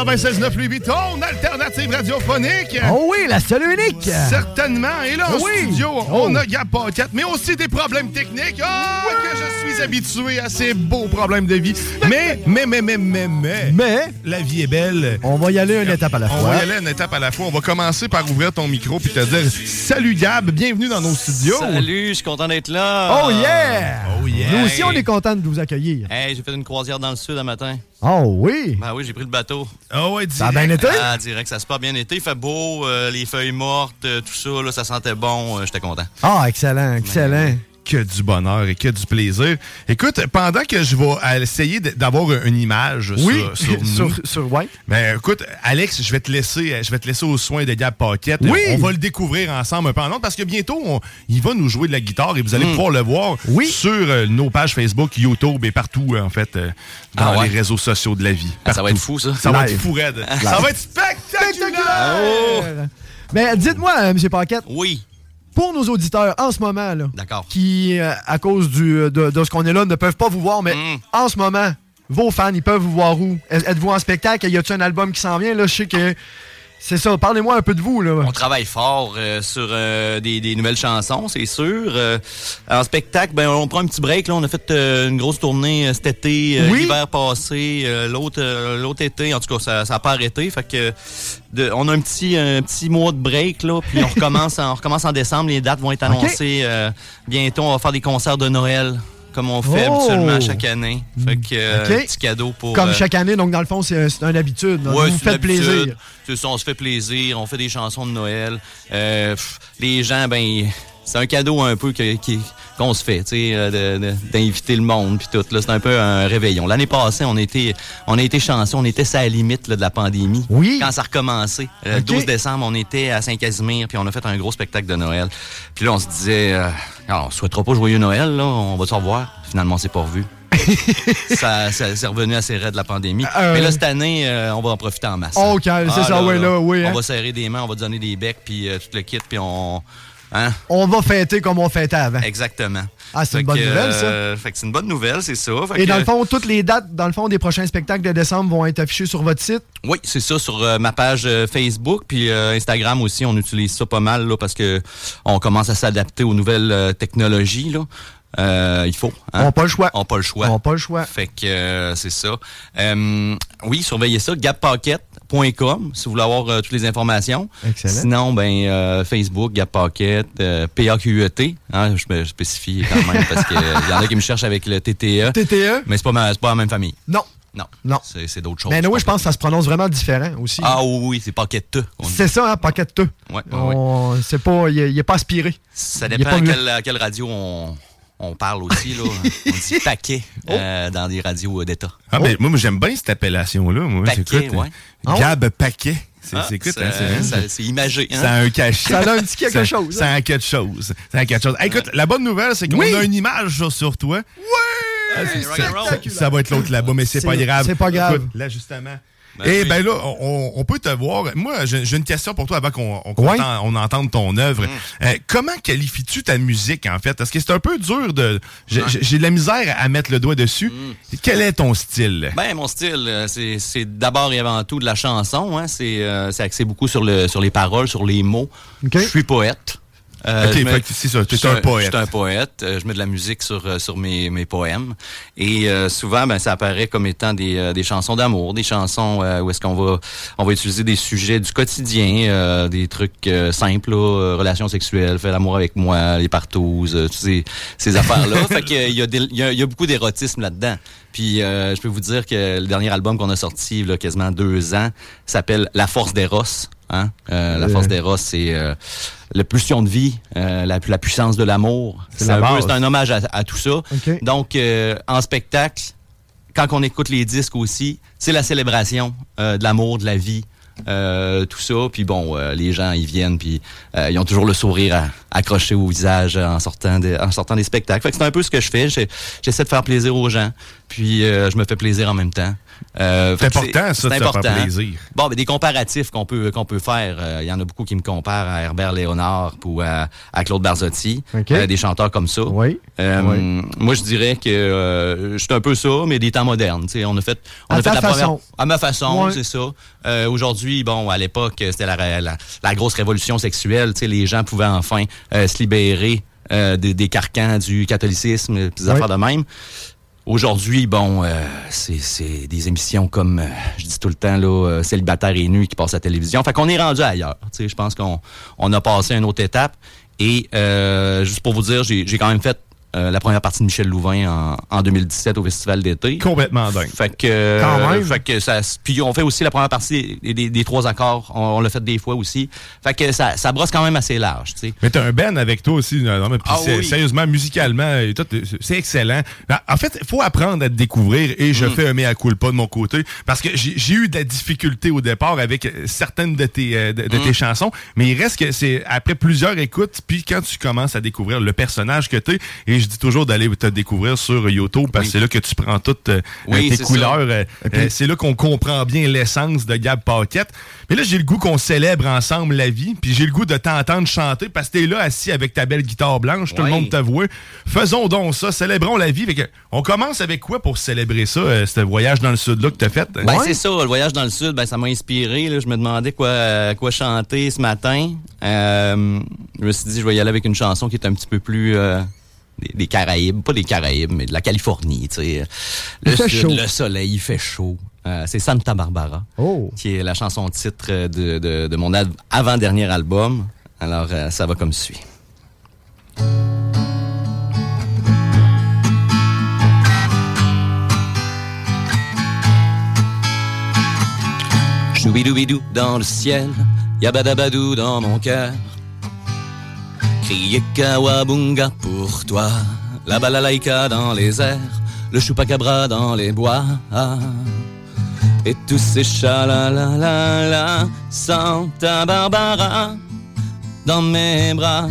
Speaker 6: 96.9 Louis Vuitton, alternative radiophonique.
Speaker 5: Oh oui, la seule et unique.
Speaker 6: Certainement. Et là, en
Speaker 5: Oui.
Speaker 6: studio,
Speaker 5: Oh.
Speaker 6: on a Gab Paquette, mais aussi des problèmes techniques. Ah, que je suis habitué à ces beaux problèmes de vie. Mais, mais, mais, mais, mais, mais,
Speaker 5: Mais,
Speaker 6: la vie est belle.
Speaker 5: on va y aller une étape à la
Speaker 6: On
Speaker 5: fois.
Speaker 6: va y aller une étape à la fois. On va commencer par ouvrir ton micro puis te dire Salut Gab, bienvenue dans nos studios.
Speaker 23: Salut, je suis content d'être là.
Speaker 5: Oh yeah!
Speaker 6: Oh yeah!
Speaker 5: Nous aussi, on est content de vous accueillir.
Speaker 23: Hey, j'ai fait une croisière dans le sud un matin.
Speaker 5: Oh oui!
Speaker 23: Ben oui, j'ai pris le bateau.
Speaker 6: Ah ouais,
Speaker 5: Ça a bien été?
Speaker 23: Ah, direct, ça se passe bien été. Il fait beau, euh, les feuilles mortes, euh, tout ça, là, ça sentait bon. euh, J'étais content.
Speaker 5: Ah, excellent, excellent.
Speaker 6: Que du bonheur et que du plaisir. Écoute, pendant que je vais essayer d'avoir une image
Speaker 5: Oui,
Speaker 6: sur, sur nous, [LAUGHS]
Speaker 5: sur, sur ouais.
Speaker 6: Ben, écoute, Alex, je vais te laisser, je vais te laisser aux soins de Gab Paquette.
Speaker 5: Oui.
Speaker 6: On va le découvrir ensemble un peu en autre parce que bientôt, on- il va nous jouer de la guitare et vous allez
Speaker 23: Mm.
Speaker 6: pouvoir le voir sur euh, nos pages Facebook, YouTube et partout, euh, en fait, euh, dans
Speaker 23: Ah ouais?
Speaker 6: les réseaux sociaux de la vie.
Speaker 23: Ah, ça va être fou, ça.
Speaker 6: Ça va être fou, raide.
Speaker 5: Live.
Speaker 6: Ça va être spectaculaire!
Speaker 23: Oh!
Speaker 5: Mais dites-moi, euh, M. Paquette,
Speaker 23: Oui,
Speaker 5: pour nos auditeurs en ce moment, là, qui, euh, à cause du, de, de ce qu'on est là, ne peuvent pas vous voir, mais
Speaker 23: Mm.
Speaker 5: en ce moment, vos fans, ils peuvent vous voir où? Êtes- Êtes-vous en spectacle? Y a-t-il un album qui s'en vient? Là, je sais que. C'est ça, parlez-moi un peu de vous. Là.
Speaker 23: On travaille fort euh, sur euh, des, des nouvelles chansons, c'est sûr. Euh, en spectacle, ben on prend un petit break. Là, on a fait euh, une grosse tournée cet été,
Speaker 5: Oui.
Speaker 23: l'hiver passé, euh, l'autre l'autre été. En tout cas, ça, ça a pas arrêté. Fait que de- on a un petit un petit mois de break là, puis on [LAUGHS] recommence en, on recommence en décembre. Les dates vont être annoncées euh, bientôt. On va faire des concerts de Noël comme on fait
Speaker 5: Oh.
Speaker 23: habituellement chaque année. Fait que euh, petit cadeau pour
Speaker 5: Comme
Speaker 23: euh,
Speaker 5: chaque année, donc dans le fond, c'est une habitude.
Speaker 23: Ouais,
Speaker 5: vous vous faites plaisir.
Speaker 23: ça, on se fait plaisir, on fait des chansons de Noël. Euh, pff, les gens, ben, c'est un cadeau un peu que- qui- qu'on se fait, tu sais, euh, d'inviter le monde puis tout. Là, c'est un peu un réveillon. L'année passée, on était, on a été chanceux, on était à la limite là, de la pandémie.
Speaker 5: Oui.
Speaker 23: Quand ça a recommencé, le
Speaker 5: Ok.
Speaker 23: 12 décembre, on était à Saint-Casimir puis on a fait un gros spectacle de Noël. Puis là, on se disait, euh, Ah, on souhaitera pas joyeux Noël, là, on va se revoir. Finalement, c'est pas revu. [LAUGHS] ça, ça c'est revenu assez raide de la pandémie.
Speaker 5: Euh.
Speaker 23: Mais là, cette année, euh, on va en profiter en masse.
Speaker 5: OK, c'est
Speaker 23: Ah,
Speaker 5: ça, ouais, là, oui,
Speaker 23: On
Speaker 5: hein.
Speaker 23: va serrer des mains, on va donner des becs, puis euh, tout le kit, puis on... Hein?
Speaker 5: On va fêter comme on fêtait avant.
Speaker 23: Exactement.
Speaker 5: Ah, c'est une bonne
Speaker 23: que,
Speaker 5: nouvelle, ça.
Speaker 23: euh, fait que c'est une bonne nouvelle, c'est ça. Fait
Speaker 5: Et dans le fond, toutes les dates, dans le fond, des prochains spectacles de décembre vont être affichées sur votre site?
Speaker 23: Oui, c'est ça, sur euh, ma page euh, Facebook, puis Instagram aussi, on utilise ça pas mal, là, parce que on commence à s'adapter aux nouvelles technologies, là. Euh, il faut.
Speaker 5: On n'a pas le choix.
Speaker 23: On n'a pas le choix.
Speaker 5: On n'a pas le choix.
Speaker 23: Fait que euh, c'est ça. Euh, oui, surveillez ça, gappocket.com si vous voulez avoir euh, toutes les informations.
Speaker 5: Excellent.
Speaker 23: Sinon, ben euh, Facebook, Gap Pocket, euh, PAQET, hein, je me spécifie quand même parce qu'il y en a qui me cherchent avec le TTE.
Speaker 5: TTE?
Speaker 23: Mais c'est pas, ma- pas la même famille.
Speaker 5: Non.
Speaker 23: Non.
Speaker 5: Non.
Speaker 23: C'est d'autres choses.
Speaker 5: Mais oui, je pense que ça se prononce vraiment différent aussi.
Speaker 23: Ah oui, oui, c'est dit.
Speaker 5: C'est ça, hein, Pocket Te.
Speaker 23: Ouais, ouais,
Speaker 5: C'est pas, il n'est pas aspiré.
Speaker 23: Ça dépend à quelle, à quelle radio on, on parle aussi. Là. on dit [LAUGHS] paquet euh, dans des radios euh, d'État.
Speaker 6: Ah, ben, moi, moi, j'aime bien cette appellation-là. Moi,
Speaker 23: Paquet, ouais. Ah ouais?
Speaker 6: Gab Paquet. C'est
Speaker 23: Ah,
Speaker 6: c'est- écoute,
Speaker 23: c'est-
Speaker 6: hein, c'est-
Speaker 23: imagé, hein?
Speaker 6: Ça a un cachet.
Speaker 5: Ça a un petit quelque
Speaker 6: Ça-
Speaker 5: chose,
Speaker 6: Ça a un quelque chose. Ça a quelque chose. Hey, écoute, la bonne nouvelle, c'est qu'on
Speaker 5: Oui.
Speaker 6: a une image sur, sur toi. Ah, c'est-
Speaker 23: rock
Speaker 6: ça, va être l'autre là-bas, mais c'est pas grave.
Speaker 5: c'est pas grave.
Speaker 6: Écoute, là, justement.
Speaker 23: Ben
Speaker 6: Et
Speaker 23: oui.
Speaker 6: ben là, on, on peut te voir. Moi, j'ai j'ai une question pour toi avant qu'on on, entende- on entende ton œuvre.
Speaker 23: Mm.
Speaker 6: Euh, comment qualifies-tu ta musique, en fait? Parce que c'est un peu dur de... J'ai j'ai de la misère à mettre le doigt dessus. Quel est ton style?
Speaker 23: Ben, mon style, euh, c'est c'est d'abord et avant tout de la chanson. Hein. C'est euh, c'est axé beaucoup sur, le, sur les paroles, sur les mots.
Speaker 5: OK.
Speaker 23: Je suis poète. Euh,
Speaker 6: Ok,
Speaker 23: je mets-
Speaker 6: fait que c'est ça,
Speaker 23: suis
Speaker 6: un poète.
Speaker 23: Je suis un poète. Euh, je mets de la musique sur, euh, sur mes, mes poèmes. Et euh, souvent, ben, ça apparaît comme étant des, euh, des chansons d'amour, des chansons euh, où est-ce qu'on va on va utiliser des sujets du quotidien, euh, des trucs euh, simples, là, relations sexuelles, fais l'amour avec moi, les partouzes, euh, toutes ces, ces affaires-là. [LAUGHS] fait que, euh, il y, a des- il y a- il y a beaucoup d'érotisme là-dedans. Puis euh, je peux vous dire que le dernier album qu'on a sorti, là, quasiment deux ans, s'appelle La Force d'Eros. Hein? Euh, la
Speaker 5: Euh.
Speaker 23: Force d'Eros, c'est euh, la pulsion de vie, euh, la, la puissance de l'amour.
Speaker 5: C'est la
Speaker 23: un, un hommage à, à tout ça. Donc, en spectacle, quand on écoute les disques aussi, c'est la célébration de l'amour, de la vie. euh, tout ça. Puis bon, euh, les gens, ils viennent, puis euh, ils ont toujours le sourire à- accroché au visage en sortant, des, en sortant des spectacles. Fait que c'est un peu ce que je fais. J'essaie de faire plaisir aux gens, puis je me fais plaisir en même temps. Euh,
Speaker 6: C'est important, ça,
Speaker 23: important.
Speaker 6: plaisir.
Speaker 23: Bon, ben, des comparatifs qu'on peut qu'on peut faire. euh, Il y en a beaucoup qui me comparent à Herbert Léonard ou à, à Claude Barzotti,
Speaker 5: OK.
Speaker 23: euh, des chanteurs comme ça.
Speaker 5: Oui.
Speaker 23: Euh,
Speaker 5: Oui.
Speaker 23: Moi, je dirais que euh, je suis un peu ça, mais des temps modernes. Tu sais, on a fait, on
Speaker 5: À
Speaker 23: a fait la
Speaker 5: façon.
Speaker 23: première à ma façon,
Speaker 5: Ouais.
Speaker 23: c'est ça. Euh, Aujourd'hui, bon, à l'époque, c'était la, la, la grosse révolution sexuelle. Tu sais, les gens pouvaient enfin euh, se libérer euh, des, des carcans du catholicisme, et des
Speaker 5: Oui.
Speaker 23: affaires de même. Aujourd'hui, bon, euh, c'est des émissions comme, euh, je dis tout le temps, là, euh, célibataire et nu qui passent à la télévision. Fait qu'on est rendu ailleurs. Je pense qu'on on a passé une autre étape. Et juste pour vous dire, j'ai quand même fait euh, la première partie de Michel Louvain en, en 2017 au Festival d'été.
Speaker 6: Complètement dingue.
Speaker 23: Fait que, euh,
Speaker 6: Quand même.
Speaker 23: fait que ça, puis on fait aussi la première partie des, des- des trois accords. On, on l'a fait des fois aussi. Fait que ça, ça brosse quand même assez large, tu sais.
Speaker 6: Mais t'as un Ben avec toi aussi. Non, mais
Speaker 23: Ah oui.
Speaker 6: Sérieusement, musicalement, c'est excellent. Ben, En fait, il faut apprendre à te découvrir et je
Speaker 23: Mm.
Speaker 6: fais un mea culpa de mon côté parce que j'ai eu de la difficulté au départ avec euh, certaines de tes, euh, de, de
Speaker 23: Mm.
Speaker 6: tes chansons, mais il reste que c'est après plusieurs écoutes, puis quand tu commences à découvrir le personnage que t'es, et je dis toujours d'aller te découvrir sur YouTube parce que c'est là que tu prends toutes euh,
Speaker 23: Oui,
Speaker 6: tes couleurs. euh, euh, c'est là qu'on comprend bien l'essence de Gab Paquette. Mais là, j'ai le goût qu'on célèbre ensemble la vie, puis j'ai le goût de t'entendre chanter parce que t'es là assis avec ta belle guitare blanche, tout le monde te voit. Faisons donc ça, célébrons la vie. Fait que, on commence avec quoi pour célébrer ça, euh, ce voyage dans le sud-là que t'as fait?
Speaker 23: Ben, c'est ça, le voyage dans le sud, ben, ça m'a inspiré. Là. Je me demandais quoi, euh, quoi chanter ce matin. Euh, je me suis dit, je vais y aller avec une chanson qui est un petit peu plus euh, des, des Caraïbes, pas des Caraïbes, mais de la Californie. tu sais. [LAUGHS] Le sud,
Speaker 5: chaud.
Speaker 23: le soleil, il fait chaud. Euh, c'est Santa Barbara,
Speaker 5: Oh.
Speaker 23: qui est la chanson titre de, de, de mon avant-dernier album. Alors, euh, ça va comme suit. Choubidoubidou dans le ciel, yabadabadou dans mon cœur. Crier Kawabunga pour toi, la balalaïka dans les airs, le chupacabra dans les bois. Et tous ces chalalalala, Santa Barbara dans mes bras.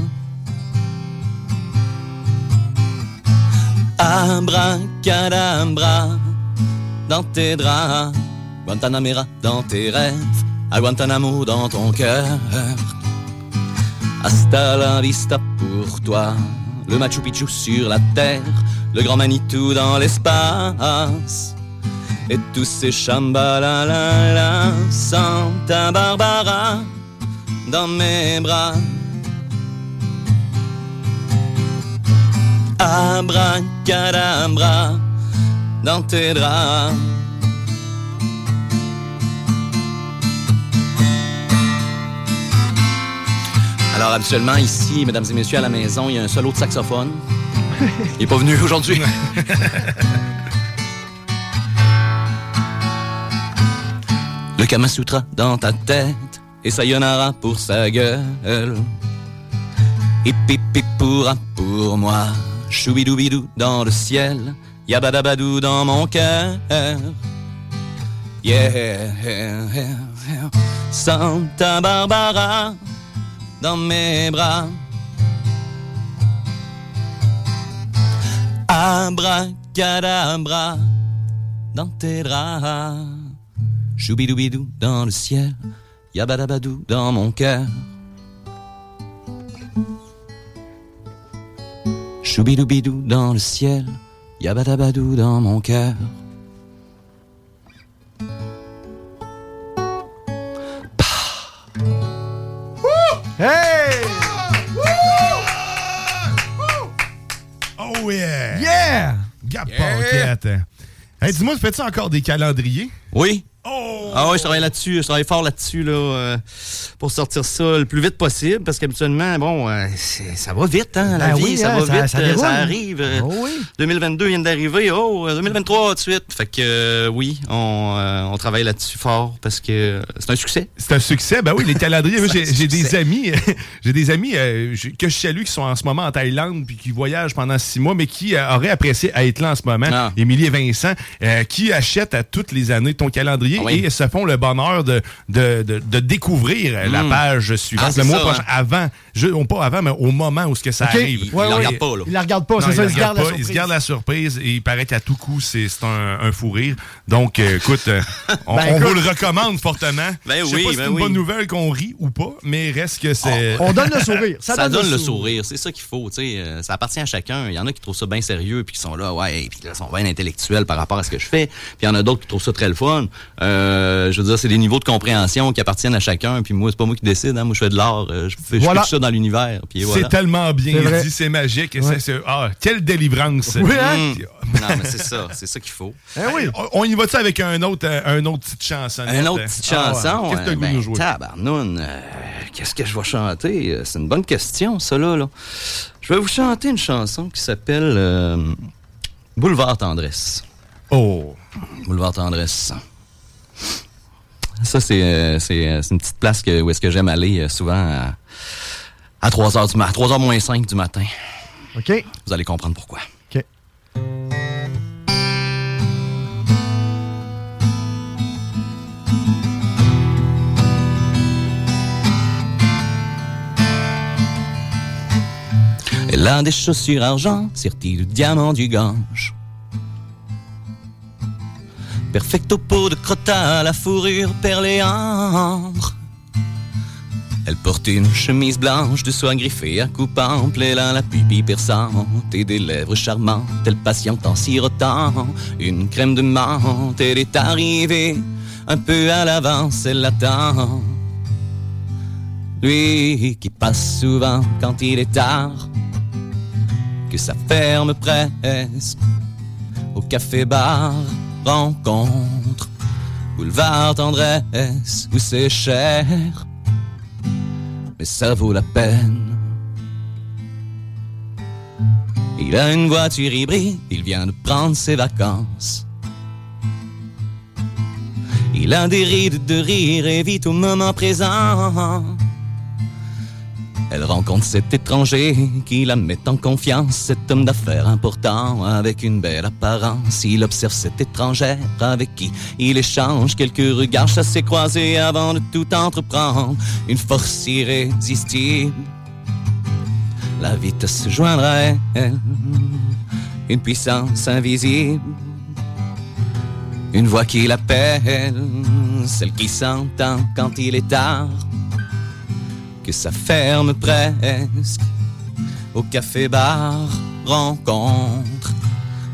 Speaker 23: Abracadabra dans tes draps, Guantanamera dans tes rêves, à Guantanamo dans ton cœur. Hasta la vista pour toi, le Machu Picchu sur la terre, le grand Manitou dans l'espace. Et tous ces chambalalala, Santa Barbara dans mes bras. Abracadabra dans tes draps. Alors habituellement ici, mesdames et messieurs, à la maison, il y a un solo de saxophone. Il est pas venu aujourd'hui. [LAUGHS] Le Kama Sutra dans ta tête et Sayonara pour sa gueule. Hip hip hip pourra pour moi. Choubidoubidou dans le ciel, yabadabadou dans mon cœur. Yeah, Santa Barbara dans mes bras. Abracadabra dans tes draps. Choubidoubidou dans le ciel, yabadabadou dans mon cœur. Choubidoubidou dans le ciel, yabadabadou dans mon cœur.
Speaker 5: Hey!
Speaker 6: Oh yeah!
Speaker 5: Yeah!
Speaker 6: Gap
Speaker 23: Yeah!
Speaker 6: Hey, dis-moi, fais-tu encore des calendriers?
Speaker 23: Oui.
Speaker 6: Oh!
Speaker 23: Ah oui, je travaille là-dessus, je travaille fort là-dessus là, euh, pour sortir ça le plus vite possible parce qu'habituellement, bon, euh, ça va vite, hein, la
Speaker 5: Ben
Speaker 23: vie,
Speaker 5: oui,
Speaker 23: ça
Speaker 5: hein,
Speaker 23: va
Speaker 5: ça-
Speaker 23: vite,
Speaker 5: ça
Speaker 23: euh, ça arrive. euh,
Speaker 5: Oh oui.
Speaker 23: 2022 vient d'arriver, oh, euh, 2023 tout de suite. Fait que euh, oui, on, euh, on travaille là-dessus fort parce que c'est un succès.
Speaker 6: C'est un succès, ben oui, les calendriers. [LAUGHS] J'ai des amis, [LAUGHS] j'ai des amis euh, que je salue qui sont en ce moment en Thaïlande puis qui voyagent pendant six mois, mais qui euh, auraient apprécié être là en ce moment.
Speaker 23: Ah.
Speaker 6: Émilie et Vincent, euh, qui achètent à toutes les années ton calendrier
Speaker 14: réguliers
Speaker 23: Ah oui.
Speaker 14: et se font le bonheur de, de, de, de découvrir la
Speaker 23: Mm.
Speaker 14: page suivante.
Speaker 23: Ah,
Speaker 14: le mois
Speaker 23: ça,
Speaker 14: prochain,
Speaker 23: hein.
Speaker 14: avant, je, ou pas avant, mais au moment où ce que ça arrive.
Speaker 5: Il- Ouais, il la ouais. regarde pas, là. Il la regarde pas, c'est ça, il se garde la surprise.
Speaker 14: Il se garde la surprise et il paraît qu'à tout coup, c'est c'est un, un fou rire. Donc, euh, écoute, euh, on,
Speaker 23: Ben,
Speaker 14: on
Speaker 23: écoute.
Speaker 14: vous le recommande fortement.
Speaker 23: Ben
Speaker 14: je sais
Speaker 23: oui,
Speaker 14: pas si
Speaker 23: ben
Speaker 14: c'est une
Speaker 23: oui.
Speaker 14: bonne nouvelle qu'on rit ou pas, mais reste que c'est...
Speaker 5: On donne le sourire. Ça,
Speaker 23: Ça, donne, le sourire, c'est ça qu'il faut. tu sais, euh, ça appartient à chacun. Il y en a qui trouvent ça bien sérieux puis qui sont là, ouais, puis là, sont bien intellectuels par rapport à ce que je fais. Puis il y en a d'autres qui trouvent ça très le fun. Euh, je veux dire, c'est des niveaux de compréhension qui appartiennent à chacun. Puis moi, c'est pas moi qui décide. Hein. Moi, je fais de l'art. euh, Je fais,
Speaker 14: Voilà.
Speaker 23: ça dans l'univers. Puis voilà.
Speaker 14: C'est tellement bien dit, c'est magique. et
Speaker 23: Ouais.
Speaker 14: ah, quelle délivrance.
Speaker 23: Oui, hein? Mm. Non, mais c'est ça. C'est ça qu'il faut. [LAUGHS]
Speaker 14: oui. On, on y va-tu avec un autre, euh, un autre petite chanson?
Speaker 23: Un autre petite
Speaker 14: Ah ouais.
Speaker 23: chanson.
Speaker 14: Qu'est-ce que de
Speaker 23: ben,
Speaker 14: nous jouer?
Speaker 23: euh, qu'est-ce que je vais chanter? C'est une bonne question, ça, là. là. Je vais vous chanter une chanson qui s'appelle euh, Boulevard Tendresse.
Speaker 14: Oh!
Speaker 23: Boulevard Tendresse. Ça, c'est euh, c'est, euh, c'est une petite place que, où est-ce que j'aime aller euh, souvent à, à 3h du matin, 3h moins 5 du matin.
Speaker 5: OK.
Speaker 23: Vous allez comprendre pourquoi.
Speaker 5: OK.
Speaker 23: Elle a des chaussures argent, serties de diamants du Gange. Perfecto peau de crottat, la fourrure perlée. Elle porte une chemise blanche de soie griffée à coupe ample. Elle a la pupille perçante et des lèvres charmantes. Elle patiente en sirotant une crème de menthe. Elle est arrivée un peu à l'avance, elle l'attend. Lui qui passe souvent quand il est tard, que ça ferme presque au café-bar, rencontre, boulevard tendresse, où c'est cher, mais ça vaut la peine. Il a une voiture hybride, il vient de prendre ses vacances. Il a des rides de rire et vit au moment présent. Elle rencontre cet étranger qui la met en confiance, cet homme d'affaires important avec une belle apparence. Il observe cette étrangère avec qui il échange quelques regards chassés croisés avant de tout entreprendre. Une force irrésistible l'invite à se joindre à elle. Une puissance invisible, une voix qui l'appelle, celle qui s'entend quand il est tard que ça ferme presque au café-bar, rencontre,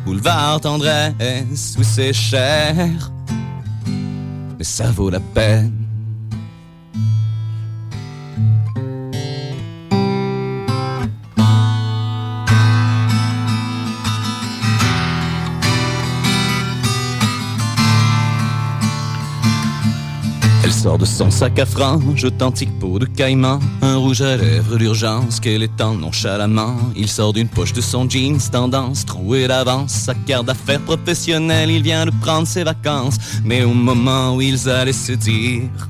Speaker 23: boulevard tendresse, où c'est cher, mais ça vaut la peine. Sort de son sac à franges, authentique peau de caïman, un rouge à lèvres d'urgence qu'elle étend nonchalamment. Il sort d'une poche de son jeans, tendance trouée d'avance, sa carte d'affaires professionnelle, il vient de prendre ses vacances. Mais au moment où ils allaient se dire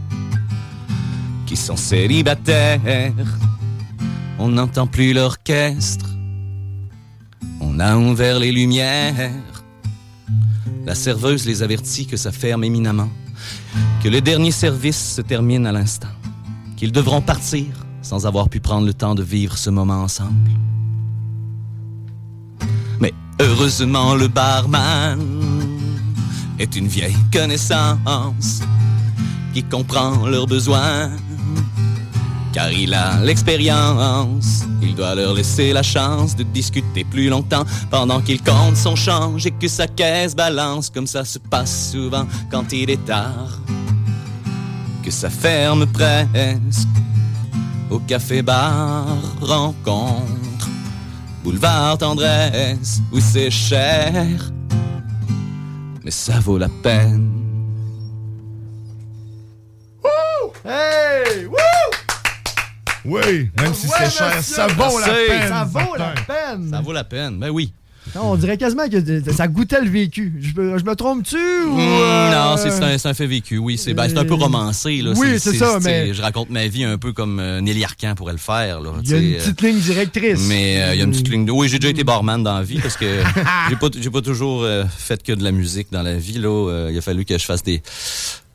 Speaker 23: qu'ils sont célibataires, on n'entend plus l'orchestre, on a ouvert les lumières. La serveuse les avertit que ça ferme éminemment que le dernier service se termine à l'instant, qu'ils devront partir sans avoir pu prendre le temps de vivre ce moment ensemble. Mais heureusement, le barman est une vieille connaissance qui comprend leurs besoins, car il a l'expérience. Il doit leur laisser la chance de discuter plus longtemps pendant qu'il compte son change et que sa caisse balance, comme ça se passe souvent quand il est tard que ça ferme presque au café-bar rencontre, boulevard tendresse, où c'est cher, mais ça vaut la peine.
Speaker 14: Oui, même si
Speaker 5: Ouais,
Speaker 14: c'est cher, ça vaut la peine.
Speaker 5: Ça vaut la peine.
Speaker 23: Ça vaut la peine, ben oui.
Speaker 5: Non, on dirait quasiment que ça goûtait le vécu. Je me, je me trompe-tu ou.
Speaker 23: Mm,
Speaker 5: euh,
Speaker 23: Non, c'est un, fait vécu, oui. C'est ben, c'est un peu romancé. Là.
Speaker 5: Oui, c'est ça, mais-
Speaker 23: Je raconte ma vie un peu comme euh, Nelly Arcan pourrait le faire. Là,
Speaker 5: Il y a une petite ligne directrice.
Speaker 23: Mais euh, il y a une petite ligne de... Oui, j'ai déjà été barman dans la vie parce que [LAUGHS] j'ai pas, pas toujours euh, fait que de la musique dans la vie. Là. Euh, il a fallu que je fasse des,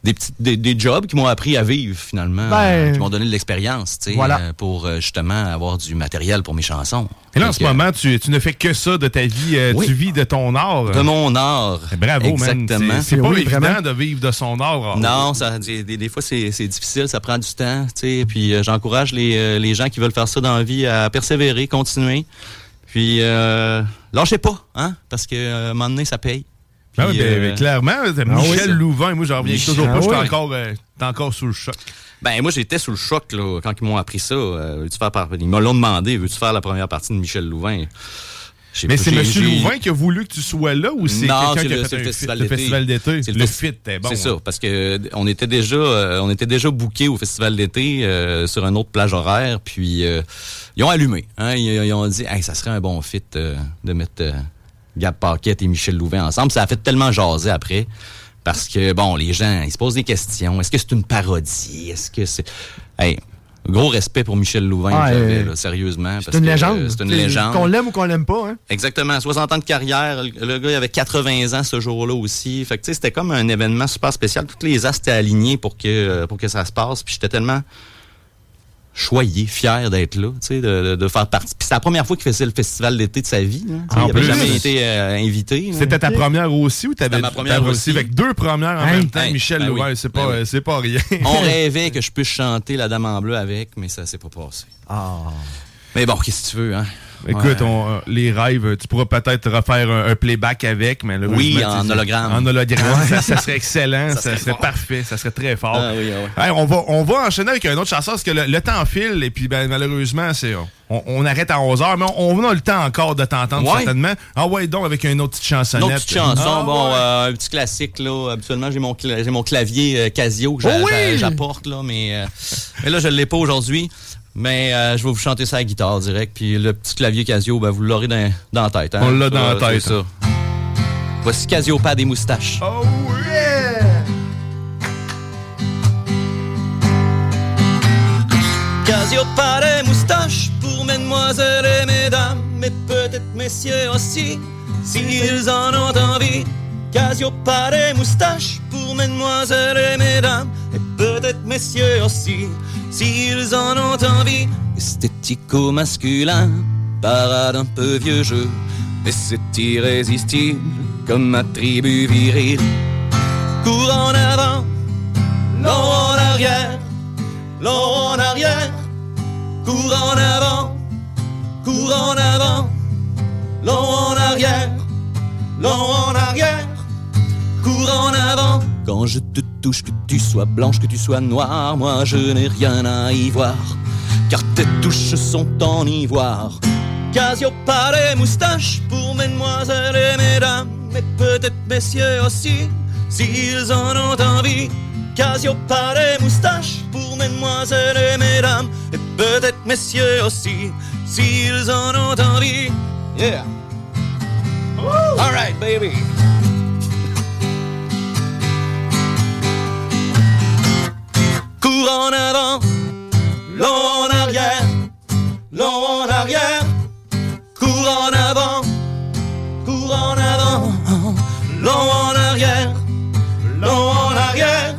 Speaker 23: des, petits, des, des jobs qui m'ont appris à vivre finalement,
Speaker 6: Ben,
Speaker 23: euh, qui m'ont donné de l'expérience tu sais,
Speaker 6: voilà.
Speaker 23: euh, pour euh, justement avoir du matériel pour mes chansons.
Speaker 6: Et là, en ce moment, tu, tu ne fais que ça de ta vie. euh,
Speaker 23: Oui.
Speaker 6: Tu vis de ton art.
Speaker 23: De mon art.
Speaker 6: Bravo,
Speaker 23: Exactement.
Speaker 6: man. C'est c'est pas
Speaker 23: Oui,
Speaker 6: évident
Speaker 23: vraiment.
Speaker 6: de vivre de son art.
Speaker 23: Non, ça, des, des- fois c'est c'est difficile, ça prend du temps, tu sais. Puis euh, j'encourage les, euh, les gens qui veulent faire ça dans la vie à persévérer, continuer. Puis euh, lâchez pas, hein, parce que euh, à un moment donné ça paye.
Speaker 6: Ah oui, ben,
Speaker 23: euh,
Speaker 6: clairement, c'est
Speaker 23: ah
Speaker 6: Michel. Louvain, moi, j'en reviens toujours pas.
Speaker 23: Ah
Speaker 6: Je suis
Speaker 23: oui.
Speaker 6: encore, euh, encore sous le choc.
Speaker 23: Ben moi j'étais sous le choc là, quand ils m'ont appris ça. Euh, veux-tu faire par... Ils me l'ont demandé, veux-tu faire la première partie de Michel Louvain?
Speaker 6: Mais c'est M. Louvain qui a voulu que tu sois là ou c'est quelqu'un qui a
Speaker 23: le,
Speaker 6: fait
Speaker 23: festival
Speaker 6: fit- le
Speaker 23: d'été.
Speaker 6: festival d'été?
Speaker 23: C'est
Speaker 6: Le fit bon.
Speaker 23: C'est
Speaker 6: hein.
Speaker 23: ça, parce que on était déjà, euh, on était déjà booké au festival d'été euh, sur un autre plage horaire, puis euh, ils ont allumé. Hein, ils, ils ont dit, hey, ça serait un bon fit de mettre Gab Paquette et Michel Louvain ensemble. Ça a fait tellement jaser après. Parce que, bon, les gens, ils se posent des questions. Est-ce que c'est une parodie? Est-ce que c'est... Hey, gros respect pour Michel Louvain,
Speaker 5: Ah, euh,
Speaker 23: là, sérieusement.
Speaker 5: C'est une légende.
Speaker 23: euh, C'est une
Speaker 5: T'sais,
Speaker 23: légende.
Speaker 5: Qu'on l'aime ou qu'on l'aime pas. Hein?
Speaker 23: Exactement. 60 ans de carrière. Le le gars, il avait 80 ans ce jour-là aussi. Fait que, tu sais, c'était comme un événement super spécial. Toutes les as étaient alignés pour que, pour que ça se passe. Puis j'étais tellement choyé, fier d'être là, tu sais, de, de- de faire partie. Puis c'est la première fois qu'il faisait le festival d'été de sa vie. là.
Speaker 6: En
Speaker 23: il
Speaker 6: plus.
Speaker 23: jamais été euh, invité.
Speaker 6: C'était ta première aussi ou t'avais
Speaker 23: ma première aussi.
Speaker 6: Avec deux premières en
Speaker 23: Hein?
Speaker 6: même temps,
Speaker 23: Hein?
Speaker 6: Michel
Speaker 23: Ben
Speaker 6: Louvain,
Speaker 23: oui.
Speaker 6: c'est
Speaker 23: Ben
Speaker 6: pas,
Speaker 23: oui.
Speaker 6: pas rien.
Speaker 23: On [LAUGHS] rêvait que je puisse chanter La Dame en bleu avec, mais ça s'est pas passé. Mais bon, qu'est-ce que tu veux, hein?
Speaker 6: Écoute,
Speaker 23: Ouais.
Speaker 6: on, euh, les rêves, tu pourras peut-être refaire un, un playback avec, mais là,
Speaker 23: Oui, en hologramme.
Speaker 6: En hologramme, ça, ça serait excellent,
Speaker 23: Ça
Speaker 6: ça,
Speaker 23: serait
Speaker 6: parfait, ça serait très fort.
Speaker 23: Ah oui, ah.
Speaker 6: Hey, on, va, on va enchaîner avec un autre chanson parce que le, le temps file et puis ben, malheureusement, c'est on, on arrête à 11h, mais on, a le temps encore de t'entendre
Speaker 23: Ouais.
Speaker 6: certainement. Ah ouais, donc avec une autre petite chansonnette.
Speaker 23: Une autre petite chanson,
Speaker 6: Ah
Speaker 23: bon,
Speaker 6: ouais.
Speaker 23: euh, un petit classique, là. Habituellement, j'ai mon, mon clavier euh, Casio que
Speaker 6: Oh oui!
Speaker 23: j'apporte, là, mais, euh, mais là, je l'ai pas aujourd'hui. Mais euh, je vais vous chanter ça à la guitare direct. Puis le petit clavier Casio, ben, vous l'aurez dans, dans la tête. hein.
Speaker 6: On l'a dans la tête.
Speaker 23: ça. Voici Casio pas des moustaches.
Speaker 6: Oh
Speaker 23: Casio pas des moustaches pour mesdemoiselles et mesdames, mais peut-être messieurs aussi, s'ils en ont envie. Casio pas des moustaches pour mesdemoiselles et mesdames, et peut-être messieurs aussi, s'ils en ont envie. Esthético-masculin, parade un peu vieux jeu, mais c'est irrésistible comme ma tribu virile. Cours en avant, long en arrière, long en arrière, cours en avant, cours en avant, long en arrière, long en arrière, cours en avant. Quand je te touche, que tu sois blanche, que tu sois noire, moi je n'ai rien à y voir, car tes touches sont en ivoire. Casio pas les moustaches pour mesdemoiselles et mesdames, mais peut-être messieurs aussi, s'ils en ont envie. Casio pas les moustaches pour mesdemoiselles et mesdames, et peut-être messieurs aussi, s'ils en ont envie. Yeah. All right, baby. Cours en avant, long en arrière, long en arrière, cours en avant, cours en avant, long en arrière, long en arrière,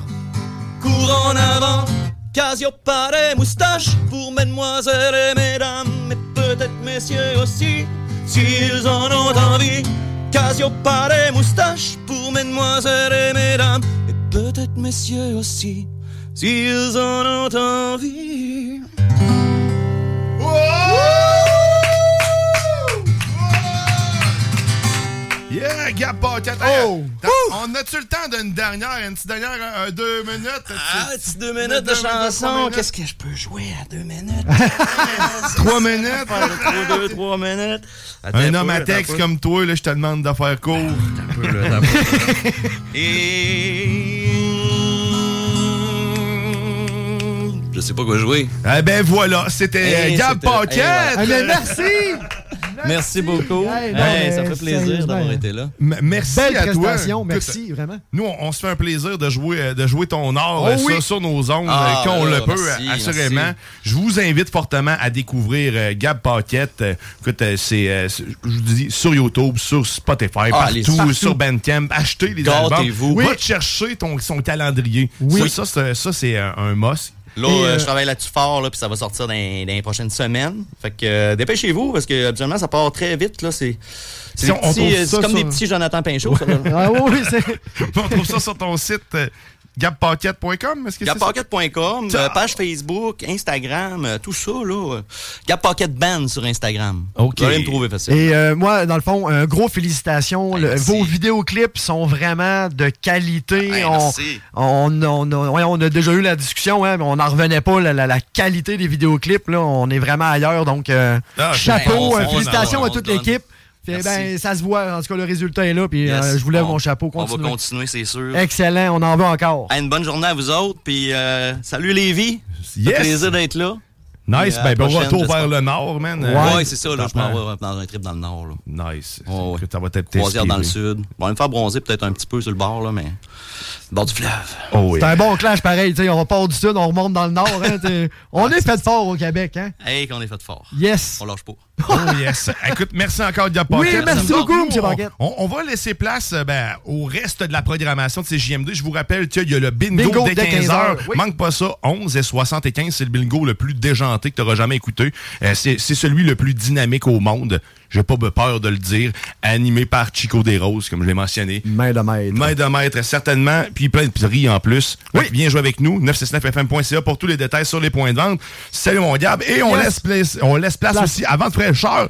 Speaker 23: cours en avant. Casio pas les moustaches pour mesdemoiselles et mesdames, mais peut-être messieurs aussi, s'ils en ont envie. Casio pas les moustaches pour mesdemoiselles et mesdames, et peut-être messieurs aussi, s'ils en ont envie.
Speaker 6: Yeah, Paquette. Hey, t'as- On a-tu le temps d'une dernière, une petite dernière, un, un deux minutes?
Speaker 23: Ah, petit deux minutes de chanson. Qu'est-ce que je peux jouer à deux minutes? [LAUGHS]
Speaker 6: Trois minutes?
Speaker 23: Trois, deux, trois minutes. Attends
Speaker 6: Un
Speaker 23: peu,
Speaker 6: homme à texte comme toi, là, je te demande de faire court. [LAUGHS]
Speaker 23: Je sais pas quoi jouer.
Speaker 6: Eh ben voilà, c'était
Speaker 23: Eh,
Speaker 6: Gab
Speaker 23: c'était-
Speaker 6: Paquette!
Speaker 23: eh, voilà.
Speaker 5: Ah, [LAUGHS] merci!
Speaker 23: Merci beaucoup.
Speaker 5: Hey,
Speaker 23: Hey,
Speaker 5: non, mais
Speaker 23: ça fait plaisir
Speaker 5: sérieusement.
Speaker 23: d'avoir été là.
Speaker 6: M- merci
Speaker 5: Belle
Speaker 6: à toi. Écoute,
Speaker 5: merci, vraiment.
Speaker 6: Nous, on, on se fait un plaisir de jouer, euh, de jouer ton art
Speaker 5: Oh
Speaker 6: euh,
Speaker 5: oui.
Speaker 6: sur, nos ondes
Speaker 23: Ah,
Speaker 6: euh, quand on
Speaker 23: là,
Speaker 6: le peut,
Speaker 23: merci,
Speaker 6: euh, assurément.
Speaker 23: merci.
Speaker 6: Je vous invite fortement à découvrir euh, Gab Paquette. Euh, écoute, euh, c'est, euh, je vous dis, sur YouTube, sur Spotify,
Speaker 23: Ah, allez,
Speaker 6: partout,
Speaker 23: partout.
Speaker 6: sur Bandcamp. Achetez les albums. Va
Speaker 23: Oui.
Speaker 6: te chercher ton, son calendrier.
Speaker 23: Oui.
Speaker 6: Ça, ça, c'est- ça, c'est un, un must.
Speaker 23: Là, euh,
Speaker 6: euh,
Speaker 23: je travaille là-dessus fort, là, puis ça va sortir dans, dans les prochaines semaines. Fait que euh, dépêchez-vous, parce que habituellement, ça part très vite. Là, c'est
Speaker 6: Si
Speaker 23: comme
Speaker 6: sur-
Speaker 23: des petits Jonathan Pinchot. ça, là.
Speaker 5: Ah oui, c'est. [LAUGHS]
Speaker 6: on trouve ça sur ton site gabpaquette.com. Est-ce que c'est ça?
Speaker 23: Gappocket.com, euh, page Facebook, Instagram, euh, tout ça. là. euh, Band sur Instagram.
Speaker 6: OK.
Speaker 23: Vous allez me trouver facile.
Speaker 5: Et euh, moi, dans le fond, un gros félicitations. Le- vos vidéoclips sont vraiment de qualité.
Speaker 23: Hey,
Speaker 5: on,
Speaker 23: merci.
Speaker 5: on, on, on a déjà eu la discussion, hein, mais on n'en revenait pas, la, la- la qualité des vidéoclips. Là, on est vraiment ailleurs. Donc,
Speaker 6: Ah,
Speaker 5: chapeau,
Speaker 23: on- on-
Speaker 5: félicitations
Speaker 23: on-
Speaker 5: à toute l'équipe. Ben, ça se voit. En tout cas, le résultat est là. Puis,
Speaker 23: Yes.
Speaker 5: euh, je vous lève
Speaker 23: On-
Speaker 5: mon chapeau.
Speaker 23: On va continuer, c'est sûr.
Speaker 5: Excellent. On en veut encore.
Speaker 23: Hey, une bonne journée à vous autres, puis euh, salut Lévi.
Speaker 6: Yes.
Speaker 23: Plaisir d'être là.
Speaker 6: Nice,
Speaker 23: à
Speaker 6: ben, bon retour vers le nord, man.
Speaker 23: Ouais,
Speaker 6: Euh,
Speaker 23: c'est ça, là, je m'en vais dans un trip dans le nord. Là.
Speaker 6: Nice.
Speaker 23: Ouais, ouais.
Speaker 6: Ça va être
Speaker 23: Croisière dans le sud. On va me faire bronzer peut-être un petit peu sur le bord, là, mais. le bord du fleuve.
Speaker 6: Oh oui.
Speaker 5: C'est un bon clash pareil. tu sais, On part du sud, on remonte dans le nord. hein, [LAUGHS] on est fait fort au Québec. Hein?
Speaker 23: Hey, qu'on est fait fort.
Speaker 5: Yes.
Speaker 23: On lâche pas.
Speaker 6: Oh yes. Écoute, merci encore, Gab
Speaker 5: Oui, merci beaucoup, M.
Speaker 6: on-
Speaker 5: Paquette.
Speaker 6: On, on va laisser place euh, ben, au reste de la programmation de ces JMD. Je vous rappelle qu'il y a le bingo,
Speaker 5: Bingo
Speaker 6: dès
Speaker 5: dès
Speaker 6: 15h.
Speaker 5: 15 oui.
Speaker 6: Manque pas ça. 11 et 75, c'est le bingo le plus déjanté que tu auras jamais écouté. Euh, c'est celui le plus dynamique au monde. J'ai pas peur de le dire. Animé par Chico Desroses, comme je l'ai mentionné.
Speaker 5: Main de maître.
Speaker 6: Main de maître, certainement. Puis plein de prix en plus. Oui. Viens jouer avec nous. 969fm.ca pour tous les détails sur les points de vente. Salut mon Gab. Et on,
Speaker 5: Yes.
Speaker 6: laisse, place, on laisse place
Speaker 5: Place.
Speaker 6: aussi, avant de fraîcheur,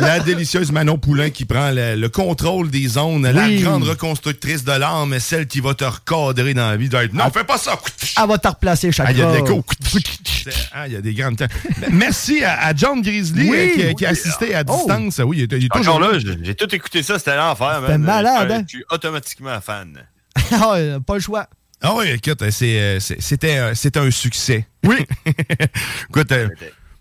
Speaker 6: la délicieuse Manon Poulain qui prend le, le contrôle des zones, la grande reconstructrice de l'âme, celle qui va te recadrer dans la vie. Non, fais pas ça!
Speaker 5: Elle va te replacer chaque
Speaker 6: Ah, il y a des
Speaker 5: fois.
Speaker 6: coups. Ah, il y a des grandes temps. Merci à, à John Grizzly
Speaker 5: Oui,
Speaker 6: euh, qui,
Speaker 5: oui.
Speaker 6: qui a assisté à
Speaker 5: Oh.
Speaker 6: distance. Oui, il est, il est
Speaker 7: Encore
Speaker 6: toujours
Speaker 7: là, j'ai tout écouté ça, c'était l'enfer,
Speaker 5: C'était malade,
Speaker 7: Je-
Speaker 5: hein?
Speaker 7: Je suis automatiquement fan. [LAUGHS]
Speaker 5: Ah, euh, pas le choix.
Speaker 6: Ah oui, écoute, c'est, euh, c'était, c'était un succès. Oui. [LAUGHS] écoute, euh,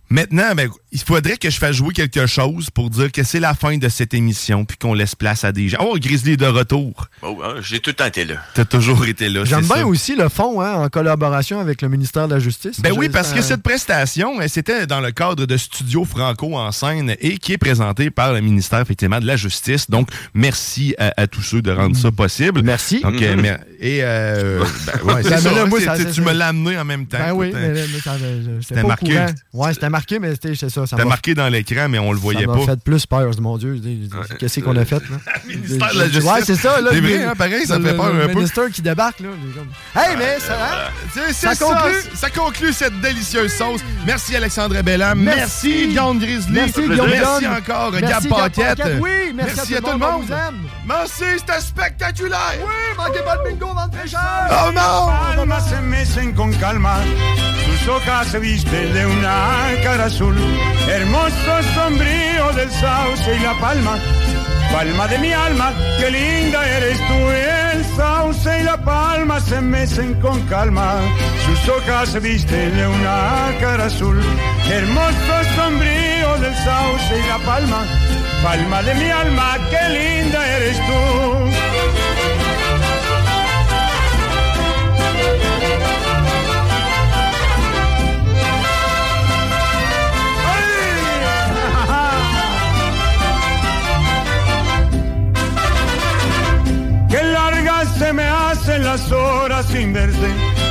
Speaker 6: maintenant, ben, il faudrait que je fasse jouer quelque chose pour dire que c'est la fin de cette émission puis qu'on laisse place à des gens. Oh, Grizzly est de retour.
Speaker 7: Oh, hein, J'ai tout le temps été là.
Speaker 6: T'as toujours été là.
Speaker 5: J'aime bien
Speaker 6: ça.
Speaker 5: aussi le fond hein, en collaboration avec le ministère de la Justice.
Speaker 6: Ben oui, parce que cette prestation, c'était dans le cadre de Studio Franco en scène et qui est présenté par le ministère effectivement de la Justice. Donc, merci à, à tous ceux de rendre ça possible.
Speaker 5: Merci.
Speaker 6: Donc, euh,
Speaker 7: Mhm.
Speaker 6: mer- et euh, [LAUGHS] ben, ouais, c'est
Speaker 5: Ben,
Speaker 6: ça, hein,
Speaker 5: moi, ça-
Speaker 6: tu-
Speaker 5: ça-
Speaker 6: tu me l'as amené en même temps.
Speaker 5: Ben oui, mais, ça,
Speaker 6: C'était marqué.
Speaker 5: Ouais, c'était marqué, mais c'était c'est ça. ça m'a-
Speaker 6: marqué dans l'écran, mais on le voyait
Speaker 5: ça
Speaker 6: pas.
Speaker 5: m'a fait plus peur. Mon Dieu, qu'est-ce qu'on a fait, là? [LAUGHS]
Speaker 6: ministère de la Justice.
Speaker 5: Ouais, c'est ça, là.
Speaker 6: C'est vrai, hein, pareil, ça
Speaker 5: le-
Speaker 6: fait peur
Speaker 5: le
Speaker 6: un peu.
Speaker 5: ministère qui débarque, là. Hey, mais ça va?
Speaker 6: C'est-
Speaker 5: Ça conclut.
Speaker 6: ça, ça conclut cette délicieuse sauce. Merci Alexandre Bellam.
Speaker 5: Merci.
Speaker 6: Guillaume Grizzly.
Speaker 5: Merci, Guillaume
Speaker 6: Merci encore
Speaker 5: Merci,
Speaker 6: Gab Paquette.
Speaker 5: Oui, merci à tout le monde.
Speaker 6: Merci, c'était spectaculaire.
Speaker 5: Oui, manquez pas le bingo, vente.
Speaker 6: Oh non!
Speaker 24: Almas se mecen con calma, sus hojas se visten de una azul, hermoso sombrío del sauce y la palma, palma de mi alma, qué linda eres tú, el sauce y la palma se mecen con calma, sus hojas visten de una cara azul, hermoso sombrío del sauce y la palma, palma de mi alma, qué linda eres tú.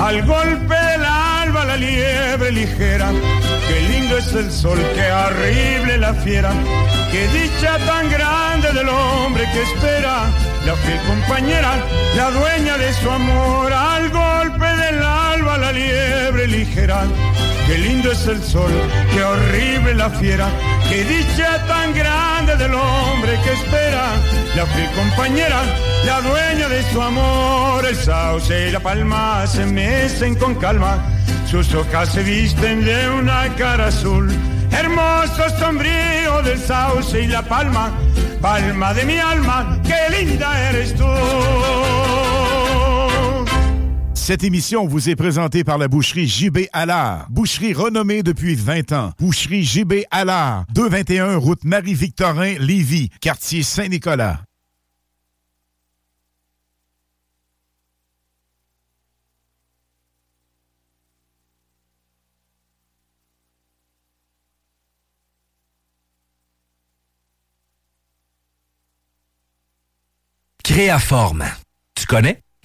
Speaker 24: Al golpe del alba la liebre ligera Qué lindo es el sol, qué horrible la fiera. Qué dicha tan grande del hombre que espera. La fiel compañera, la dueña de su amor. Al golpe del alba la liebre ligera. Qué lindo es el sol, qué horrible la fiera. Qué dicha tan grande del hombre que espera. La fiel compañera, la dueña de su amor. El sauce y la palma se mecen con calma. Sus hojas se visten de una cara azul. Hermoso sombrío del sauce y la palma. Palma de mi alma, qué linda eres tú.
Speaker 6: Cette émission vous est présentée par la boucherie JB Allard. Boucherie renommée depuis 20 ans. Boucherie JB Allard. 221 route Marie-Victorin, Lévis, quartier Saint-Nicolas.
Speaker 25: Créaforme. Tu connais?